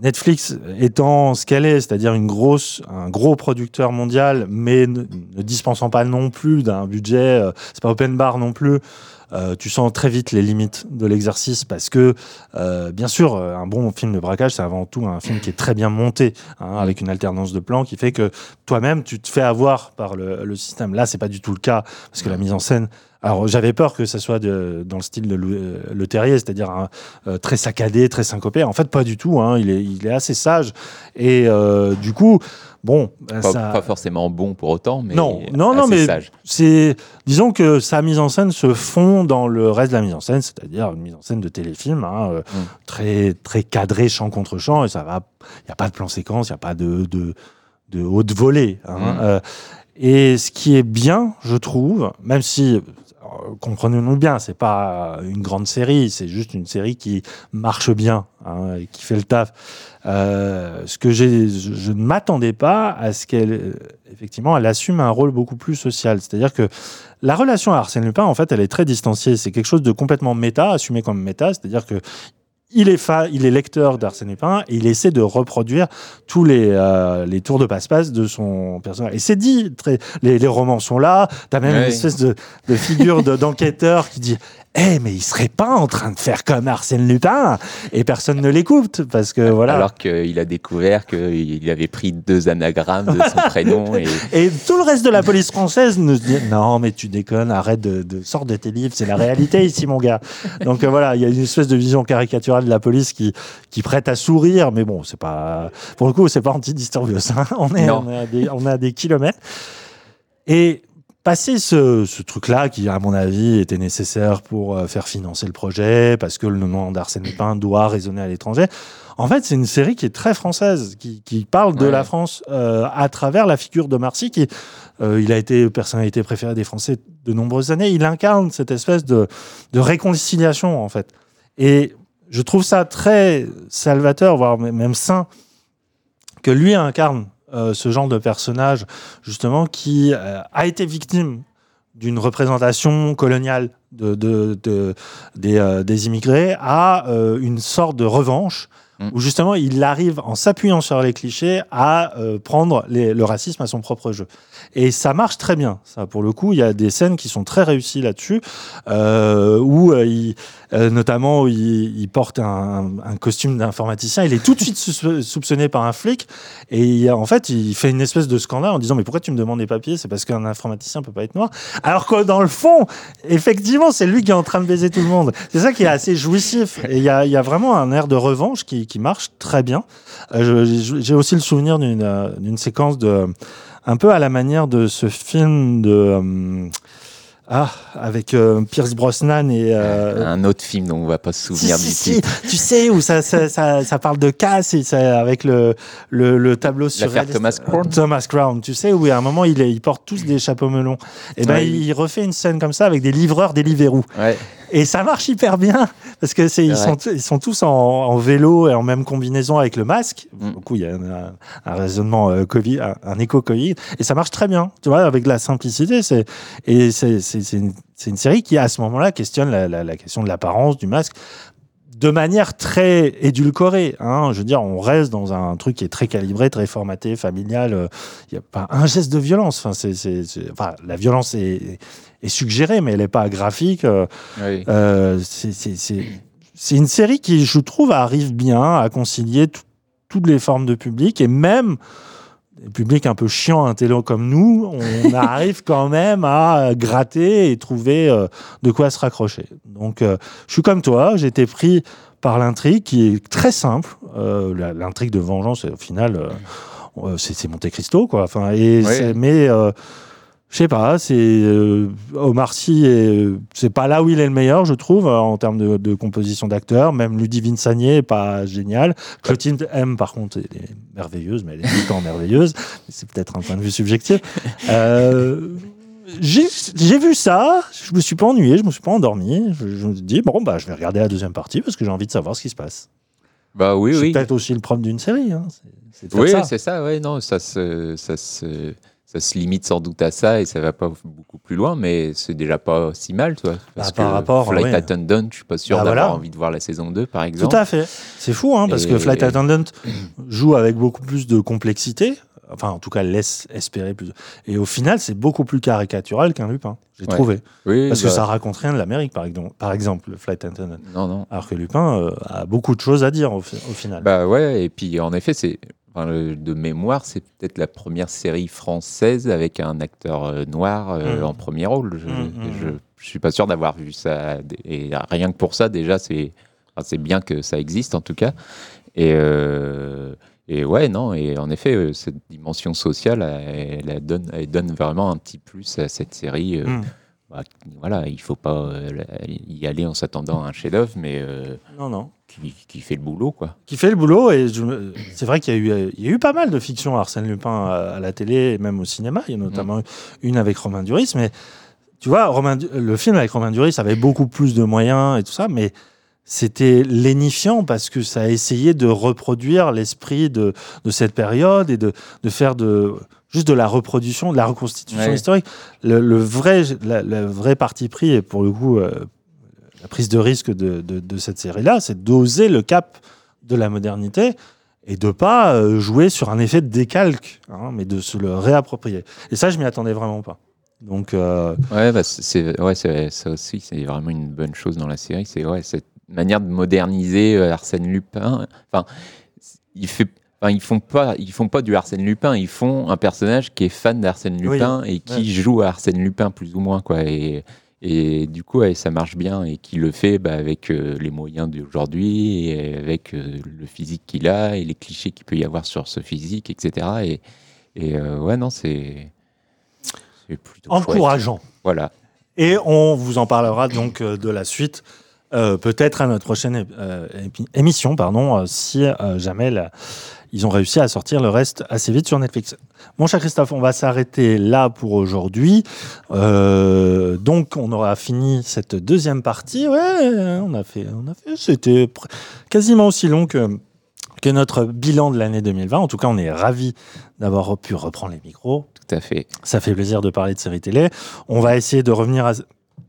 Netflix étant ce qu'elle est, c'est-à-dire une grosse, un gros producteur mondial, mais ne, dispensant pas non plus d'un budget, euh, c'est pas open bar non plus. Euh, tu sens très vite les limites de l'exercice parce que, euh, bien sûr, euh, un bon film de braquage, c'est avant tout un film qui est très bien monté, hein, avec une alternance de plans qui fait que toi-même, tu te fais avoir par le, le système. Là, c'est pas du tout le cas parce que la mise en scène. Alors, j'avais peur que ça soit de- dans le style de euh, Le Terrier, c'est-à-dire euh, très saccadé, très syncopé. En fait, pas du tout. hein. Il, est, il est assez sage. Et euh, du coup, bon. Pas, ça- pas forcément bon pour autant, mais non, non, mais c'est, disons que sa mise en scène se fond dans le reste de la mise en scène, c'est-à-dire une mise en scène de téléfilm, hein, euh, Mm. très, très cadré champ contre champ, et ça va, il n'y a pas de plan séquence, il n'y a pas de, de, de haute volée. hein, Mm. euh, et ce qui est bien, je trouve, même si, euh, comprenez-nous bien, c'est pas une grande série, c'est juste une série qui marche bien, hein, et qui fait le taf. Euh, ce que je ne m'attendais pas à ce qu'elle, euh, effectivement, elle assume un rôle beaucoup plus social. C'est-à-dire que la relation à Arsène Lupin, en fait, elle est très distanciée. C'est quelque chose de complètement méta, assumé comme méta. C'est-à-dire que il est, fa- il est lecteur d'Arsène Lupin et il essaie de reproduire tous les, euh, les tours de passe-passe de son personnage. Et c'est dit, très, les, les romans sont là, t'as même Ouais. une espèce de, de figure de- d'enquêteur qui dit Eh, mais il serait pas en train de faire comme Arsène Lupin Et personne ne l'écoute parce que voilà. Alors qu'il a découvert qu'il avait pris deux anagrammes de son prénom et, Et tout le reste de la police française nous dit non mais tu déconnes, arrête de, de sors de tes livres, c'est la réalité ici mon gars. Donc euh, voilà, il y a une espèce de vision caricaturale de la police qui qui prête à sourire, mais bon c'est pas pour le coup c'est pas anti-disturbios. hein. On est on est à des, on est à des kilomètres. Et passer ce, ce truc-là, qui à mon avis était nécessaire pour euh, faire financer le projet, parce que le nom d'Arsène Lupin doit résonner à l'étranger, en fait c'est une série qui est très française, qui, qui parle de Ouais. la France euh, à travers la figure de Marcy, qui euh, il a été personnalité préférée des Français de nombreuses années. Il incarne cette espèce de, de réconciliation en fait. Et je trouve ça très salvateur, voire même sain, que lui incarne euh, ce genre de personnage, justement, qui euh, a été victime d'une représentation coloniale de, de- de- des, euh, des immigrés, à une sorte de revanche Mm. où justement il arrive en s'appuyant sur les clichés à prendre les- le racisme à son propre jeu. Et ça marche très bien. Ça, pour le coup, il y a des scènes qui sont très réussies là-dessus, euh, où euh, euh, notamment où il, porte un, costume d'informaticien. Il est tout de suite sou- soupçonné par un flic, et en fait, il fait une espèce de scandale en disant mais pourquoi tu me demandes des papiers? C'est parce qu'un informaticien peut pas être noir. Alors que dans le fond, effectivement, c'est lui qui est en train de baiser tout le monde. C'est ça qui est assez jouissif. Et il y a, vraiment un air de revanche qui, marche très bien. J'ai aussi le souvenir d'une séquence de un peu à la manière de ce film de euh, ah avec euh, Pierce Brosnan et euh, Un autre film dont on va pas se souvenir si, du si. Tu sais où ça, ça, ça, ça parle de casse et ça, avec le, le, le tableau sur Thomas Crown. Thomas Crown, tu sais, où à un moment il, est- ils portent tous des chapeaux melons. Et ben il refait une scène comme ça avec des livreurs Deliveroo. Ouais. Et ça marche hyper bien parce que c'est ils sont ils sont tous en, en vélo et en même combinaison avec le masque. Mm. Du coup, il y a un, un raisonnement euh, Covid, un, un écho Covid et ça marche très bien. Tu vois, avec la simplicité, c'est et c'est c'est c'est une, une série qui à ce moment-là questionne la, la, la question de l'apparence du masque de manière très édulcorée. Hein. Je veux dire, on reste dans un truc qui est très calibré, très formaté, familial. euh, Il n'y a pas un geste de violence. Enfin, c'est, c'est- c'est- enfin, la violence est, est suggérée, mais elle n'est pas graphique. euh, Oui. euh, c'est, une série qui, je trouve, arrive bien à concilier tout- toutes les formes de public et même des publics un peu chiants, un télo comme nous, on arrive quand même à gratter et trouver euh, de quoi se raccrocher. Donc, euh, je suis comme toi, j'ai été pris par l'intrigue qui est très simple. Euh, l'intrigue de vengeance, au final, euh, euh, c'est Monte Cristo, quoi. Enfin, et mais euh, je sais pas, c'est euh, Omar Sy, est- c'est pas là où il est le meilleur, je trouve, euh, en termes de, de composition d'acteurs. Même Ludivine Sagné est pas génial. Clotilde M, par contre, elle est merveilleuse, mais elle est tout le temps merveilleuse. C'est peut-être un point de vue subjectif. Euh, j'ai vu ça, je me suis pas ennuyé, je me suis pas endormi. Je, je me suis dit, bon, bah, je vais regarder la deuxième partie parce que j'ai envie de savoir ce qui se passe. Bah oui, c'est oui. peut-être aussi le propre d'une série. hein. Oui, c'est ça, ouais, non, ça se, ça, se, ça se limite sans doute à ça et ça va pas beaucoup plus loin, mais c'est déjà pas si mal, toi. Parce Bah, par que rapport, Flight. Attendant, je suis pas sûr Bah, d'avoir voilà. envie de voir la saison 2, par exemple. Tout à fait. C'est fou, hein, parce que Flight Attendant joue avec beaucoup plus de complexité. Enfin, en tout cas, laisse espérer plus. Et au final, c'est beaucoup plus caricatural qu'un Lupin, j'ai Ouais. trouvé. Oui, parce que bah. ça raconte rien de l'Amérique, par exemple, par exemple, le Flight Attendant. Non, non. Alors que Lupin euh, a beaucoup de choses à dire au, fi- au final. Bah ouais, et puis en effet, c'est enfin, de mémoire, c'est peut-être la première série française avec un acteur euh, noir euh, Mhm. en premier rôle. Je, je, mhm. je suis pas sûr d'avoir vu ça. Et rien que pour ça, déjà, c'est enfin, bien que ça existe en tout cas. Et, euh, et ouais, non, et en effet, cette dimension sociale, elle, elle donne, elle donne vraiment un petit plus à cette série. euh. Bah, voilà, il faut pas euh, y aller en s'attendant à un chef-d'œuvre, mais euh, Non, non. qui, qui fait le boulot, quoi. qui fait le boulot. Et me- c'est vrai qu'il y, a eu, il y a eu pas mal de fiction Arsène Lupin à, la télé et même au cinéma. Il y a notamment une avec Romain Duris. Mais tu vois, Romain, le film avec Romain Duris avait beaucoup plus de moyens et tout ça. Mais c'était lénifiant parce que ça a essayé de reproduire l'esprit de, de cette période et de, de faire de juste de la reproduction, de la reconstitution Ouais. historique. Le, le vrai, la- le vrai parti pris, et pour le coup, euh, la prise de risque de, de- de cette série-là, c'est d'oser le cap de la modernité et de pas euh, jouer sur un effet de décalque, hein, mais de se le réapproprier. Et ça, je m'y attendais vraiment pas. Donc, euh, Ouais, bah, c'est- ouais, c'est- ça aussi, c'est vraiment une bonne chose dans la série. C'est ouais, cette manière de moderniser euh, Arsène Lupin. Enfin, il fait. Enfin, ils font pas, ils font pas du Arsène Lupin. Ils font un personnage qui est fan d'Arsène Oui, Lupin et qui ouais. joue à Arsène Lupin plus ou moins quoi. Et, et du coup, ouais, ça marche bien et qui le fait bah, avec euh, les moyens d'aujourd'hui et avec euh, le physique qu'il a et les clichés qu'il peut y avoir sur ce physique, etc. Et, et euh, ouais, non, c'est chouette. encourageant. Voilà. Et on vous en parlera donc de la suite, euh, peut-être à notre prochaine émission, pardon, si jamais la- ils ont réussi à sortir le reste assez vite sur Netflix. Mon cher Christophe, on va s'arrêter là pour aujourd'hui. Euh, donc, on aura fini cette deuxième partie. Ouais, on a fait, on a fait. C'était quasiment aussi long que que notre bilan de l'année 2020. En tout cas, on est ravis d'avoir pu reprendre les micros. Tout à fait. Ça fait plaisir de parler de séries télé. On va essayer de revenir à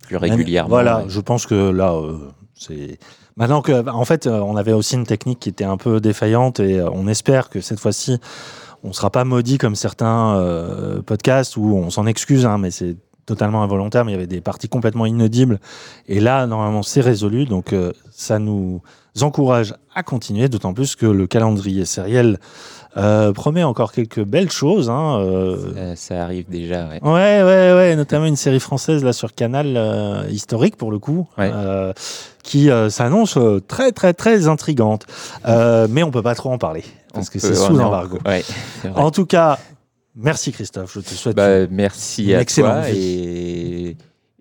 Plus régulièrement. Voilà, ouais. je pense que là, euh, c'est Maintenant que, en fait, euh, on avait aussi une technique qui était un peu défaillante et euh, on espère que cette fois-ci, on ne sera pas maudit comme certains euh, podcasts où on s'en excuse, hein, mais c'est totalement involontaire, mais il y avait des parties complètement inaudibles. Et là, normalement, c'est résolu, donc euh, ça nous encourage à continuer, d'autant plus que le calendrier sériel euh, promet encore quelques belles choses. Hein, euh, Ça, ça arrive déjà, ouais. Ouais, ouais, ouais, notamment une série française là sur Canal historique pour le coup, qui euh, s'annonce euh, très, très, très intrigante. Euh, mais on peut pas trop en parler parce que c'est sous embargo. ouais, en tout cas, merci Christophe. Je te souhaite Bah, une- merci une à excellente toi vie. et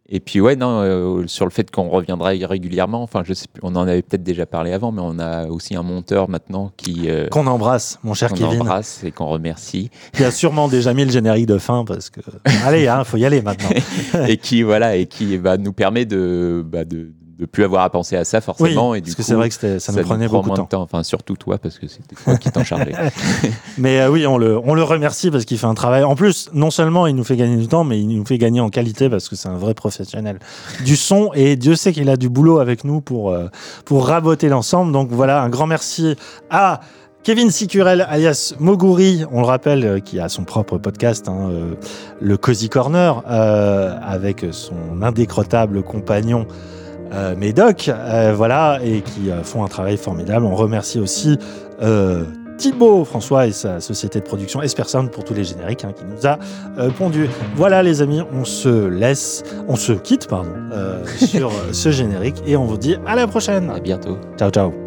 et puis ouais non euh, sur le fait qu'on reviendra régulièrement enfin je sais on en avait peut-être déjà parlé avant mais on a aussi un monteur maintenant qui euh, Qu'on embrasse, mon cher qu'on Kevin. embrasse et qu'on remercie Qui a sûrement déjà mis le générique de fin parce que allez, il faut y aller maintenant. et qui voilà et qui bah, nous permet de bah, de de plus avoir à penser à ça forcément Oui, et du parce que coup, c'est vrai que ça nous prenait beaucoup de moins temps. enfin surtout toi parce que c'était toi qui t'en chargeais Mais euh, oui, on le, on le remercie parce qu'il fait un travail. En plus, non seulement il nous fait gagner du temps, mais il nous fait gagner en qualité parce que c'est un vrai professionnel du son. Et Dieu sait qu'il a du boulot avec nous pour, euh, pour raboter l'ensemble. Donc voilà, un grand merci à Kevin Sicurel, alias Moguri, on le rappelle, euh, qui a son propre podcast, hein, euh, le Cozy Corner, avec son indécrottable compagnon euh, Médoc, euh, voilà, et qui euh, font un travail formidable. On remercie aussi euh, Thibaut François et sa société de production Esperson pour tous les génériques hein, qui nous a euh, pondu. Voilà les amis, on se laisse, on se quitte pardon euh, sur ce générique et on vous dit à la prochaine. à bientôt Ciao ciao.